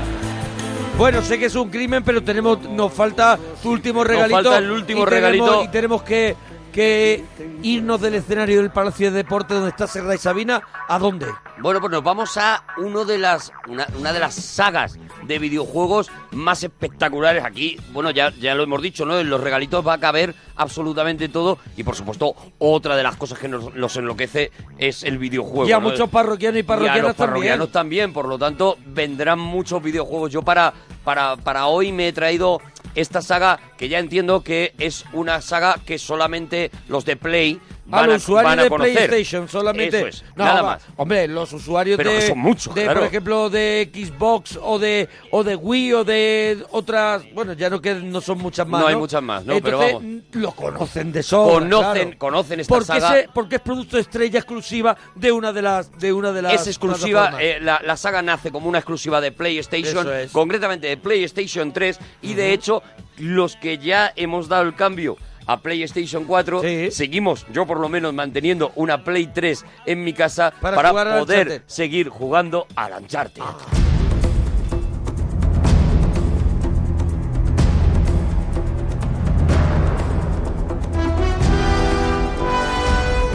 Bueno, sé que es un crimen, pero tenemos, nos falta tu último regalito. falta el último y tenemos- regalito. y tenemos que, que irnos del escenario del Palacio de Deporte donde está Serra y Sabina. ¿A dónde? Bueno, pues nos vamos a uno de las, una, una de las sagas de videojuegos más espectaculares aquí. Bueno, ya, ya lo hemos dicho, ¿no? En los regalitos va a caber absolutamente todo. Y por supuesto, otra de las cosas que nos, nos enloquece es el videojuego. y a ¿no? muchos parroquianos y Y a parroquianas los también. parroquianos también, por lo tanto, vendrán muchos videojuegos. Yo para, para, para hoy me he traído esta saga que ya entiendo que es una saga que solamente los de Play Van, los a, usuarios van a de conocer. PlayStation solamente. Eso es, No, nada va, más. Hombre, los usuarios Pero de, que son muchos, de, claro. por ejemplo, de Xbox o de o de Wii o de otras, bueno, ya no que no son muchas más. No hay muchas más, no, pero Entonces, vamos. Lo conocen de sobra. Conocen- claro. conocen esta porque saga. se- porque es producto estrella exclusiva de una de las de una de las Es exclusiva, eh, la, la saga nace como una exclusiva de PlayStation, Eso es. concretamente de PlayStation 3, y de hecho, los que ya hemos dado el cambio a PlayStation 4, seguimos, yo por lo menos, manteniendo una Play 3 en mi casa Para poder seguir jugando al Uncharted.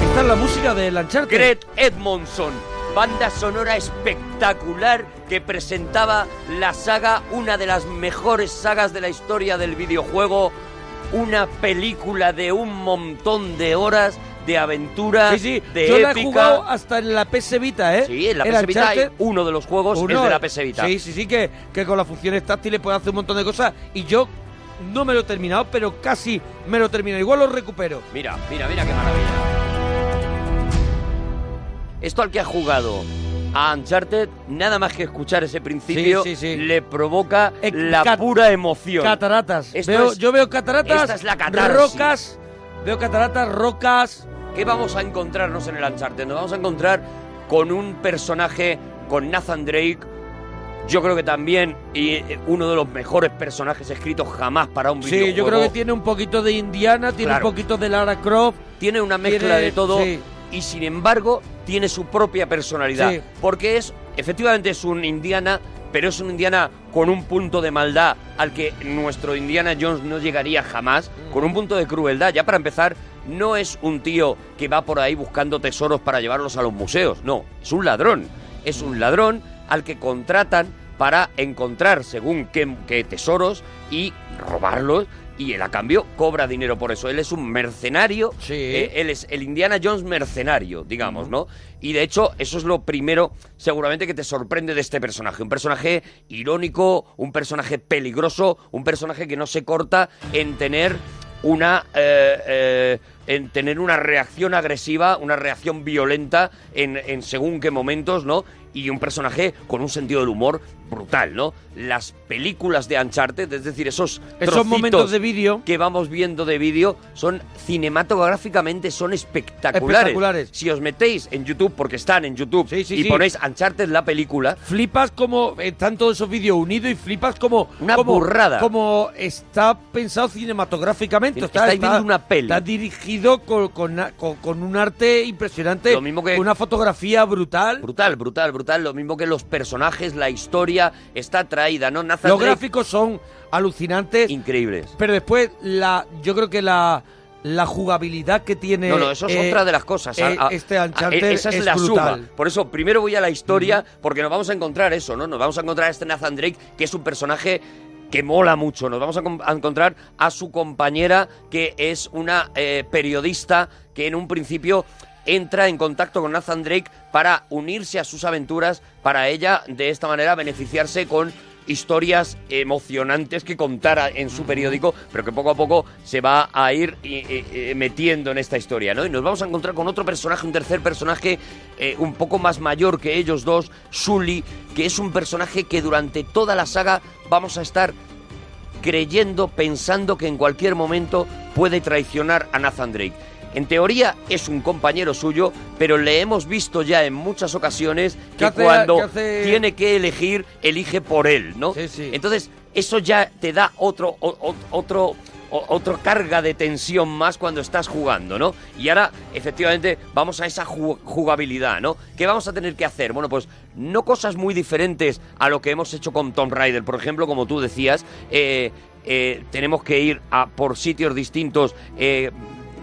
Esta es la música de Uncharted. Gret Edmondson, banda sonora espectacular que presentaba la saga, una de las mejores sagas de la historia del videojuego, una película de un montón de horas de aventura, Sí, sí, de yo la he jugado hasta en la PS Vita, ¿eh? Sí, en la PS Vita hay uno de los juegos uno, es de la PS Vita. Sí, sí, sí, que, que con las funciones táctiles puede hacer un montón de cosas y yo no me lo he terminado, pero casi me lo termino. Igual lo recupero. Mira, mira, mira qué maravilla. Esto al que ha jugado a Uncharted, nada más que escuchar ese principio, Sí, sí, sí. le provoca la cat- pura emoción. Cataratas. Veo- es- yo veo cataratas, esta es la catarsis. rocas, veo cataratas, rocas. ¿Qué vamos a encontrarnos en el Uncharted? Nos vamos a encontrar con un personaje, con Nathan Drake, yo creo que también y eh, uno de los mejores personajes escritos jamás para un Sí, videojuego. yo creo que tiene un poquito de Indiana, tiene Claro. un poquito de Lara Croft. tiene una mezcla tiene- de todo sí. Y sin embargo tiene su propia personalidad. Sí. Porque es, efectivamente es un Indiana, pero es un Indiana con un punto de maldad al que nuestro Indiana Jones no llegaría jamás, con un punto de crueldad. Ya para empezar, no es un tío que va por ahí buscando tesoros para llevarlos a los museos, no, es un ladrón. Es un ladrón al que contratan para encontrar según qué, qué tesoros y robarlos y él a cambio cobra dinero por eso. Él es un mercenario, eh, él es el Indiana Jones mercenario, digamos, ¿no? Y de hecho, eso es lo primero seguramente que te sorprende de este personaje. Un personaje irónico, un personaje peligroso, un personaje que no se corta en tener una eh, eh, en tener una reacción agresiva, una reacción violenta en, en según qué momentos, ¿no? Y un personaje con un sentido del humor brutal, ¿no? Las películas de Uncharted, es decir, esos Esos momentos de vídeo. que vamos viendo de vídeo son cinematográficamente son espectaculares. Espectaculares. Si os metéis en YouTube, porque están en YouTube, y sí. ponéis Uncharted la película, Flipas como están todos esos vídeos unidos y flipas como Una como- burrada. Como está pensado cinematográficamente. Estáis viendo una peli. Está dirigido dirigido con, con, na- con- con un arte impresionante, Lo mismo que- una fotografía brutal. Brutal, brutal, brutal. Lo mismo que los personajes, la historia está traída, ¿no? Nathan Los Drake, gráficos son alucinantes, increíbles. pero después la, yo creo que la, la jugabilidad que tiene No, no, eso es eh, otra de las cosas. eh, A- a- este a- Uncharted esa es, es la brutal. suma. Por eso, primero voy a la historia, porque nos vamos a encontrar eso, ¿no? Nos vamos a encontrar a este Nathan Drake, que es un personaje que mola mucho. Nos vamos a encontrar a su compañera, que es una eh, periodista que en un principio entra en contacto con Nathan Drake para unirse a sus aventuras, para ella de esta manera beneficiarse con historias emocionantes que contara en su periódico, pero que poco a poco se va a ir eh, eh, eh, metiendo en esta historia. Y nos vamos a encontrar con otro personaje, un tercer personaje un poco más mayor que ellos dos, Sully, que es un personaje que durante toda la saga vamos a estar creyendo, pensando que en cualquier momento puede traicionar a Nathan Drake. En teoría es un compañero suyo, pero le hemos visto ya en muchas ocasiones ¿Qué que hace- cuando qué hace- tiene que elegir, elige por él, ¿no? Entonces, eso ya te da otro, o- o- otro, o- otro carga de tensión más cuando estás jugando, ¿no? Y ahora, efectivamente, vamos a esa ju- jugabilidad, ¿no? ¿Qué vamos a tener que hacer? Bueno, pues no cosas muy diferentes a lo que hemos hecho con Tomb Raider, por ejemplo, como tú decías, eh, eh, tenemos que ir a por sitios distintos. eh,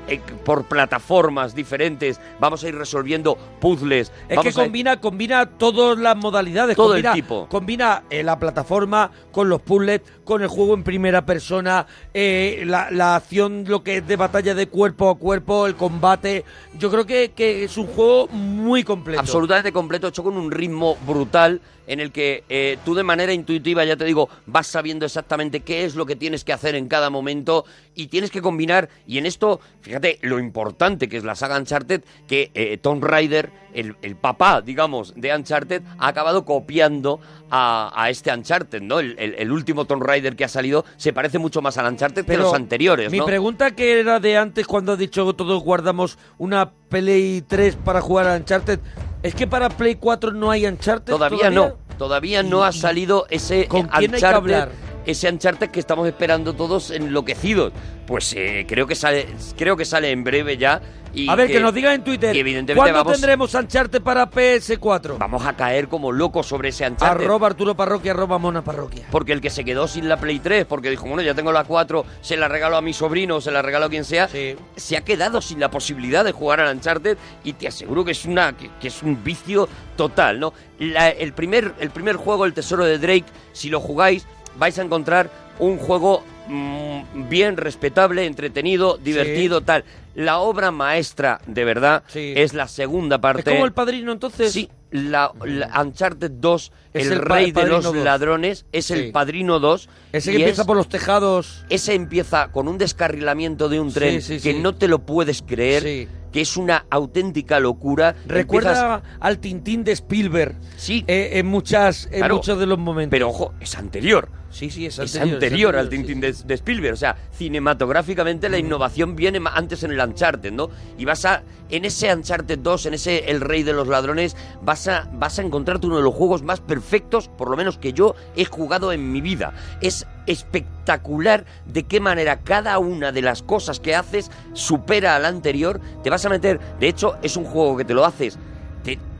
eh, por plataformas diferentes, vamos a ir resolviendo puzzles. Es vamos que a- combina, combina todas las modalidades. Todo el combina, tipo. Combina eh, la plataforma con los puzzles, con el juego en primera persona, eh, la, la acción, lo que es de batalla de cuerpo a cuerpo, el combate. Yo creo que, que es un juego muy completo. absolutamente completo, hecho con un ritmo brutal en el que eh, tú de manera intuitiva, ya te digo, vas sabiendo exactamente qué es lo que tienes que hacer en cada momento y tienes que combinar. Y en esto, fíjate lo importante que es la saga Uncharted, que eh, Tomb Raider, el, el papá, digamos, de Uncharted, ha acabado copiando a, a este Uncharted, ¿no? El, el- último Tomb Raider que ha salido se parece mucho más al Uncharted que Pero los anteriores, Mi ¿no? pregunta que era de antes cuando has dicho que todos guardamos una Play 3 para jugar a Uncharted, es que para Play 4 no hay Uncharted. Todavía, no, todavía no ha salido ese ¿Con quién hay que Uncharted, hablar? Ese Uncharted que estamos esperando todos enloquecidos. Pues eh, creo que sale, creo que sale en breve ya. Y a ver, que, nos digan en Twitter. evidentemente ¿Cuándo vamos, tendremos Uncharted para PS4? vamos a caer como locos sobre ese Uncharted. Arroba Arturo Parroquia, arroba Mona Parroquia. Porque el que se quedó sin la Play 3, porque dijo, bueno, ya tengo la 4, se la regalo a mi sobrino, se la regalo a quien sea, se ha quedado sin la posibilidad de jugar al Uncharted y te aseguro que es una que, que es un vicio total, ¿no? La- el, primer, el primer juego, El Tesoro de Drake, si lo jugáis, vais a encontrar un juego mm, bien respetable, entretenido, divertido, tal. La obra maestra, de verdad, es la segunda parte. ¿Es como el padrino entonces? Sí, la, la Uncharted 2, Es el, el rey de los 2. ladrones, es Sí. el padrino 2. Ese que empieza es- por los tejados. Ese empieza con un descarrilamiento de un Sí, tren sí, que sí. no te lo puedes creer, Sí. que es una auténtica locura. Recuerda Empiezas- al Tintín de Spielberg. Sí. en, muchas, en Claro. muchos de los momentos. Pero ojo, es anterior. Sí, sí, es Es anterior. anterior, es al Tintín de, de Spielberg. O sea, cinematográficamente la innovación viene antes en el Uncharted, ¿no? Y vas a, en ese Uncharted 2, en ese El Rey de los Ladrones, vas a, vas a encontrarte uno de los juegos más perfectos, por lo menos que yo he jugado en mi vida. Es espectacular de qué manera cada una de las cosas que haces supera al anterior. Te vas a meter, de hecho, es un juego que te lo haces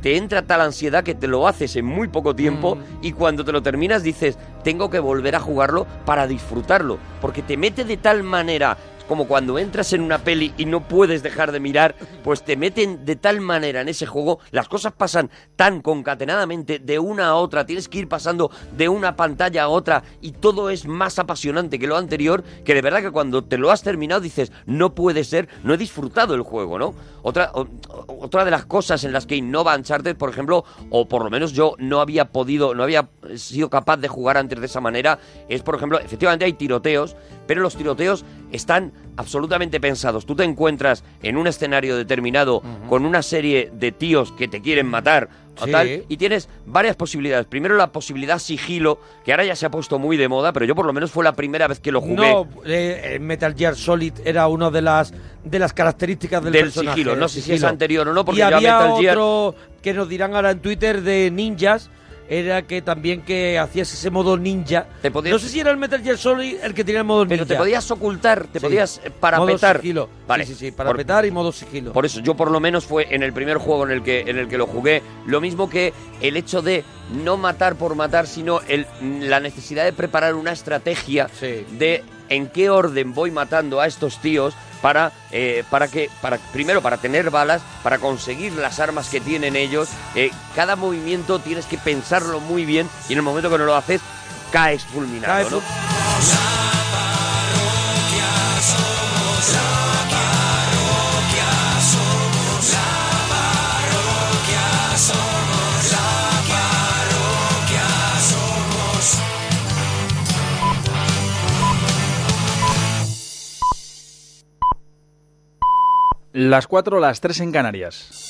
te, entra tal ansiedad que te lo haces en muy poco tiempo y cuando te lo terminas dices, tengo que volver a jugarlo para disfrutarlo, porque te mete de tal manera como cuando entras en una peli y no puedes dejar de mirar, pues te meten de tal manera en ese juego, las cosas pasan tan concatenadamente de una a otra, tienes que ir pasando de una pantalla a otra y todo es más apasionante que lo anterior, que de verdad que cuando te lo has terminado dices, no puede ser, no he disfrutado el juego, ¿no? Otra, otra de las cosas en las que innova Uncharted, por ejemplo, o por lo menos yo no había podido, no había sido capaz de jugar antes de esa manera, es por ejemplo, efectivamente hay tiroteos, pero los tiroteos están absolutamente pensados. Tú te encuentras en un escenario determinado con una serie de tíos que te quieren matar o Sí. tal, y tienes varias posibilidades. Primero la posibilidad sigilo, que ahora ya se ha puesto muy de moda, pero yo por lo menos fue la primera vez que lo jugué. No, eh, eh, Metal Gear Solid era una de las de las características del, Del personaje. sigilo, no sé si es anterior o no, porque y yo a había Metal Gear- otro que nos dirán ahora en Twitter de ninjas era que también que hacías ese modo ninja. podías- No sé si era el Metal Gear Solid el que tenía el modo Pero ninja. te podías ocultar, te Sí. podías eh, parapetar. Modo sigilo. Vale. Sí, sí, sí, parapetar y modo sigilo. Por eso, yo por lo menos fue en el primer juego en el que, en el que lo jugué, lo mismo que el hecho de no matar por matar, sino el, la necesidad de preparar una estrategia de en qué orden voy matando a estos tíos para, eh, para que, para, primero para tener balas, para conseguir las armas que tienen ellos. Eh, cada movimiento tienes que pensarlo muy bien y en el momento que no lo haces, caes fulminado. Caes ¿no? Las 4, las 3 en Canarias.